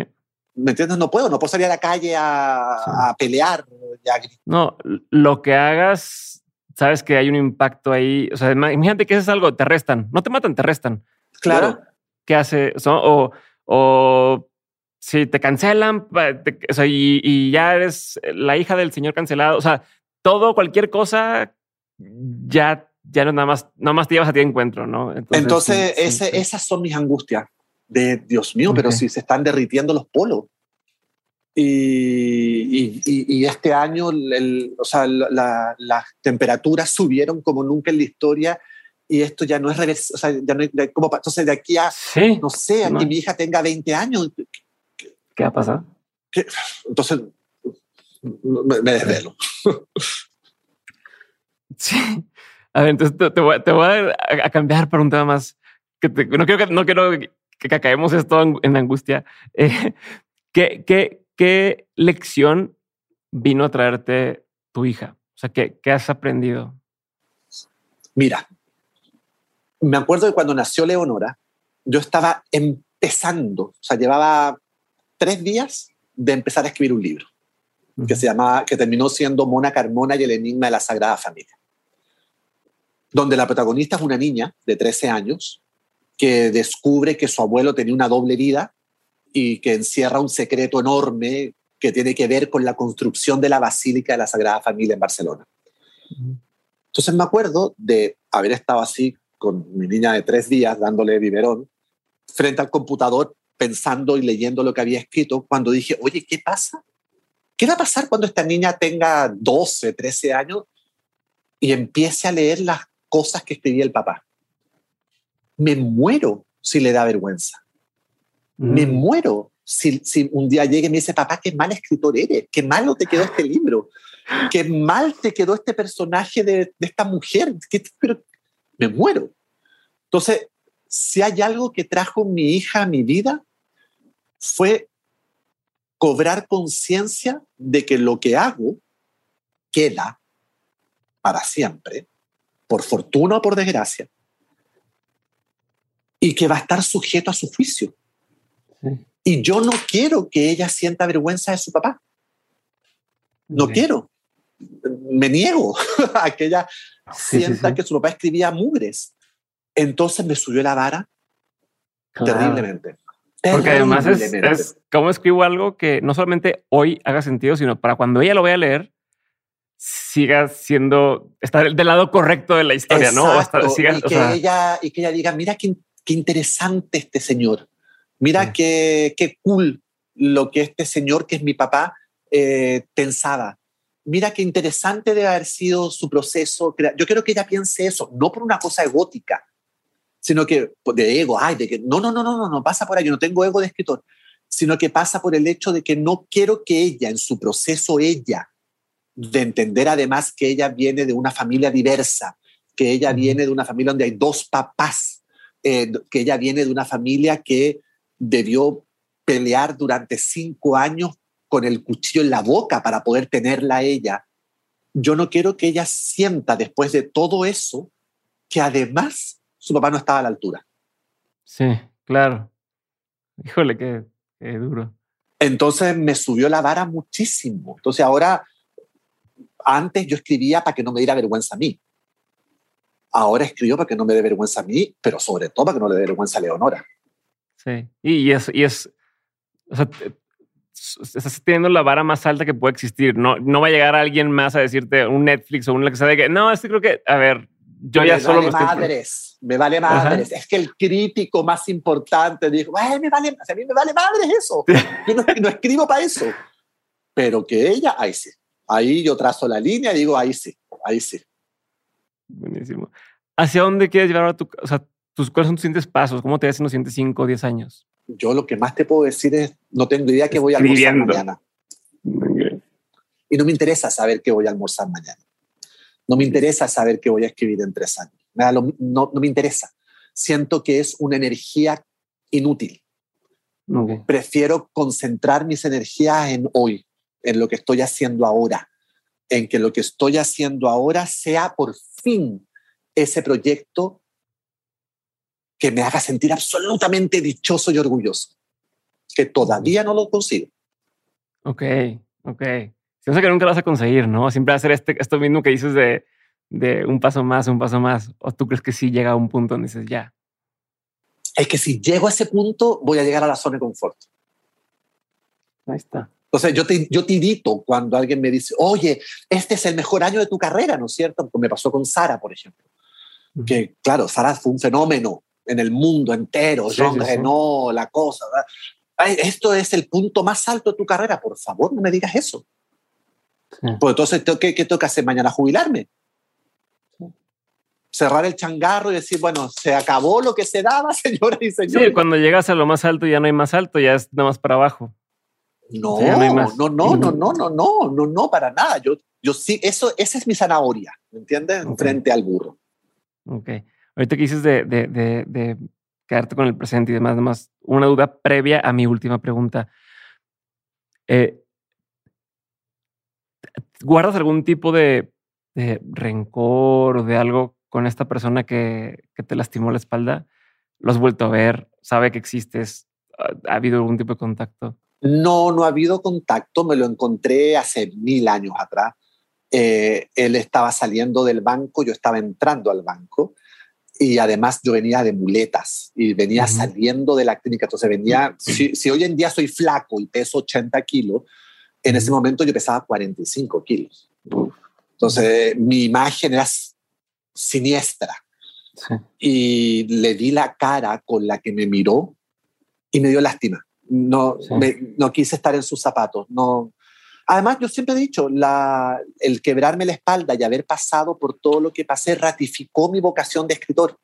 ¿Me entiendes? No puedo, no puedo salir a la calle a, a pelear. no, lo que hagas, sabes que hay un impacto ahí. O sea, imagínate que es algo, te arrestan. No te matan, te arrestan. Claro. ¿Qué hace? O, o si te cancelan o sea, y, y, ya eres la hija del señor cancelado. O sea, todo, cualquier cosa ya, ya no nada más, nada más te llevas a ti de encuentro, ¿no? Entonces, ese, esas son mis angustias de Dios mío, pero si se están derritiendo los polos. Y, y, este año, el, o sea, las temperaturas subieron como nunca en la historia y esto ya no es reverso, o sea, ya no es, como, entonces de aquí a, no sé, a que mi hija tenga 20 años. ¿Qué va a pasar? Entonces, me desvelo. Sí. A ver, entonces te, voy, a, cambiar para un tema más que no quiero no quiero que, caemos esto en, angustia. [laughs] Eh, ¿qué, qué, qué, lección vino a traerte tu hija? O sea, ¿qué, ¿qué has aprendido? Mira, me acuerdo de cuando nació Leonora, yo estaba empezando, o sea, llevaba tres días de empezar a escribir un libro que se llamaba, que terminó siendo Mona Carmona y el enigma de la Sagrada Familia donde la protagonista es una niña de 13 años que descubre que su abuelo tenía una doble vida y que encierra un secreto enorme que tiene que ver con la construcción de la Basílica de la Sagrada Familia en Barcelona. Entonces me acuerdo de haber estado así con mi niña de tres días dándole biberón frente al computador pensando y leyendo lo que había escrito cuando dije, oye, ¿qué pasa? ¿Qué va a pasar cuando esta niña tenga 12, 13 años y empiece a leer las cosas que escribía el papá. Me muero si le da vergüenza. Me mm. muero si, si, un día llegue y me dice, papá, qué mal escritor eres, qué malo te quedó este libro, qué mal te quedó este personaje de, de esta mujer. pero me muero. Entonces, si hay algo que trajo mi hija a mi vida, fue cobrar conciencia de que lo que hago queda para siempre por fortuna o por desgracia, y que va a estar sujeto a su juicio. Y yo no quiero que ella sienta vergüenza de su papá. No quiero. Me niego [laughs] a que ella sienta que su papá escribía mugres. Entonces me subió la vara terriblemente. Porque además es, es cómo escribo algo que no solamente hoy haga sentido, sino para cuando ella lo vaya a leer, siga siendo, estar del lado correcto de la historia, ¿no? y, que ella, y que ella diga, mira qué, qué interesante este señor, mira qué, qué, cool lo que este señor, que es mi papá, eh, pensaba. Mira qué interesante debe haber sido su proceso. Yo quiero que ella piense eso, no por una cosa egótica, sino que de ego, ay, de que no, no, no, no, no, no pasa por ahí, yo no tengo ego de escritor, sino que pasa por el hecho de que no quiero que ella, en su proceso, ella, de entender además que ella viene de una familia diversa, que ella viene de una familia donde hay dos papás, eh, que ella viene de una familia que debió pelear durante cinco años con el cuchillo en la boca para poder tenerla a ella. Yo no quiero que ella sienta después de todo eso que además su papá no estaba a la altura. Sí, claro. Híjole, qué, qué duro. Entonces me subió la vara muchísimo. Entonces ahora antes yo escribía para que no me diera vergüenza a mí. Ahora escribo para que no me dé vergüenza a mí, pero sobre todo para que no le dé vergüenza a Leonora. Sí, y es, y es o sea, estás teniendo la vara más alta que puede existir. No, no va a llegar alguien más a decirte un Netflix o un que sea de que no, este creo que, a ver, yo ya solo me madres, me vale madres. Es que el crítico más importante dijo, Ay, me vale, a mí me vale madres eso. Yo no, escribo para eso. Pero que ella, ahí sí. Ahí yo trazo la línea y digo, ahí sí, ahí sí. Buenísimo. ¿Hacia dónde quieres llevar a tu, o sea, tus, cuáles son tus siguientes pasos? ¿Cómo te ves en los siguientes 5 o 10 años? Yo lo que más te puedo decir es, no tengo idea qué voy a almorzar mañana. Y no me interesa saber qué voy a almorzar mañana. No me interesa saber qué voy a escribir en tres años. No, no, me interesa. Siento que es una energía inútil. Prefiero concentrar mis energías en hoy, en lo que estoy haciendo ahora, en que lo que estoy haciendo ahora sea por fin ese proyecto que me haga sentir absolutamente dichoso y orgulloso, que todavía no lo consigo. Ok, ok sé que nunca lo vas a conseguir, ¿no? Siempre hacer este, esto mismo que dices de, de un paso más, un paso más. ¿O tú crees que sí llega a un punto donde dices ya? Es que si llego a ese punto, voy a llegar a la zona de confort. Ahí está. Sea, yo, te, yo tirito cuando alguien me dice, oye, este es el mejor año de tu carrera, ¿no es cierto? Como me pasó con Sara, por ejemplo. Que, claro, Sara fue un fenómeno en el mundo entero, sí, John la cosa. esto es el punto más alto de tu carrera, por favor, no me digas eso. Pues entonces, ¿qué, ¿qué tengo que hacer mañana? ¿Jubilarme? Cerrar el changarro y decir, bueno, se acabó lo que se daba, [laughs] señoras y señores. Sí, cuando llegas a lo más alto ya no hay más alto, ya es nada más para abajo. No, no, no, no, no, no, no, no, no, no, para nada. Yo, yo sí, eso, esa es mi zanahoria, ¿me entiendes? Frente al burro. Ok. Ahorita que dices de, de, de, de, quedarte con el presente y demás, además, una duda previa a mi última pregunta. Eh, ¿Guardas algún tipo de, rencor o de algo con esta persona que, te lastimó la espalda? ¿Lo has vuelto a ver? ¿Sabe que existes? ¿Ha habido algún tipo de contacto? No, no ha habido contacto. Me lo encontré hace mil años atrás. Eh, él estaba saliendo del banco, yo estaba entrando al banco y además yo venía de muletas y venía saliendo de la clínica. Entonces venía, si, si, hoy en día soy flaco y peso 80 kilos, en ese momento yo pesaba 45 kilos. Entonces mi imagen era siniestra. Y le di la cara con la que me miró y me dio lástima. No, no quise estar en sus zapatos. No. Además, yo siempre he dicho, la, el quebrarme la espalda y haber pasado por todo lo que pasé ratificó mi vocación de escritor.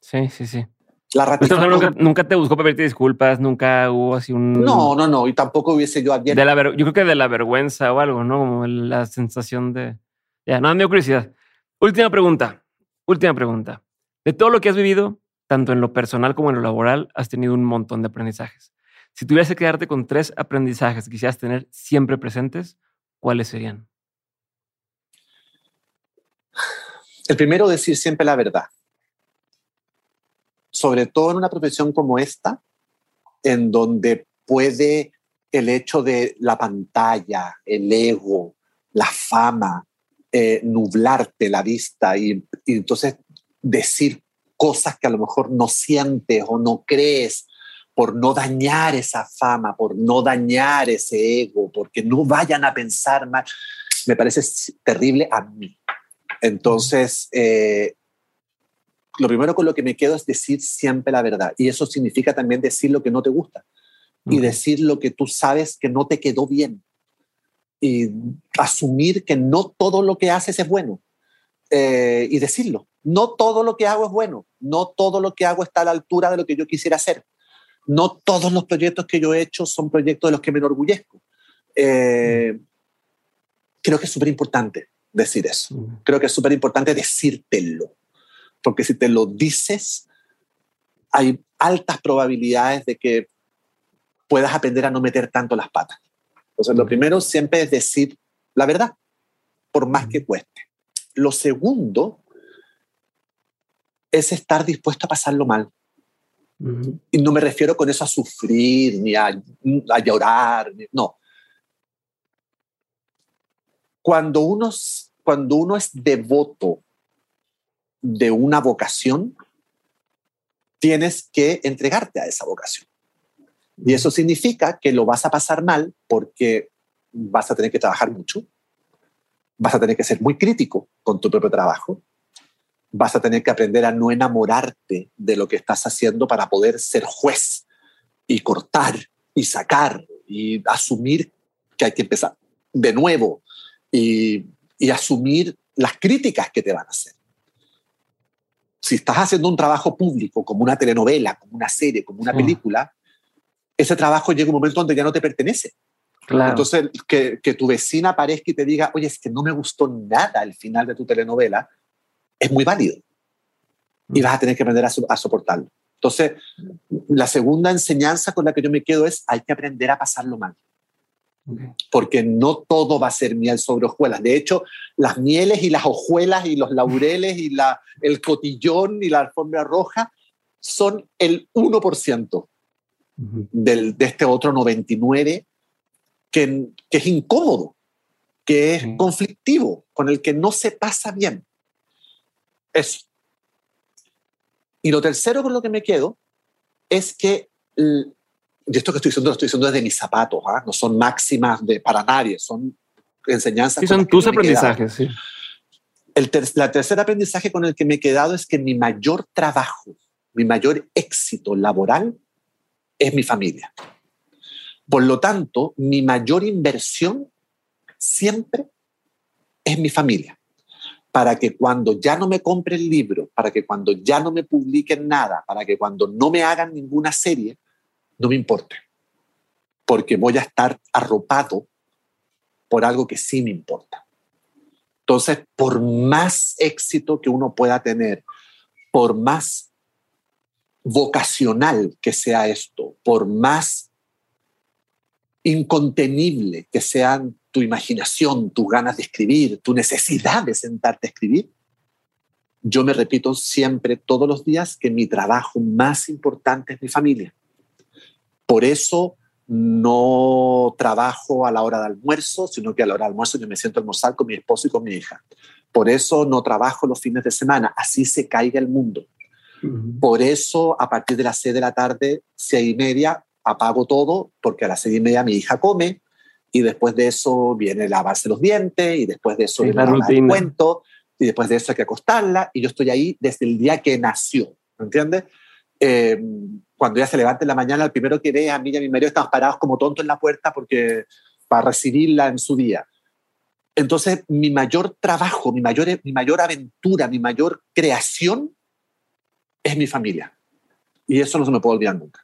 Sí, sí, sí. Nunca, nunca, te buscó pedirte disculpas, nunca hubo así un. No, no, no, y tampoco hubiese yo abierto. De la yo creo que de la vergüenza o algo, ¿no? Como la sensación de. Ya, no, me curiosidad. Última pregunta. Última pregunta. De todo lo que has vivido, tanto en lo personal como en lo laboral, has tenido un montón de aprendizajes. Si tuvieras que quedarte con tres aprendizajes que quisieras tener siempre presentes, ¿cuáles serían? El primero, decir siempre la verdad sobre todo en una profesión como esta, en donde puede el hecho de la pantalla, el ego, la fama, eh, nublarte la vista y, entonces decir cosas que a lo mejor no sientes o no crees por no dañar esa fama, por no dañar ese ego, porque no vayan a pensar mal, me parece terrible a mí. Entonces, eh, lo primero con lo que me quedo es decir siempre la verdad. Y eso significa también decir lo que no te gusta y decir lo que tú sabes que no te quedó bien. Y asumir que no todo lo que haces es bueno. Eh, y decirlo. No todo lo que hago es bueno. No todo lo que hago está a la altura de lo que yo quisiera hacer. No todos los proyectos que yo he hecho son proyectos de los que me enorgullezco. Eh, creo que es súper importante decir eso. Creo que es súper importante decírtelo porque si te lo dices, hay altas probabilidades de que puedas aprender a no meter tanto las patas. Entonces, lo primero siempre es decir la verdad, por más que cueste. Lo segundo es estar dispuesto a pasarlo mal. Y no me refiero con eso a sufrir, ni a, llorar, no. Cuando uno, cuando uno es devoto de una vocación, tienes que entregarte a esa vocación. Y eso significa que lo vas a pasar mal porque vas a tener que trabajar mucho, vas a tener que ser muy crítico con tu propio trabajo, vas a tener que aprender a no enamorarte de lo que estás haciendo para poder ser juez y cortar y sacar y asumir que hay que empezar de nuevo y, y asumir las críticas que te van a hacer. Si estás haciendo un trabajo público, como una telenovela, como una serie, como una película, ese trabajo llega un momento donde ya no te pertenece. Entonces, que, que, tu vecina aparezca y te diga, oye, es que no me gustó nada el final de tu telenovela, es muy válido. Y vas a tener que aprender a, a soportarlo. Entonces, la segunda enseñanza con la que yo me quedo es, hay que aprender a pasarlo mal. Porque no todo va a ser miel sobre hojuelas. De hecho, las mieles y las hojuelas y los laureles y la, el cotillón y la alfombra roja son el 1% del, de este otro 99% que, que es incómodo, que es conflictivo, con el que no se pasa bien. Eso. Y lo tercero con lo que me quedo es que y esto que estoy diciendo lo estoy diciendo desde mis zapatos, ¿ah? no son máximas de, para nadie, son enseñanzas. Sí, son tus aprendizajes, sí. El la tercer aprendizaje con el que me he quedado es que mi mayor trabajo, mi mayor éxito laboral es mi familia. Por lo tanto, mi mayor inversión siempre es mi familia. Para que cuando ya no me compre el libro, para que cuando ya no me publiquen nada, para que cuando no me hagan ninguna serie, no me importe, porque voy a estar arropado por algo que sí me importa. Entonces, por más éxito que uno pueda tener, por más vocacional que sea esto, por más incontenible que sean tu imaginación, tus ganas de escribir, tu necesidad de sentarte a escribir, yo me repito siempre, todos los días, que mi trabajo más importante es mi familia. Por eso no trabajo a la hora de almuerzo, sino que a la hora de almuerzo yo me siento a almorzar con mi esposo y con mi hija. Por eso no trabajo los fines de semana, así se caiga el mundo. Por eso a partir de las seis de la tarde, seis y media, apago todo, porque a las seis y media mi hija come y después de eso viene lavarse los dientes y después de eso viene el cuento y después de eso hay que acostarla y yo estoy ahí desde el día que nació, ¿me entiendes? Eh, cuando ella se levanta en la mañana, el primero que ve a mí y a mi marido estamos parados como tontos en la puerta porque para recibirla en su día. Entonces, mi mayor trabajo, mi mayor, mi mayor aventura, mi mayor creación es mi familia. Y eso no se me puede olvidar nunca.